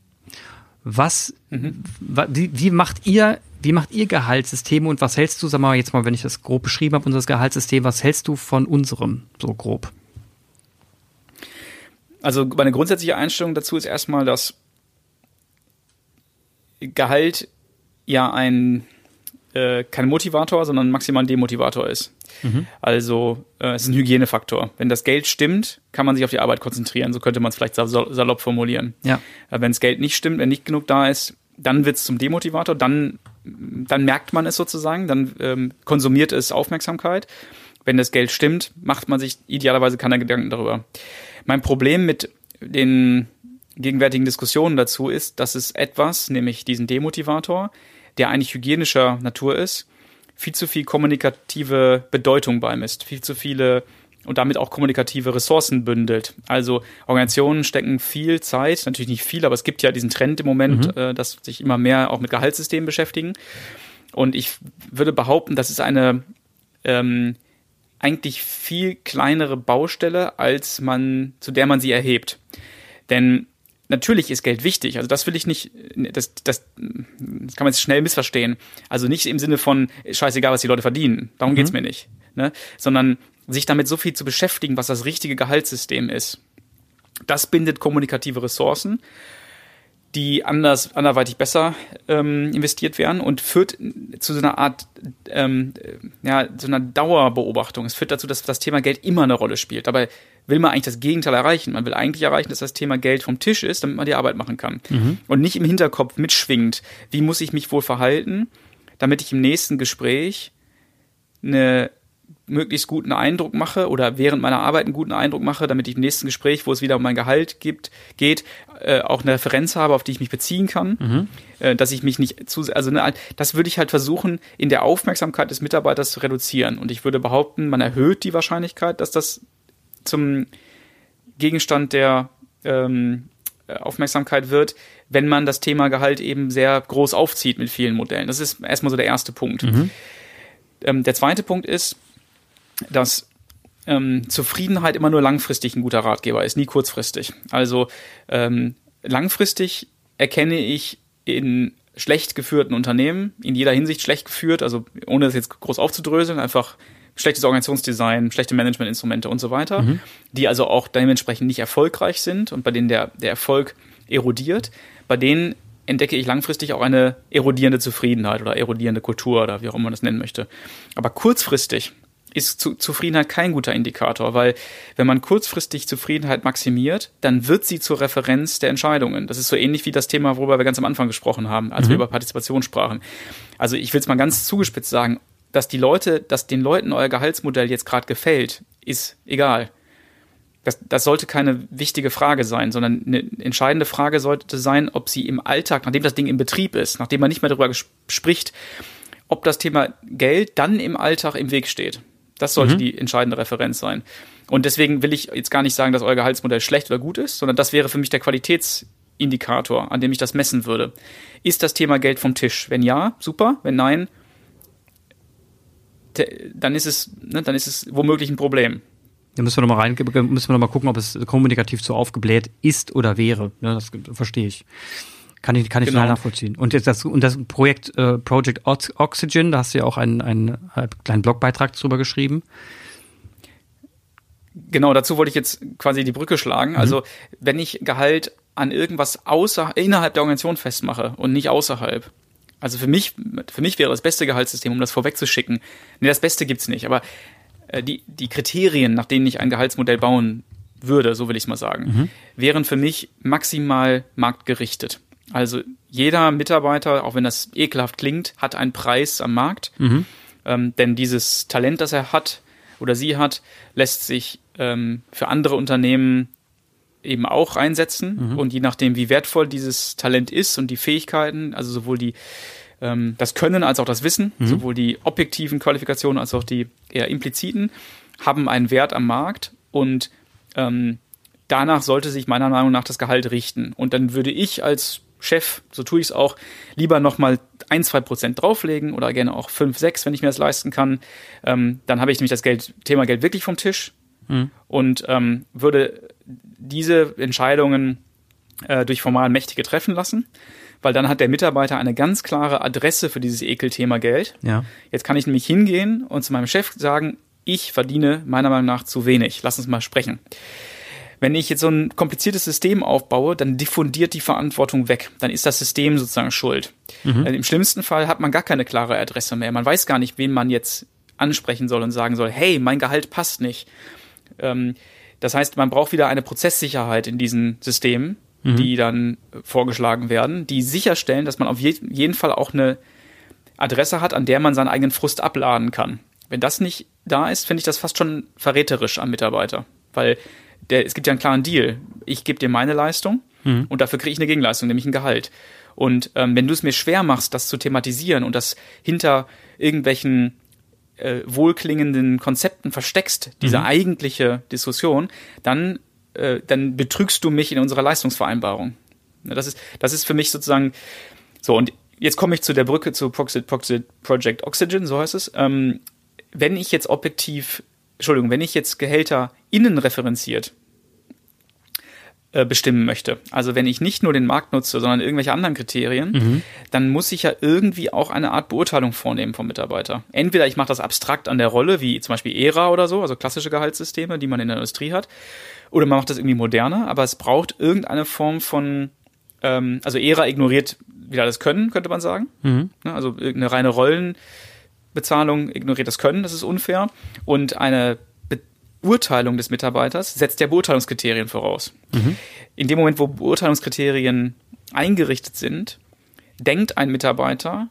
Was, mhm. wie, wie, macht ihr, wie macht ihr Gehaltssysteme und was hältst du, sag mal jetzt mal, wenn ich das grob beschrieben habe, unser Gehaltssystem, was hältst du von unserem so grob? Also meine grundsätzliche Einstellung dazu ist erstmal, dass Gehalt ja ein äh, kein Motivator, sondern maximal ein Demotivator ist. Mhm. Also äh, es ist ein Hygienefaktor. Wenn das Geld stimmt, kann man sich auf die Arbeit konzentrieren. So könnte man es vielleicht salopp formulieren. Ja. Äh, wenn das Geld nicht stimmt, wenn nicht genug da ist, dann wird es zum Demotivator. Dann, dann merkt man es sozusagen. Dann ähm, konsumiert es Aufmerksamkeit. Wenn das Geld stimmt, macht man sich idealerweise keine Gedanken darüber. Mein Problem mit den gegenwärtigen Diskussionen dazu ist, dass es etwas, nämlich diesen Demotivator, der eigentlich hygienischer Natur ist, viel zu viel kommunikative Bedeutung beimisst, viel zu viele und damit auch kommunikative Ressourcen bündelt. Also Organisationen stecken viel Zeit, natürlich nicht viel, aber es gibt ja diesen Trend im Moment, mhm. äh, dass sich immer mehr auch mit Gehaltssystemen beschäftigen. Und ich würde behaupten, das ist eine ähm, eigentlich viel kleinere Baustelle, als man, zu der man sie erhebt. Denn natürlich ist Geld wichtig. Also das will ich nicht, das, das, das kann man jetzt schnell missverstehen. Also nicht im Sinne von, scheißegal, was die Leute verdienen. Darum mhm. geht's mir nicht. Ne? Sondern sich damit so viel zu beschäftigen, was das richtige Gehaltssystem ist. Das bindet kommunikative Ressourcen die anders, anderweitig besser ähm, investiert werden und führt zu so einer Art, ähm, ja, so einer Dauerbeobachtung. Es führt dazu, dass das Thema Geld immer eine Rolle spielt. Dabei will man eigentlich das Gegenteil erreichen. Man will eigentlich erreichen, dass das Thema Geld vom Tisch ist, damit man die Arbeit machen kann. Mhm. Und nicht im Hinterkopf mitschwingt, wie muss ich mich wohl verhalten, damit ich im nächsten Gespräch eine möglichst guten Eindruck mache oder während meiner Arbeit einen guten Eindruck mache, damit ich im nächsten Gespräch, wo es wieder um mein Gehalt gibt, geht, äh, auch eine Referenz habe, auf die ich mich beziehen kann, mhm. äh, dass ich mich nicht zu, also ne, das würde ich halt versuchen, in der Aufmerksamkeit des Mitarbeiters zu reduzieren. Und ich würde behaupten, man erhöht die Wahrscheinlichkeit, dass das zum Gegenstand der ähm, Aufmerksamkeit wird, wenn man das Thema Gehalt eben sehr groß aufzieht mit vielen Modellen. Das ist erstmal so der erste Punkt. Mhm. Ähm, der zweite Punkt ist, dass ähm, Zufriedenheit immer nur langfristig ein guter Ratgeber ist, nie kurzfristig. Also ähm, langfristig erkenne ich in schlecht geführten Unternehmen, in jeder Hinsicht schlecht geführt, also ohne das jetzt groß aufzudröseln, einfach schlechtes Organisationsdesign, schlechte Managementinstrumente und so weiter, mhm. die also auch dementsprechend nicht erfolgreich sind und bei denen der, der Erfolg erodiert, bei denen entdecke ich langfristig auch eine erodierende Zufriedenheit oder erodierende Kultur oder wie auch immer man das nennen möchte. Aber kurzfristig ist zu, Zufriedenheit kein guter Indikator, weil wenn man kurzfristig Zufriedenheit maximiert, dann wird sie zur Referenz der Entscheidungen. Das ist so ähnlich wie das Thema, worüber wir ganz am Anfang gesprochen haben, als mhm. wir über Partizipation sprachen. Also ich will es mal ganz zugespitzt sagen, dass die Leute, dass den Leuten euer Gehaltsmodell jetzt gerade gefällt, ist egal. Das, das sollte keine wichtige Frage sein, sondern eine entscheidende Frage sollte sein, ob sie im Alltag, nachdem das Ding im Betrieb ist, nachdem man nicht mehr darüber spricht, ob das Thema Geld dann im Alltag im Weg steht. Das sollte mhm. die entscheidende Referenz sein. Und deswegen will ich jetzt gar nicht sagen, dass euer Gehaltsmodell schlecht oder gut ist, sondern das wäre für mich der Qualitätsindikator, an dem ich das messen würde. Ist das Thema Geld vom Tisch? Wenn ja, super. Wenn nein, dann ist es, ne, dann ist es womöglich ein Problem. Da müssen wir noch mal rein, müssen wir noch mal gucken, ob es kommunikativ zu aufgebläht ist oder wäre. Ja, das verstehe ich. Kann ich, kann ich genau. nachvollziehen. Und jetzt das, und das Projekt äh, Project Oxygen, da hast du ja auch einen, einen, einen kleinen Blogbeitrag drüber geschrieben. Genau, dazu wollte ich jetzt quasi die Brücke schlagen. Mhm. Also, wenn ich Gehalt an irgendwas außer, innerhalb der Organisation festmache und nicht außerhalb. Also für mich, für mich wäre das beste Gehaltssystem, um das vorwegzuschicken. Nee, das Beste gibt's nicht, aber äh, die, die Kriterien, nach denen ich ein Gehaltsmodell bauen würde, so will ich es mal sagen, mhm. wären für mich maximal marktgerichtet. Also jeder Mitarbeiter, auch wenn das ekelhaft klingt, hat einen Preis am Markt. Mhm. Ähm, denn dieses Talent, das er hat oder sie hat, lässt sich ähm, für andere Unternehmen eben auch einsetzen. Mhm. Und je nachdem, wie wertvoll dieses Talent ist und die Fähigkeiten, also sowohl die ähm, das Können als auch das Wissen, mhm. sowohl die objektiven Qualifikationen als auch die eher impliziten, haben einen Wert am Markt und ähm, danach sollte sich meiner Meinung nach das Gehalt richten. Und dann würde ich als Chef, so tue ich es auch, lieber nochmal ein, zwei Prozent drauflegen oder gerne auch fünf, sechs, wenn ich mir das leisten kann. Ähm, dann habe ich nämlich das Geld, Thema Geld wirklich vom Tisch mhm. und ähm, würde diese Entscheidungen äh, durch formal Mächtige treffen lassen, weil dann hat der Mitarbeiter eine ganz klare Adresse für dieses Ekelthema Geld. Ja. Jetzt kann ich nämlich hingehen und zu meinem Chef sagen, ich verdiene meiner Meinung nach zu wenig. Lass uns mal sprechen. Wenn ich jetzt so ein kompliziertes System aufbaue, dann diffundiert die Verantwortung weg. Dann ist das System sozusagen schuld. Mhm. Im schlimmsten Fall hat man gar keine klare Adresse mehr. Man weiß gar nicht, wen man jetzt ansprechen soll und sagen soll, hey, mein Gehalt passt nicht. Ähm, das heißt, man braucht wieder eine Prozesssicherheit in diesen Systemen, mhm. die dann vorgeschlagen werden, die sicherstellen, dass man auf je jeden Fall auch eine Adresse hat, an der man seinen eigenen Frust abladen kann. Wenn das nicht da ist, finde ich das fast schon verräterisch am Mitarbeiter. Weil der, es gibt ja einen klaren Deal. Ich gebe dir meine Leistung mhm. und dafür kriege ich eine Gegenleistung, nämlich ein Gehalt. Und ähm, wenn du es mir schwer machst, das zu thematisieren und das hinter irgendwelchen äh, wohlklingenden Konzepten versteckst, diese mhm. eigentliche Diskussion, dann, äh, dann betrügst du mich in unserer Leistungsvereinbarung. Das ist, das ist für mich sozusagen so. Und jetzt komme ich zu der Brücke zu Proxit, Proxit Project Oxygen, so heißt es. Ähm, wenn ich jetzt objektiv, Entschuldigung, wenn ich jetzt Gehälter innen referenziert äh, bestimmen möchte. Also wenn ich nicht nur den Markt nutze, sondern irgendwelche anderen Kriterien, mhm. dann muss ich ja irgendwie auch eine Art Beurteilung vornehmen vom Mitarbeiter. Entweder ich mache das abstrakt an der Rolle, wie zum Beispiel ERA oder so, also klassische Gehaltssysteme, die man in der Industrie hat, oder man macht das irgendwie moderner, aber es braucht irgendeine Form von, ähm, also ERA ignoriert wieder das Können, könnte man sagen. Mhm. Ne, also irgendeine reine Rollenbezahlung ignoriert das Können, das ist unfair. Und eine Beurteilung des Mitarbeiters setzt ja Beurteilungskriterien voraus. Mhm. In dem Moment, wo Beurteilungskriterien eingerichtet sind, denkt ein Mitarbeiter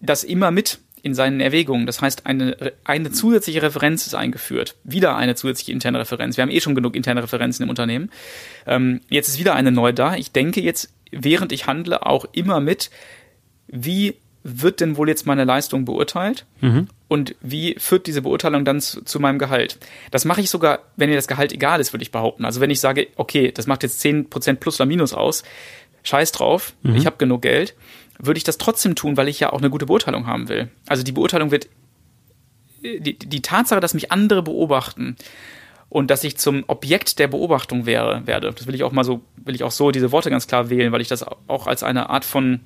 das immer mit in seinen Erwägungen. Das heißt, eine, eine zusätzliche Referenz ist eingeführt. Wieder eine zusätzliche interne Referenz. Wir haben eh schon genug interne Referenzen im Unternehmen. Ähm, jetzt ist wieder eine neu da. Ich denke jetzt, während ich handle, auch immer mit, wie wird denn wohl jetzt meine Leistung beurteilt mhm. und wie führt diese Beurteilung dann zu, zu, meinem Gehalt? Das mache ich sogar, wenn mir das Gehalt egal ist, würde ich behaupten. Also wenn ich sage, okay, das macht jetzt 10% plus oder minus aus, scheiß drauf, mhm. ich habe genug Geld, würde ich das trotzdem tun, weil ich ja auch eine gute Beurteilung haben will. Also die Beurteilung wird, die, die Tatsache, dass mich andere beobachten und dass ich zum Objekt der Beobachtung wäre, werde, das will ich auch mal so, will ich auch so diese Worte ganz klar wählen, weil ich das auch als eine Art von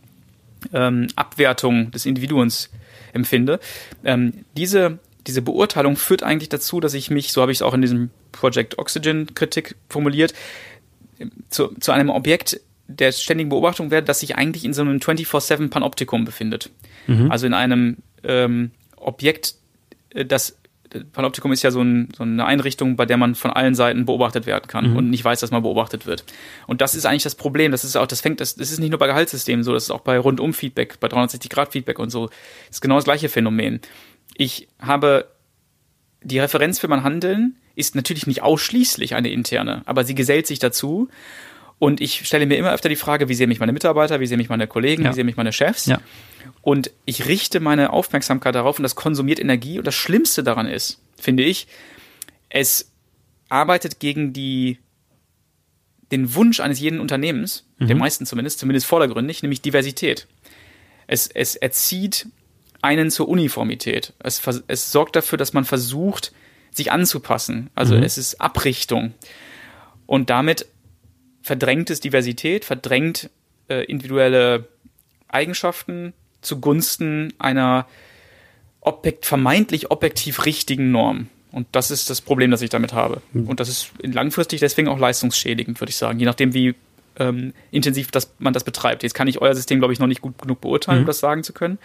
ähm, Abwertung des Individuums empfinde. Ähm, diese, diese Beurteilung führt eigentlich dazu, dass ich mich, so habe ich es auch in diesem Project Oxygen Kritik formuliert, zu, zu einem Objekt der ständigen Beobachtung werde, dass sich eigentlich in so einem 24-7 Panoptikum befindet. Mhm. Also in einem ähm, Objekt, äh, das Panoptikum ist ja so, ein, so, eine Einrichtung, bei der man von allen Seiten beobachtet werden kann mhm. und nicht weiß, dass man beobachtet wird. Und das ist eigentlich das Problem. Das ist auch, das fängt, das, das ist nicht nur bei Gehaltssystemen so, das ist auch bei Rundum-Feedback, bei 360-Grad-Feedback und so. Das ist genau das gleiche Phänomen. Ich habe die Referenz für mein Handeln ist natürlich nicht ausschließlich eine interne, aber sie gesellt sich dazu. Und ich stelle mir immer öfter die Frage, wie sehen mich meine Mitarbeiter, wie sehen mich meine Kollegen, ja. wie sehen mich meine Chefs. Ja. Und ich richte meine Aufmerksamkeit darauf und das konsumiert Energie. Und das Schlimmste daran ist, finde ich, es arbeitet gegen die, den Wunsch eines jeden Unternehmens, mhm. der meisten zumindest, zumindest vordergründig, nämlich Diversität. Es, es erzieht einen zur Uniformität. Es, es sorgt dafür, dass man versucht, sich anzupassen. Also mhm. es ist Abrichtung. Und damit verdrängt es Diversität, verdrängt äh, individuelle Eigenschaften zugunsten einer objekt, vermeintlich objektiv richtigen Norm. Und das ist das Problem, das ich damit habe. Mhm. Und das ist langfristig deswegen auch leistungsschädigend, würde ich sagen, je nachdem, wie ähm, intensiv das, man das betreibt. Jetzt kann ich euer System, glaube ich, noch nicht gut genug beurteilen, mhm. um das sagen zu können.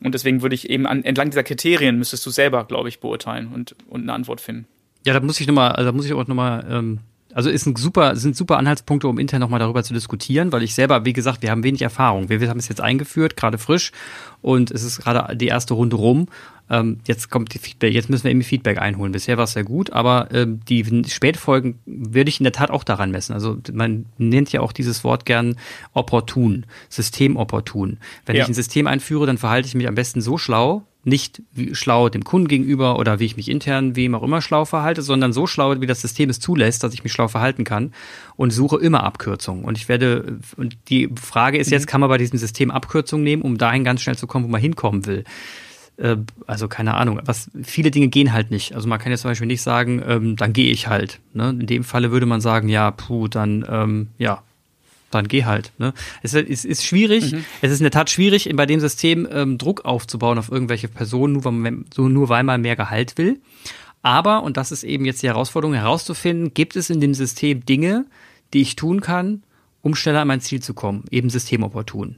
Und deswegen würde ich eben an, entlang dieser Kriterien müsstest du selber, glaube ich, beurteilen und, und eine Antwort finden. Ja, da muss ich nochmal, also da muss ich auch nochmal ähm, also ist ein super, sind super Anhaltspunkte, um intern nochmal darüber zu diskutieren, weil ich selber, wie gesagt, wir haben wenig Erfahrung. Wir, wir haben es jetzt eingeführt, gerade frisch, und es ist gerade die erste Runde rum. Ähm, jetzt kommt die Feedback, jetzt müssen wir eben Feedback einholen. Bisher war es sehr gut, aber ähm, die Spätfolgen würde ich in der Tat auch daran messen. Also man nennt ja auch dieses Wort gern opportun, systemopportun. Wenn ja. ich ein System einführe, dann verhalte ich mich am besten so schlau, nicht schlau dem Kunden gegenüber oder wie ich mich intern, wem auch immer schlau verhalte, sondern so schlau, wie das System es zulässt, dass ich mich schlau verhalten kann und suche immer Abkürzungen. Und ich werde, und die Frage ist jetzt, mhm. kann man bei diesem System Abkürzungen nehmen, um dahin ganz schnell zu kommen, wo man hinkommen will? Äh, also keine Ahnung, was viele Dinge gehen halt nicht. Also man kann jetzt zum Beispiel nicht sagen, ähm, dann gehe ich halt. Ne? In dem Falle würde man sagen, ja, puh, dann ähm, ja, dann geh halt. Ne? Es ist, ist schwierig, mhm. es ist in der Tat schwierig, bei dem System ähm, Druck aufzubauen auf irgendwelche Personen, nur weil, man, so, nur weil man mehr Gehalt will. Aber, und das ist eben jetzt die Herausforderung, herauszufinden, gibt es in dem System Dinge, die ich tun kann, um schneller an mein Ziel zu kommen, eben systemopportun.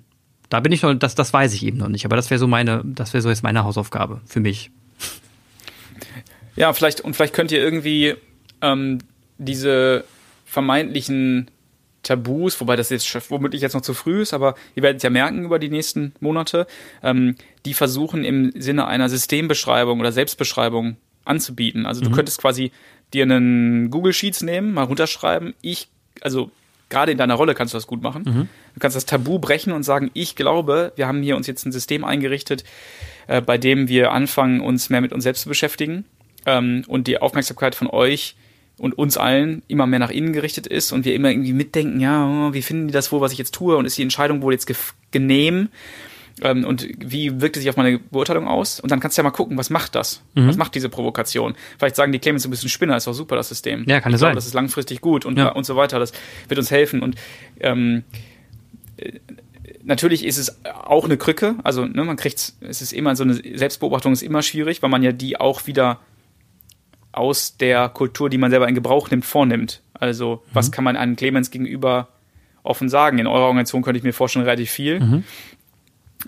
Da bin ich noch, das, das weiß ich eben noch nicht, aber das wäre so meine, das wäre so jetzt meine Hausaufgabe für mich. Ja, vielleicht, und vielleicht könnt ihr irgendwie ähm, diese vermeintlichen Tabus, wobei das jetzt womöglich jetzt noch zu früh ist, aber ihr werdet es ja merken über die nächsten Monate, ähm, die versuchen im Sinne einer Systembeschreibung oder Selbstbeschreibung anzubieten. Also du mhm. könntest quasi dir einen Google Sheets nehmen, mal runterschreiben, ich, also gerade in deiner Rolle kannst du das gut machen. Mhm. Du kannst das Tabu brechen und sagen, ich glaube, wir haben hier uns jetzt ein System eingerichtet, äh, bei dem wir anfangen, uns mehr mit uns selbst zu beschäftigen ähm, und die Aufmerksamkeit von euch und uns allen immer mehr nach innen gerichtet ist und wir immer irgendwie mitdenken, ja, wie finden die das wohl, was ich jetzt tue und ist die Entscheidung wohl jetzt genehm ähm, und wie wirkt es sich auf meine Beurteilung aus? Und dann kannst du ja mal gucken, was macht das? Mhm. Was macht diese Provokation? Vielleicht sagen die Clemens ein bisschen Spinner, ist doch super, das System. Ja, kann es sein. Das ist langfristig gut und, ja. und so weiter. Das wird uns helfen und ähm, natürlich ist es auch eine Krücke, also ne, man kriegt es ist immer so eine Selbstbeobachtung ist immer schwierig, weil man ja die auch wieder aus der Kultur, die man selber in Gebrauch nimmt, vornimmt. Also, mhm. was kann man einem Clemens gegenüber offen sagen? In eurer Organisation könnte ich mir vorstellen, relativ viel. Mhm.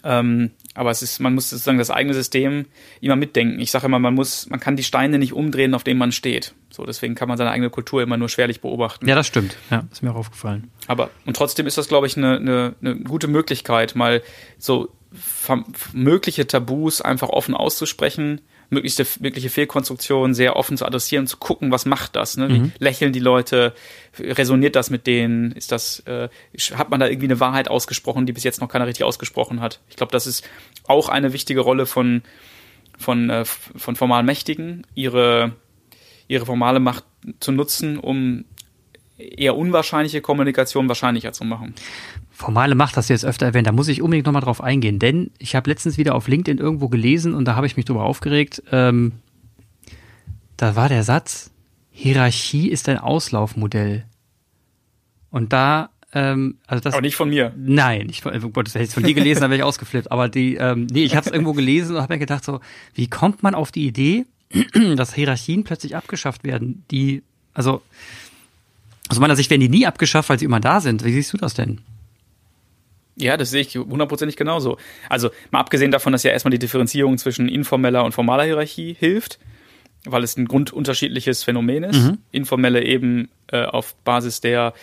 Ähm, aber es ist, man muss sozusagen das eigene System immer mitdenken. Ich sage immer, man muss, man kann die Steine nicht umdrehen, auf denen man steht. So, deswegen kann man seine eigene Kultur immer nur schwerlich beobachten. Ja, das stimmt. Ja, ist mir auch aufgefallen. Aber, und trotzdem ist das, glaube ich, eine, eine, eine gute Möglichkeit, mal so mögliche Tabus einfach offen auszusprechen möglichste, mögliche Fehlkonstruktionen sehr offen zu adressieren zu gucken, was macht das? Ne? Wie mhm. lächeln die Leute? Resoniert das mit denen? Ist das, äh, hat man da irgendwie eine Wahrheit ausgesprochen, die bis jetzt noch keiner richtig ausgesprochen hat? Ich glaube, das ist auch eine wichtige Rolle von, von, äh, von formal Mächtigen, ihre, ihre formale Macht zu nutzen, um eher unwahrscheinliche Kommunikation wahrscheinlicher zu machen. Formale Macht hast du jetzt öfter erwähnt, da muss ich unbedingt nochmal drauf eingehen, denn ich habe letztens wieder auf LinkedIn irgendwo gelesen und da habe ich mich drüber aufgeregt. Ähm, da war der Satz, Hierarchie ist ein Auslaufmodell. Und da, ähm, also das. Aber nicht von mir. Nein, ich, oh Gott, das hätte ich von dir gelesen, dann wäre ich (laughs) ausgeflippt. Aber die, ähm, nee, ich habe es irgendwo gelesen und habe mir gedacht, so, wie kommt man auf die Idee, (clears throat) dass Hierarchien plötzlich abgeschafft werden, die, also aus meiner Sicht werden die nie abgeschafft, weil sie immer da sind. Wie siehst du das denn? Ja, das sehe ich hundertprozentig genauso. Also mal abgesehen davon, dass ja erstmal die Differenzierung zwischen informeller und formaler Hierarchie hilft, weil es ein grundunterschiedliches Phänomen ist. Mhm. Informelle eben äh, auf Basis der,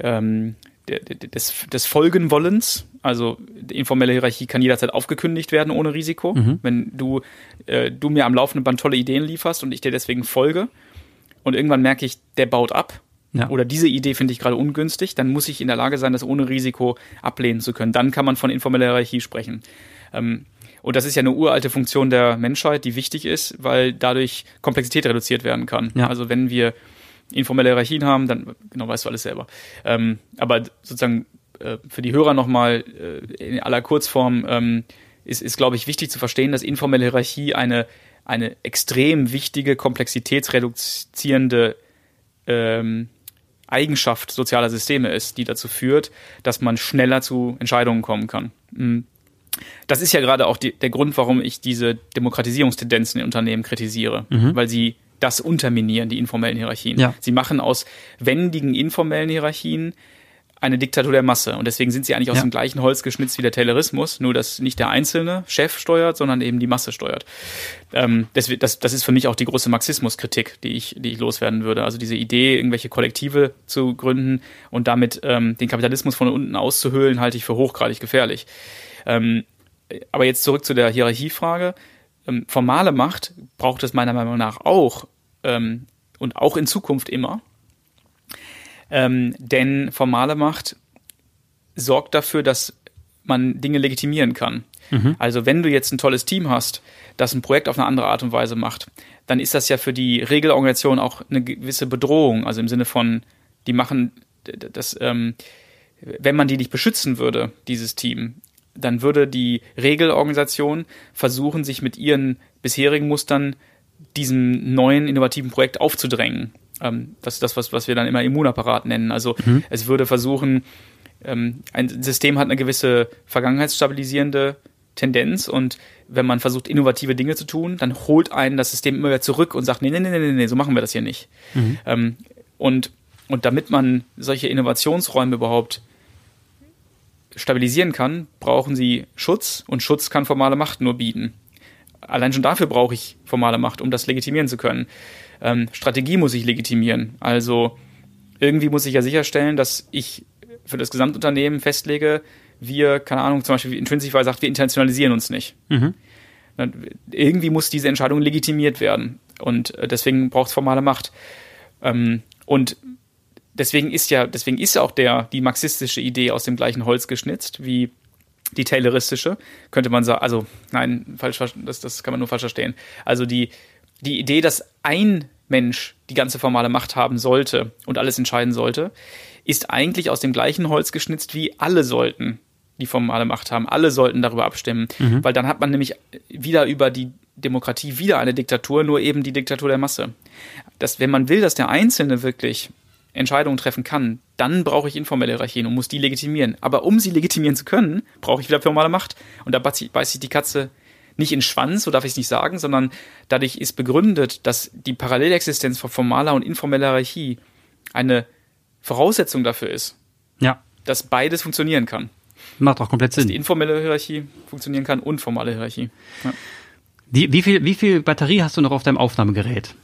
ähm, der, des, des Folgenwollens. Also die informelle Hierarchie kann jederzeit aufgekündigt werden ohne Risiko. Mhm. Wenn du, äh, du mir am laufenden Band tolle Ideen lieferst und ich dir deswegen folge und irgendwann merke ich, der baut ab, ja. oder diese Idee finde ich gerade ungünstig, dann muss ich in der Lage sein, das ohne Risiko ablehnen zu können. Dann kann man von informeller Hierarchie sprechen. Ähm, und das ist ja eine uralte Funktion der Menschheit, die wichtig ist, weil dadurch Komplexität reduziert werden kann. Ja. Also wenn wir informelle Hierarchien haben, dann genau weißt du alles selber. Ähm, aber sozusagen äh, für die Hörer nochmal äh, in aller Kurzform ähm, ist, ist glaube ich, wichtig zu verstehen, dass informelle Hierarchie eine, eine extrem wichtige, komplexitätsreduzierende ähm, Eigenschaft sozialer Systeme ist, die dazu führt, dass man schneller zu Entscheidungen kommen kann. Mhm. Das ist ja gerade auch die, der Grund, warum ich diese Demokratisierungstendenzen in Unternehmen kritisiere, mhm. weil sie das unterminieren, die informellen Hierarchien. Ja. Sie machen aus wendigen informellen Hierarchien eine Diktatur der Masse. Und deswegen sind sie eigentlich aus ja. dem gleichen Holz geschnitzt wie der Taylorismus, nur dass nicht der einzelne Chef steuert, sondern eben die Masse steuert. Ähm, das, das, das ist für mich auch die große Marxismuskritik, die ich, die ich loswerden würde. Also diese Idee, irgendwelche Kollektive zu gründen und damit ähm, den Kapitalismus von unten auszuhöhlen, halte ich für hochgradig gefährlich. Ähm, aber jetzt zurück zu der Hierarchiefrage. Ähm, formale Macht braucht es meiner Meinung nach auch ähm, und auch in Zukunft immer. Ähm, denn formale Macht sorgt dafür, dass man Dinge legitimieren kann. Mhm. Also wenn du jetzt ein tolles Team hast, das ein Projekt auf eine andere Art und Weise macht, dann ist das ja für die Regelorganisation auch eine gewisse Bedrohung. Also im Sinne von, die machen das, ähm, wenn man die nicht beschützen würde, dieses Team, dann würde die Regelorganisation versuchen, sich mit ihren bisherigen Mustern diesem neuen innovativen Projekt aufzudrängen. Ähm, das ist das, was, was wir dann immer Immunapparat nennen. Also mhm. es würde versuchen, ähm, ein System hat eine gewisse vergangenheitsstabilisierende Tendenz und wenn man versucht, innovative Dinge zu tun, dann holt einen das System immer wieder zurück und sagt, nee, nee, nee, nee, nee so machen wir das hier nicht. Mhm. Ähm, und, und damit man solche Innovationsräume überhaupt stabilisieren kann, brauchen sie Schutz und Schutz kann formale Macht nur bieten. Allein schon dafür brauche ich formale Macht, um das legitimieren zu können. Ähm, Strategie muss ich legitimieren. Also irgendwie muss ich ja sicherstellen, dass ich für das Gesamtunternehmen festlege, wir, keine Ahnung, zum Beispiel wie Intrinsify sagt, wir internationalisieren uns nicht. Mhm. Irgendwie muss diese Entscheidung legitimiert werden. Und äh, deswegen braucht es formale Macht. Ähm, und deswegen ist ja, deswegen ist ja auch der, die marxistische Idee aus dem gleichen Holz geschnitzt wie die tayloristische, könnte man sagen, also nein, falsch, das, das kann man nur falsch verstehen. Also die, die Idee, dass ein Mensch die ganze formale Macht haben sollte und alles entscheiden sollte, ist eigentlich aus dem gleichen Holz geschnitzt wie alle sollten die formale Macht haben. Alle sollten darüber abstimmen, mhm. weil dann hat man nämlich wieder über die Demokratie wieder eine Diktatur, nur eben die Diktatur der Masse. Das, wenn man will, dass der Einzelne wirklich Entscheidungen treffen kann, dann brauche ich informelle Hierarchien und muss die legitimieren. Aber um sie legitimieren zu können, brauche ich wieder formale Macht. Und da beißt sich die Katze nicht in Schwanz, so darf ich es nicht sagen, sondern dadurch ist begründet, dass die Parallelexistenz von formaler und informeller Hierarchie eine Voraussetzung dafür ist. Ja. Dass beides funktionieren kann. Macht auch komplett Sinn. Dass die informelle Hierarchie funktionieren kann und formale Hierarchie. Ja. Wie, wie, viel, wie viel Batterie hast du noch auf deinem Aufnahmegerät?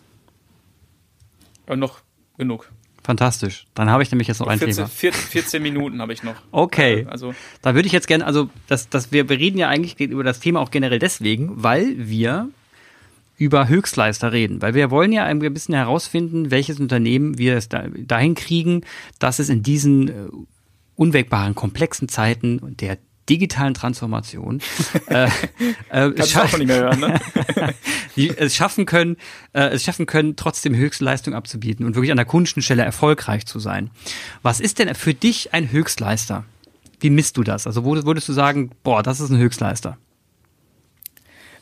Ja, noch genug. Fantastisch. Dann habe ich nämlich jetzt noch, noch ein 14, Thema. 14 Minuten habe ich noch. Okay. Also da würde ich jetzt gerne, also das, das wir, reden ja eigentlich über das Thema auch generell deswegen, weil wir über Höchstleister reden, weil wir wollen ja ein bisschen herausfinden, welches Unternehmen wir es da, dahin kriegen, dass es in diesen äh, unwägbaren, komplexen Zeiten der digitalen Transformation (laughs) äh, äh, scha- hören, ne? (laughs) es schaffen können, äh, es schaffen können, trotzdem Höchstleistung abzubieten und wirklich an der Kundenstelle erfolgreich zu sein. Was ist denn für dich ein Höchstleister? Wie misst du das? Also würdest du sagen, boah, das ist ein Höchstleister?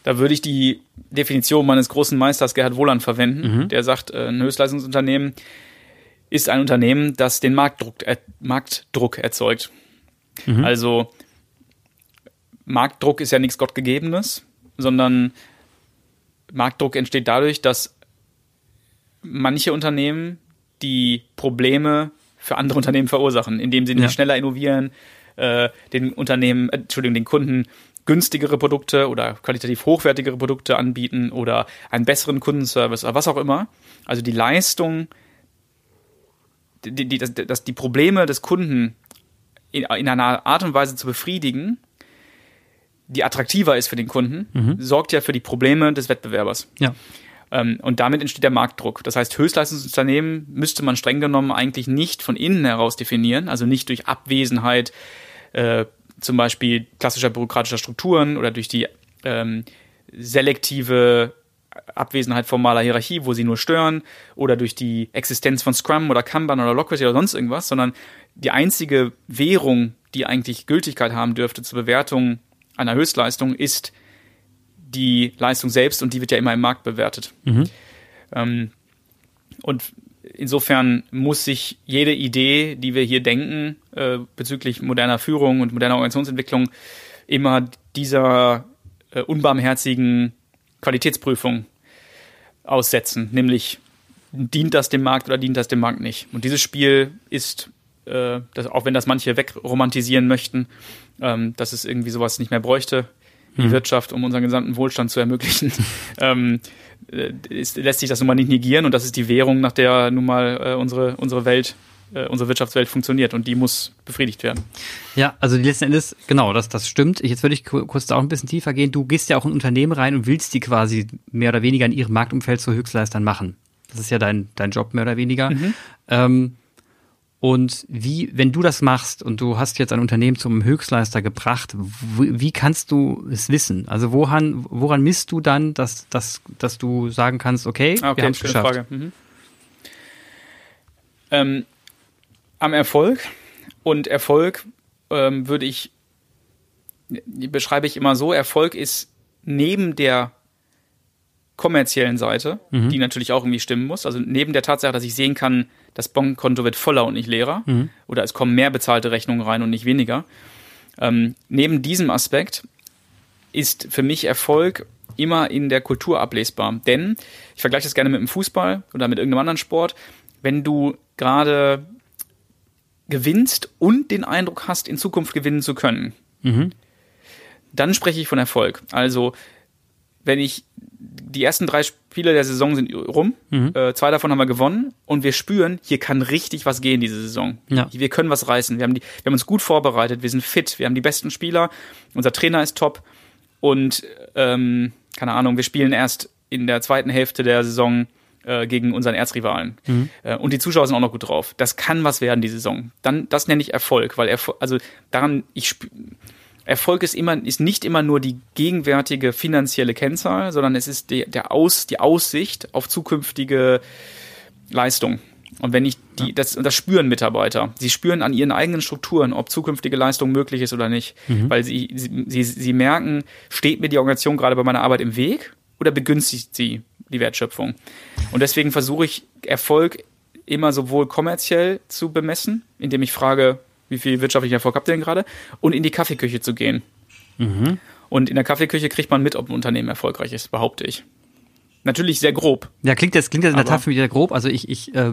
Da würde ich die Definition meines großen Meisters Gerhard Wohland verwenden, mhm. der sagt, äh, ein Höchstleistungsunternehmen ist ein Unternehmen, das den Marktdruck, äh, Marktdruck erzeugt. Mhm. Also Marktdruck ist ja nichts Gottgegebenes, sondern Marktdruck entsteht dadurch, dass manche Unternehmen die Probleme für andere Unternehmen verursachen, indem sie nicht ja. schneller innovieren, äh, den Unternehmen, äh, Entschuldigung, den Kunden günstigere Produkte oder qualitativ hochwertigere Produkte anbieten oder einen besseren Kundenservice oder was auch immer. Also die Leistung, die, die, das, das, die Probleme des Kunden in, in einer Art und Weise zu befriedigen, die attraktiver ist für den Kunden, mhm. sorgt ja für die Probleme des Wettbewerbers. Ja. Ähm, und damit entsteht der Marktdruck. Das heißt, Höchstleistungsunternehmen müsste man streng genommen eigentlich nicht von innen heraus definieren, also nicht durch Abwesenheit äh, zum Beispiel klassischer bürokratischer Strukturen oder durch die ähm, selektive Abwesenheit formaler Hierarchie, wo sie nur stören, oder durch die Existenz von Scrum oder Kanban oder Lockwood oder sonst irgendwas, sondern die einzige Währung, die eigentlich Gültigkeit haben dürfte zur Bewertung einer Höchstleistung, ist die Leistung selbst und die wird ja immer im Markt bewertet. Mhm. Ähm, und insofern muss sich jede Idee, die wir hier denken, äh, bezüglich moderner Führung und moderner Organisationsentwicklung, immer dieser äh, unbarmherzigen Qualitätsprüfung aussetzen, nämlich dient das dem Markt oder dient das dem Markt nicht. Und dieses Spiel ist, äh, das, auch wenn das manche wegromantisieren möchten, ähm, dass es irgendwie sowas nicht mehr bräuchte, die hm. Wirtschaft, um unseren gesamten Wohlstand zu ermöglichen, (laughs) ähm, äh, ist, lässt sich das nun mal nicht negieren und das ist die Währung, nach der nun mal äh, unsere, unsere Welt äh, unsere Wirtschaftswelt funktioniert und die muss befriedigt werden. Ja, also letzten Endes, genau, das, das stimmt. Jetzt würde ich kurz da auch ein bisschen tiefer gehen. Du gehst ja auch in Unternehmen rein und willst die quasi mehr oder weniger in ihrem Marktumfeld zu Höchstleistern machen. Das ist ja dein, dein Job mehr oder weniger. Mhm. Ähm, und wie, wenn du das machst und du hast jetzt ein Unternehmen zum Höchstleister gebracht, wie, wie kannst du es wissen? Also woran, woran misst du dann, dass, dass, dass du sagen kannst, okay, okay wir haben es geschafft? Frage. Mhm. Ähm, am Erfolg. Und Erfolg ähm, würde ich, beschreibe ich immer so, Erfolg ist neben der kommerziellen Seite, mhm. die natürlich auch irgendwie stimmen muss, also neben der Tatsache, dass ich sehen kann, das Bankkonto wird voller und nicht leerer, mhm. oder es kommen mehr bezahlte Rechnungen rein und nicht weniger. Ähm, neben diesem Aspekt ist für mich Erfolg immer in der Kultur ablesbar. Denn, ich vergleiche das gerne mit dem Fußball oder mit irgendeinem anderen Sport, wenn du gerade gewinnst und den Eindruck hast, in Zukunft gewinnen zu können, mhm. dann spreche ich von Erfolg. Also, wenn ich die ersten drei Spiele der Saison sind rum, mhm. äh, zwei davon haben wir gewonnen und wir spüren, hier kann richtig was gehen diese Saison. Ja. Wir können was reißen. Wir haben, die, wir haben uns gut vorbereitet, wir sind fit, wir haben die besten Spieler, unser Trainer ist top und ähm, keine Ahnung, wir spielen erst in der zweiten Hälfte der Saison äh, gegen unseren Erzrivalen. Mhm. Äh, und die Zuschauer sind auch noch gut drauf. Das kann was werden, die Saison. Dann, das nenne ich Erfolg, weil Erfolg, also daran, ich Erfolg ist immer, ist nicht immer nur die gegenwärtige finanzielle Kennzahl, sondern es ist die, der Aus, die Aussicht auf zukünftige Leistung. Und wenn ich die, das, das spüren Mitarbeiter. Sie spüren an ihren eigenen Strukturen, ob zukünftige Leistung möglich ist oder nicht. Mhm. Weil sie, sie, sie, sie merken, steht mir die Organisation gerade bei meiner Arbeit im Weg oder begünstigt sie die Wertschöpfung? Und deswegen versuche ich Erfolg immer sowohl kommerziell zu bemessen, indem ich frage, wie viel wirtschaftlichen Erfolg habt ihr denn gerade, und in die Kaffeeküche zu gehen. Mhm. Und in der Kaffeeküche kriegt man mit, ob ein Unternehmen erfolgreich ist, behaupte ich. Natürlich sehr grob. Ja, klingt das klingt das in der Tat für mich sehr grob. Also ich, ich äh,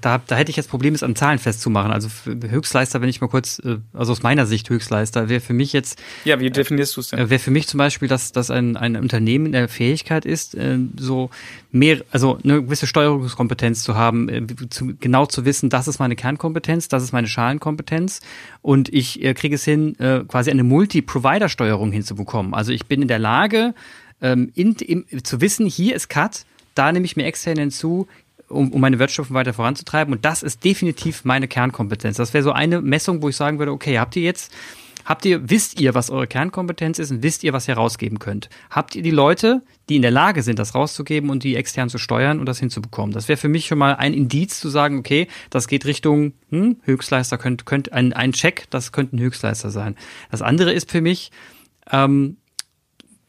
da, da hätte ich jetzt Probleme, es an Zahlen festzumachen. Also Höchstleister, wenn ich mal kurz, äh, also aus meiner Sicht Höchstleister, wäre für mich jetzt. Ja, wie definierst du es denn? Äh, wäre für mich zum Beispiel, dass, dass ein, ein Unternehmen in der Fähigkeit ist, äh, so mehr, also eine gewisse Steuerungskompetenz zu haben, äh, zu, genau zu wissen, das ist meine Kernkompetenz, das ist meine Schalenkompetenz und ich äh, kriege es hin, äh, quasi eine Multi-Provider-Steuerung hinzubekommen. Also ich bin in der Lage, ähm, in, im, zu wissen, hier ist Cut, da nehme ich mir extern hinzu, um, um meine Wertschöpfung weiter voranzutreiben. Und das ist definitiv meine Kernkompetenz. Das wäre so eine Messung, wo ich sagen würde, okay, habt ihr jetzt, habt ihr, wisst ihr, was eure Kernkompetenz ist und wisst ihr, was ihr rausgeben könnt? Habt ihr die Leute, die in der Lage sind, das rauszugeben und die extern zu steuern und das hinzubekommen? Das wäre für mich schon mal ein Indiz zu sagen, okay, das geht Richtung hm, Höchstleister, könnte könnt ein, ein Check, das könnte ein Höchstleister sein. Das andere ist für mich, ähm,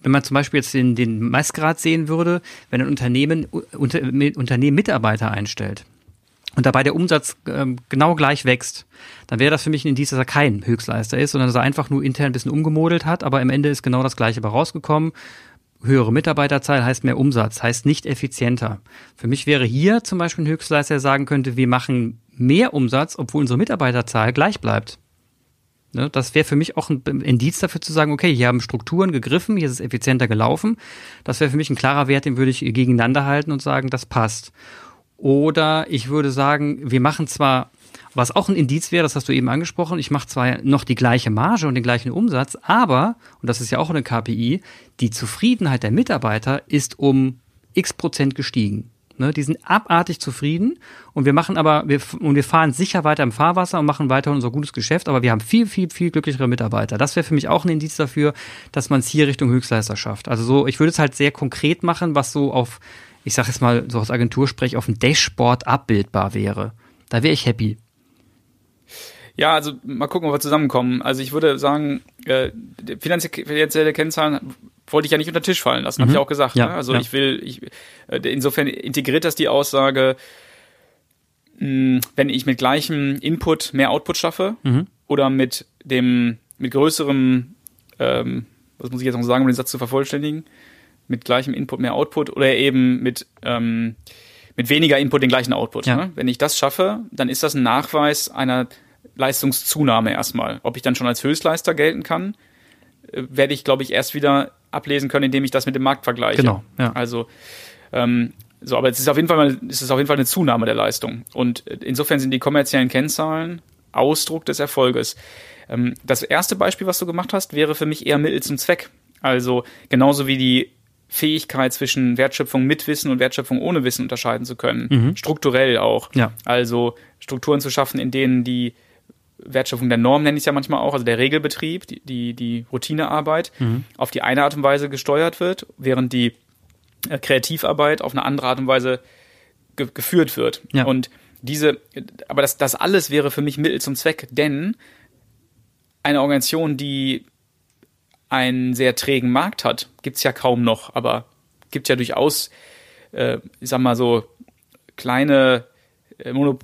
wenn man zum Beispiel jetzt den, den Messgrad sehen würde, wenn ein Unternehmen, unter, Unternehmen Mitarbeiter einstellt und dabei der Umsatz ähm, genau gleich wächst, dann wäre das für mich ein Indiz, dass er kein Höchstleister ist, sondern dass er einfach nur intern ein bisschen umgemodelt hat, aber am Ende ist genau das Gleiche bei rausgekommen. Höhere Mitarbeiterzahl heißt mehr Umsatz, heißt nicht effizienter. Für mich wäre hier zum Beispiel ein Höchstleister, der sagen könnte, wir machen mehr Umsatz, obwohl unsere Mitarbeiterzahl gleich bleibt. Ne? Das wäre für mich auch ein Indiz dafür zu sagen, okay, hier haben Strukturen gegriffen, hier ist es effizienter gelaufen. Das wäre für mich ein klarer Wert, den würde ich gegeneinander halten und sagen, das passt. Oder ich würde sagen, wir machen zwar, was auch ein Indiz wäre, das hast du eben angesprochen, ich mache zwar noch die gleiche Marge und den gleichen Umsatz, aber, und das ist ja auch eine KPI, die Zufriedenheit der Mitarbeiter ist um x Prozent gestiegen. Ne, die sind abartig zufrieden und wir machen aber, wir, und wir fahren sicher weiter im Fahrwasser und machen weiter unser gutes Geschäft, aber wir haben viel, viel, viel glücklichere Mitarbeiter. Das wäre für mich auch ein Indiz dafür, dass man es hier Richtung Höchstleister schafft. Also so, ich würde es halt sehr konkret machen, was so auf, ich sag jetzt mal so aus Agentursprech, auf dem Dashboard abbildbar wäre. Da wäre ich happy. Ja, also mal gucken, ob wir zusammenkommen. Also ich würde sagen, äh, finanzielle Kennzahlen wollte ich ja nicht unter den Tisch fallen lassen, mhm. habe ich auch gesagt. Ja, ne? Also ja. ich will, ich, äh, insofern integriert das die Aussage, mh, hm, wenn ich mit gleichem Input mehr Output schaffe mhm. oder mit dem, mit größerem, ähm, was muss ich jetzt noch sagen, um den Satz zu vervollständigen, mit gleichem Input mehr Output oder eben mit, ähm, mit weniger Input den gleichen Output. Ja. Ne? Wenn ich das schaffe, dann ist das ein Nachweis einer Leistungszunahme erstmal. Ob ich dann schon als Höchstleister gelten kann, äh, werde ich, glaube ich, erst wieder ablesen können, indem ich das mit dem Markt vergleiche. Genau. Ja. Also ähm, so, aber es ist auf jeden Fall mal, es ist auf jeden Fall eine Zunahme der Leistung. Und insofern sind die kommerziellen Kennzahlen Ausdruck des Erfolges. Ähm, das erste Beispiel, was du gemacht hast, wäre für mich eher Mittel zum Zweck. Also genauso wie die Fähigkeit zwischen Wertschöpfung mit Wissen und Wertschöpfung ohne Wissen unterscheiden zu können. Mhm. Strukturell auch. Ja. Also Strukturen zu schaffen, in denen die Wertschöpfung der Norm nenne ich es ja manchmal auch, also der Regelbetrieb, die, die, die Routinearbeit, mhm. auf die eine Art und Weise gesteuert wird, während die äh, Kreativarbeit auf eine andere Art und Weise ge geführt wird. Ja. Und diese, aber das, das alles wäre für mich Mittel zum Zweck, denn eine Organisation, die einen sehr trägen Markt hat, gibt's ja kaum noch, aber gibt ja durchaus, äh, ich sag mal so, kleine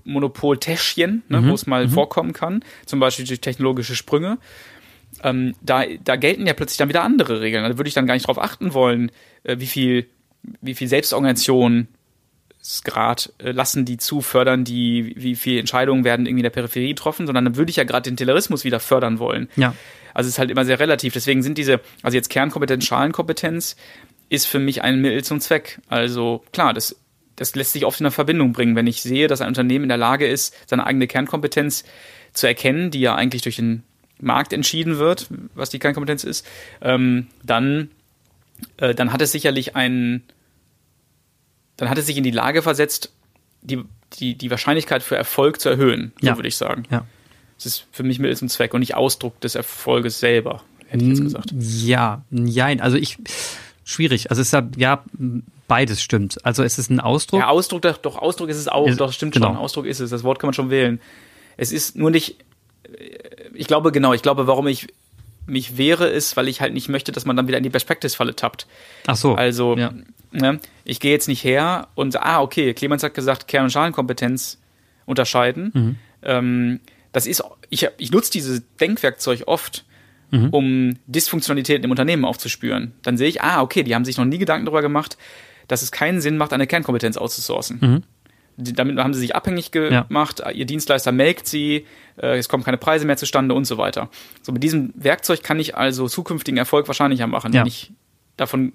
Monopoltäschchen, ne, mhm. wo es mal mhm. vorkommen kann, zum Beispiel durch technologische Sprünge. Ähm, da, da gelten ja plötzlich dann wieder andere Regeln. Da würde ich dann gar nicht darauf achten wollen, äh, wie viel, wie viel Selbstorganisation Grad äh, lassen die zu, fördern die, wie viele Entscheidungen werden irgendwie in der Peripherie getroffen, sondern dann würde ich ja gerade den Taylorismus wieder fördern wollen. Ja. Also es ist halt immer sehr relativ. Deswegen sind diese, also jetzt Kernkompetenz, Schalenkompetenz ist für mich ein Mittel zum Zweck. Also klar, das das lässt sich oft in eine Verbindung bringen. Wenn ich sehe, dass ein Unternehmen in der Lage ist, seine eigene Kernkompetenz zu erkennen, die ja eigentlich durch den Markt entschieden wird, was die Kernkompetenz ist, ähm, dann, äh, dann hat es sicherlich einen, dann hat es sich in die Lage versetzt, die, die, die Wahrscheinlichkeit für Erfolg zu erhöhen, so ja. würde ich sagen. Ja. Das ist für mich Mittel zum Zweck und nicht Ausdruck des Erfolges selber, hätte ich jetzt gesagt. Ja, nein, also ich, schwierig. Also es ist ja, ja beides stimmt. Also es ist ein Ausdruck. Ja, Ausdruck, doch, Ausdruck ist es auch. Ist, doch, stimmt genau. schon. Ausdruck ist es. Das Wort kann man schon wählen. Es ist nur nicht, ich glaube, genau, ich glaube, warum ich mich wehre, ist, weil ich halt nicht möchte, dass man dann wieder in die Perspektivfalle tappt. Ach so. Also, ja. ne, ich gehe jetzt nicht her und, ah, okay, Clemens hat gesagt, Kern- und Schalenkompetenz unterscheiden. Mhm. Ähm, das ist, ich, ich nutze dieses Denkwerkzeug oft, mhm. um Dysfunktionalitäten im Unternehmen aufzuspüren. Dann sehe ich, ah, okay, die haben sich noch nie Gedanken darüber gemacht, dass es keinen Sinn macht, eine Kernkompetenz auszusourcen. Mhm. Die, damit haben sie sich abhängig gemacht, ja. ihr Dienstleister melkt sie, äh, es kommen keine Preise mehr zustande und so weiter. So mit diesem Werkzeug kann ich also zukünftigen Erfolg wahrscheinlicher machen, ja. wenn ich davon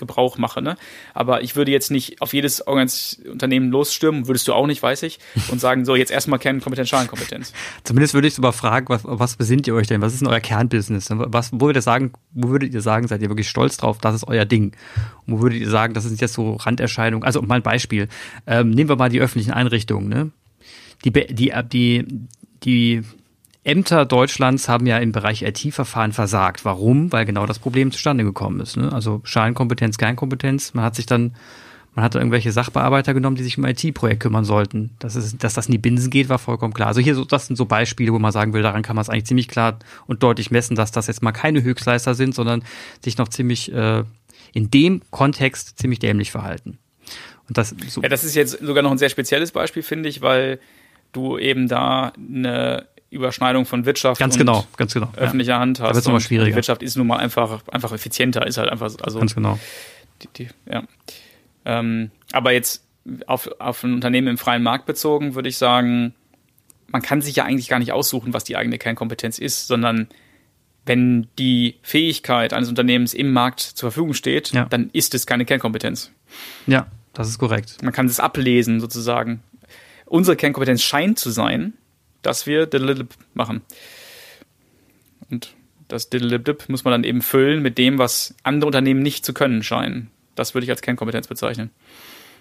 Gebrauch mache. Ne? Aber ich würde jetzt nicht auf jedes Unternehmen losstürmen, würdest du auch nicht, weiß ich, und (laughs) sagen, so, jetzt erstmal Kernkompetenz, Schalenkompetenz. Zumindest würde ich aber fragen, was, was besinnt ihr euch denn? Was ist denn euer Kernbusiness? Was, wo würdet ihr sagen, wo würdet ihr sagen, seid ihr wirklich stolz drauf, das ist euer Ding? Und wo würdet ihr sagen, das sind jetzt so Randerscheinungen? Also mal ein Beispiel. Ähm, nehmen wir mal die öffentlichen Einrichtungen, ne? Die, die, die, die Ämter Deutschlands haben ja im Bereich IT-Verfahren versagt. Warum? Weil genau das Problem zustande gekommen ist. Ne? Also Schalenkompetenz, Kernkompetenz. Man hat sich dann, man hat irgendwelche Sachbearbeiter genommen, die sich um IT-Projekt kümmern sollten. Das ist, dass das in die Binsen geht, war vollkommen klar. Also hier, so, das sind so Beispiele, wo man sagen will, daran kann man es eigentlich ziemlich klar und deutlich messen, dass das jetzt mal keine Höchstleister sind, sondern sich noch ziemlich äh, in dem Kontext ziemlich dämlich verhalten. Und das, so. Ja, das ist jetzt sogar noch ein sehr spezielles Beispiel, finde ich, weil du eben da eine Überschneidung von Wirtschaft ganz genau, ganz genau. öffentlicher ja. Hand hast. Da wird nochmal schwieriger. Die Wirtschaft ist nun mal einfach, einfach effizienter, ist halt einfach, also. Ganz genau. Die, die, ja. Ähm, aber jetzt auf, auf ein Unternehmen im freien Markt bezogen, würde ich sagen, man kann sich ja eigentlich gar nicht aussuchen, was die eigene Kernkompetenz ist, sondern wenn die Fähigkeit eines Unternehmens im Markt zur Verfügung steht, Ja. dann ist es keine Kernkompetenz. Ja, das ist korrekt. Man kann es ablesen sozusagen. Unsere Kernkompetenz scheint zu sein, dass wir Diddle-Dip machen. Und das Diddle-Dip muss man dann eben füllen mit dem, was andere Unternehmen nicht zu können scheinen. Das würde ich als Kernkompetenz bezeichnen.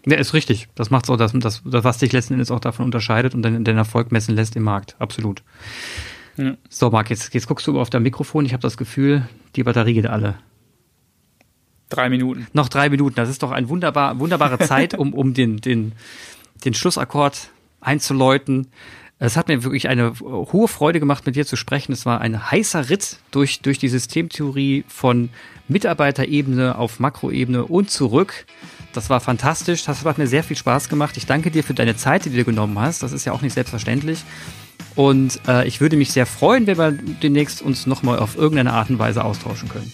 Ja, ist richtig. Das macht so, das, das, das, was dich letzten Endes auch davon unterscheidet und den, den Erfolg messen lässt im Markt. Absolut. Ja. So, Marc, jetzt, jetzt guckst du auf dein Mikrofon. Ich habe das Gefühl, die Batterie geht alle. Drei Minuten. Noch drei Minuten. Das ist doch eine wunderbar, wunderbare Zeit, um, um den, den, den Schlussakkord einzuläuten. Es hat mir wirklich eine hohe Freude gemacht, mit dir zu sprechen. Es war ein heißer Ritt durch, durch die Systemtheorie von Mitarbeiterebene auf Makroebene und zurück. Das war fantastisch. Das hat mir sehr viel Spaß gemacht. Ich danke dir für deine Zeit, die du dir genommen hast. Das ist ja auch nicht selbstverständlich. Und äh, ich würde mich sehr freuen, wenn wir demnächst uns nochmal auf irgendeine Art und Weise austauschen können.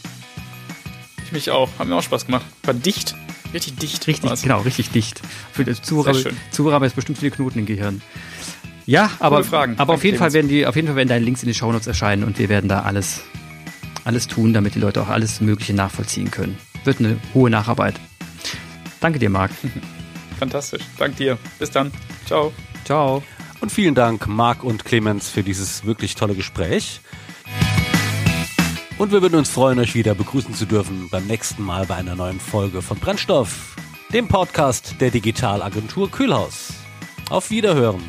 Ich mich auch. Hat mir auch Spaß gemacht. War dicht. Richtig dicht. Richtig, war's. genau, richtig dicht. Für das Zuhörer. Zuhörer jetzt bestimmt viele Knoten im Gehirn. Ja, aber, Fragen. aber auf Danke, jeden Fall werden die, auf jeden Fall werden deine Links in den Shownotes erscheinen und wir werden da alles, alles tun, damit die Leute auch alles Mögliche nachvollziehen können. Wird eine hohe Nacharbeit. Danke dir, Marc. (laughs) Fantastisch. Dank dir. Bis dann. Ciao. Ciao. Und vielen Dank, Marc und Clemens, für dieses wirklich tolle Gespräch. Und wir würden uns freuen, euch wieder begrüßen zu dürfen beim nächsten Mal bei einer neuen Folge von Brennstoff, dem Podcast der Digitalagentur Kühlhaus. Auf Wiederhören.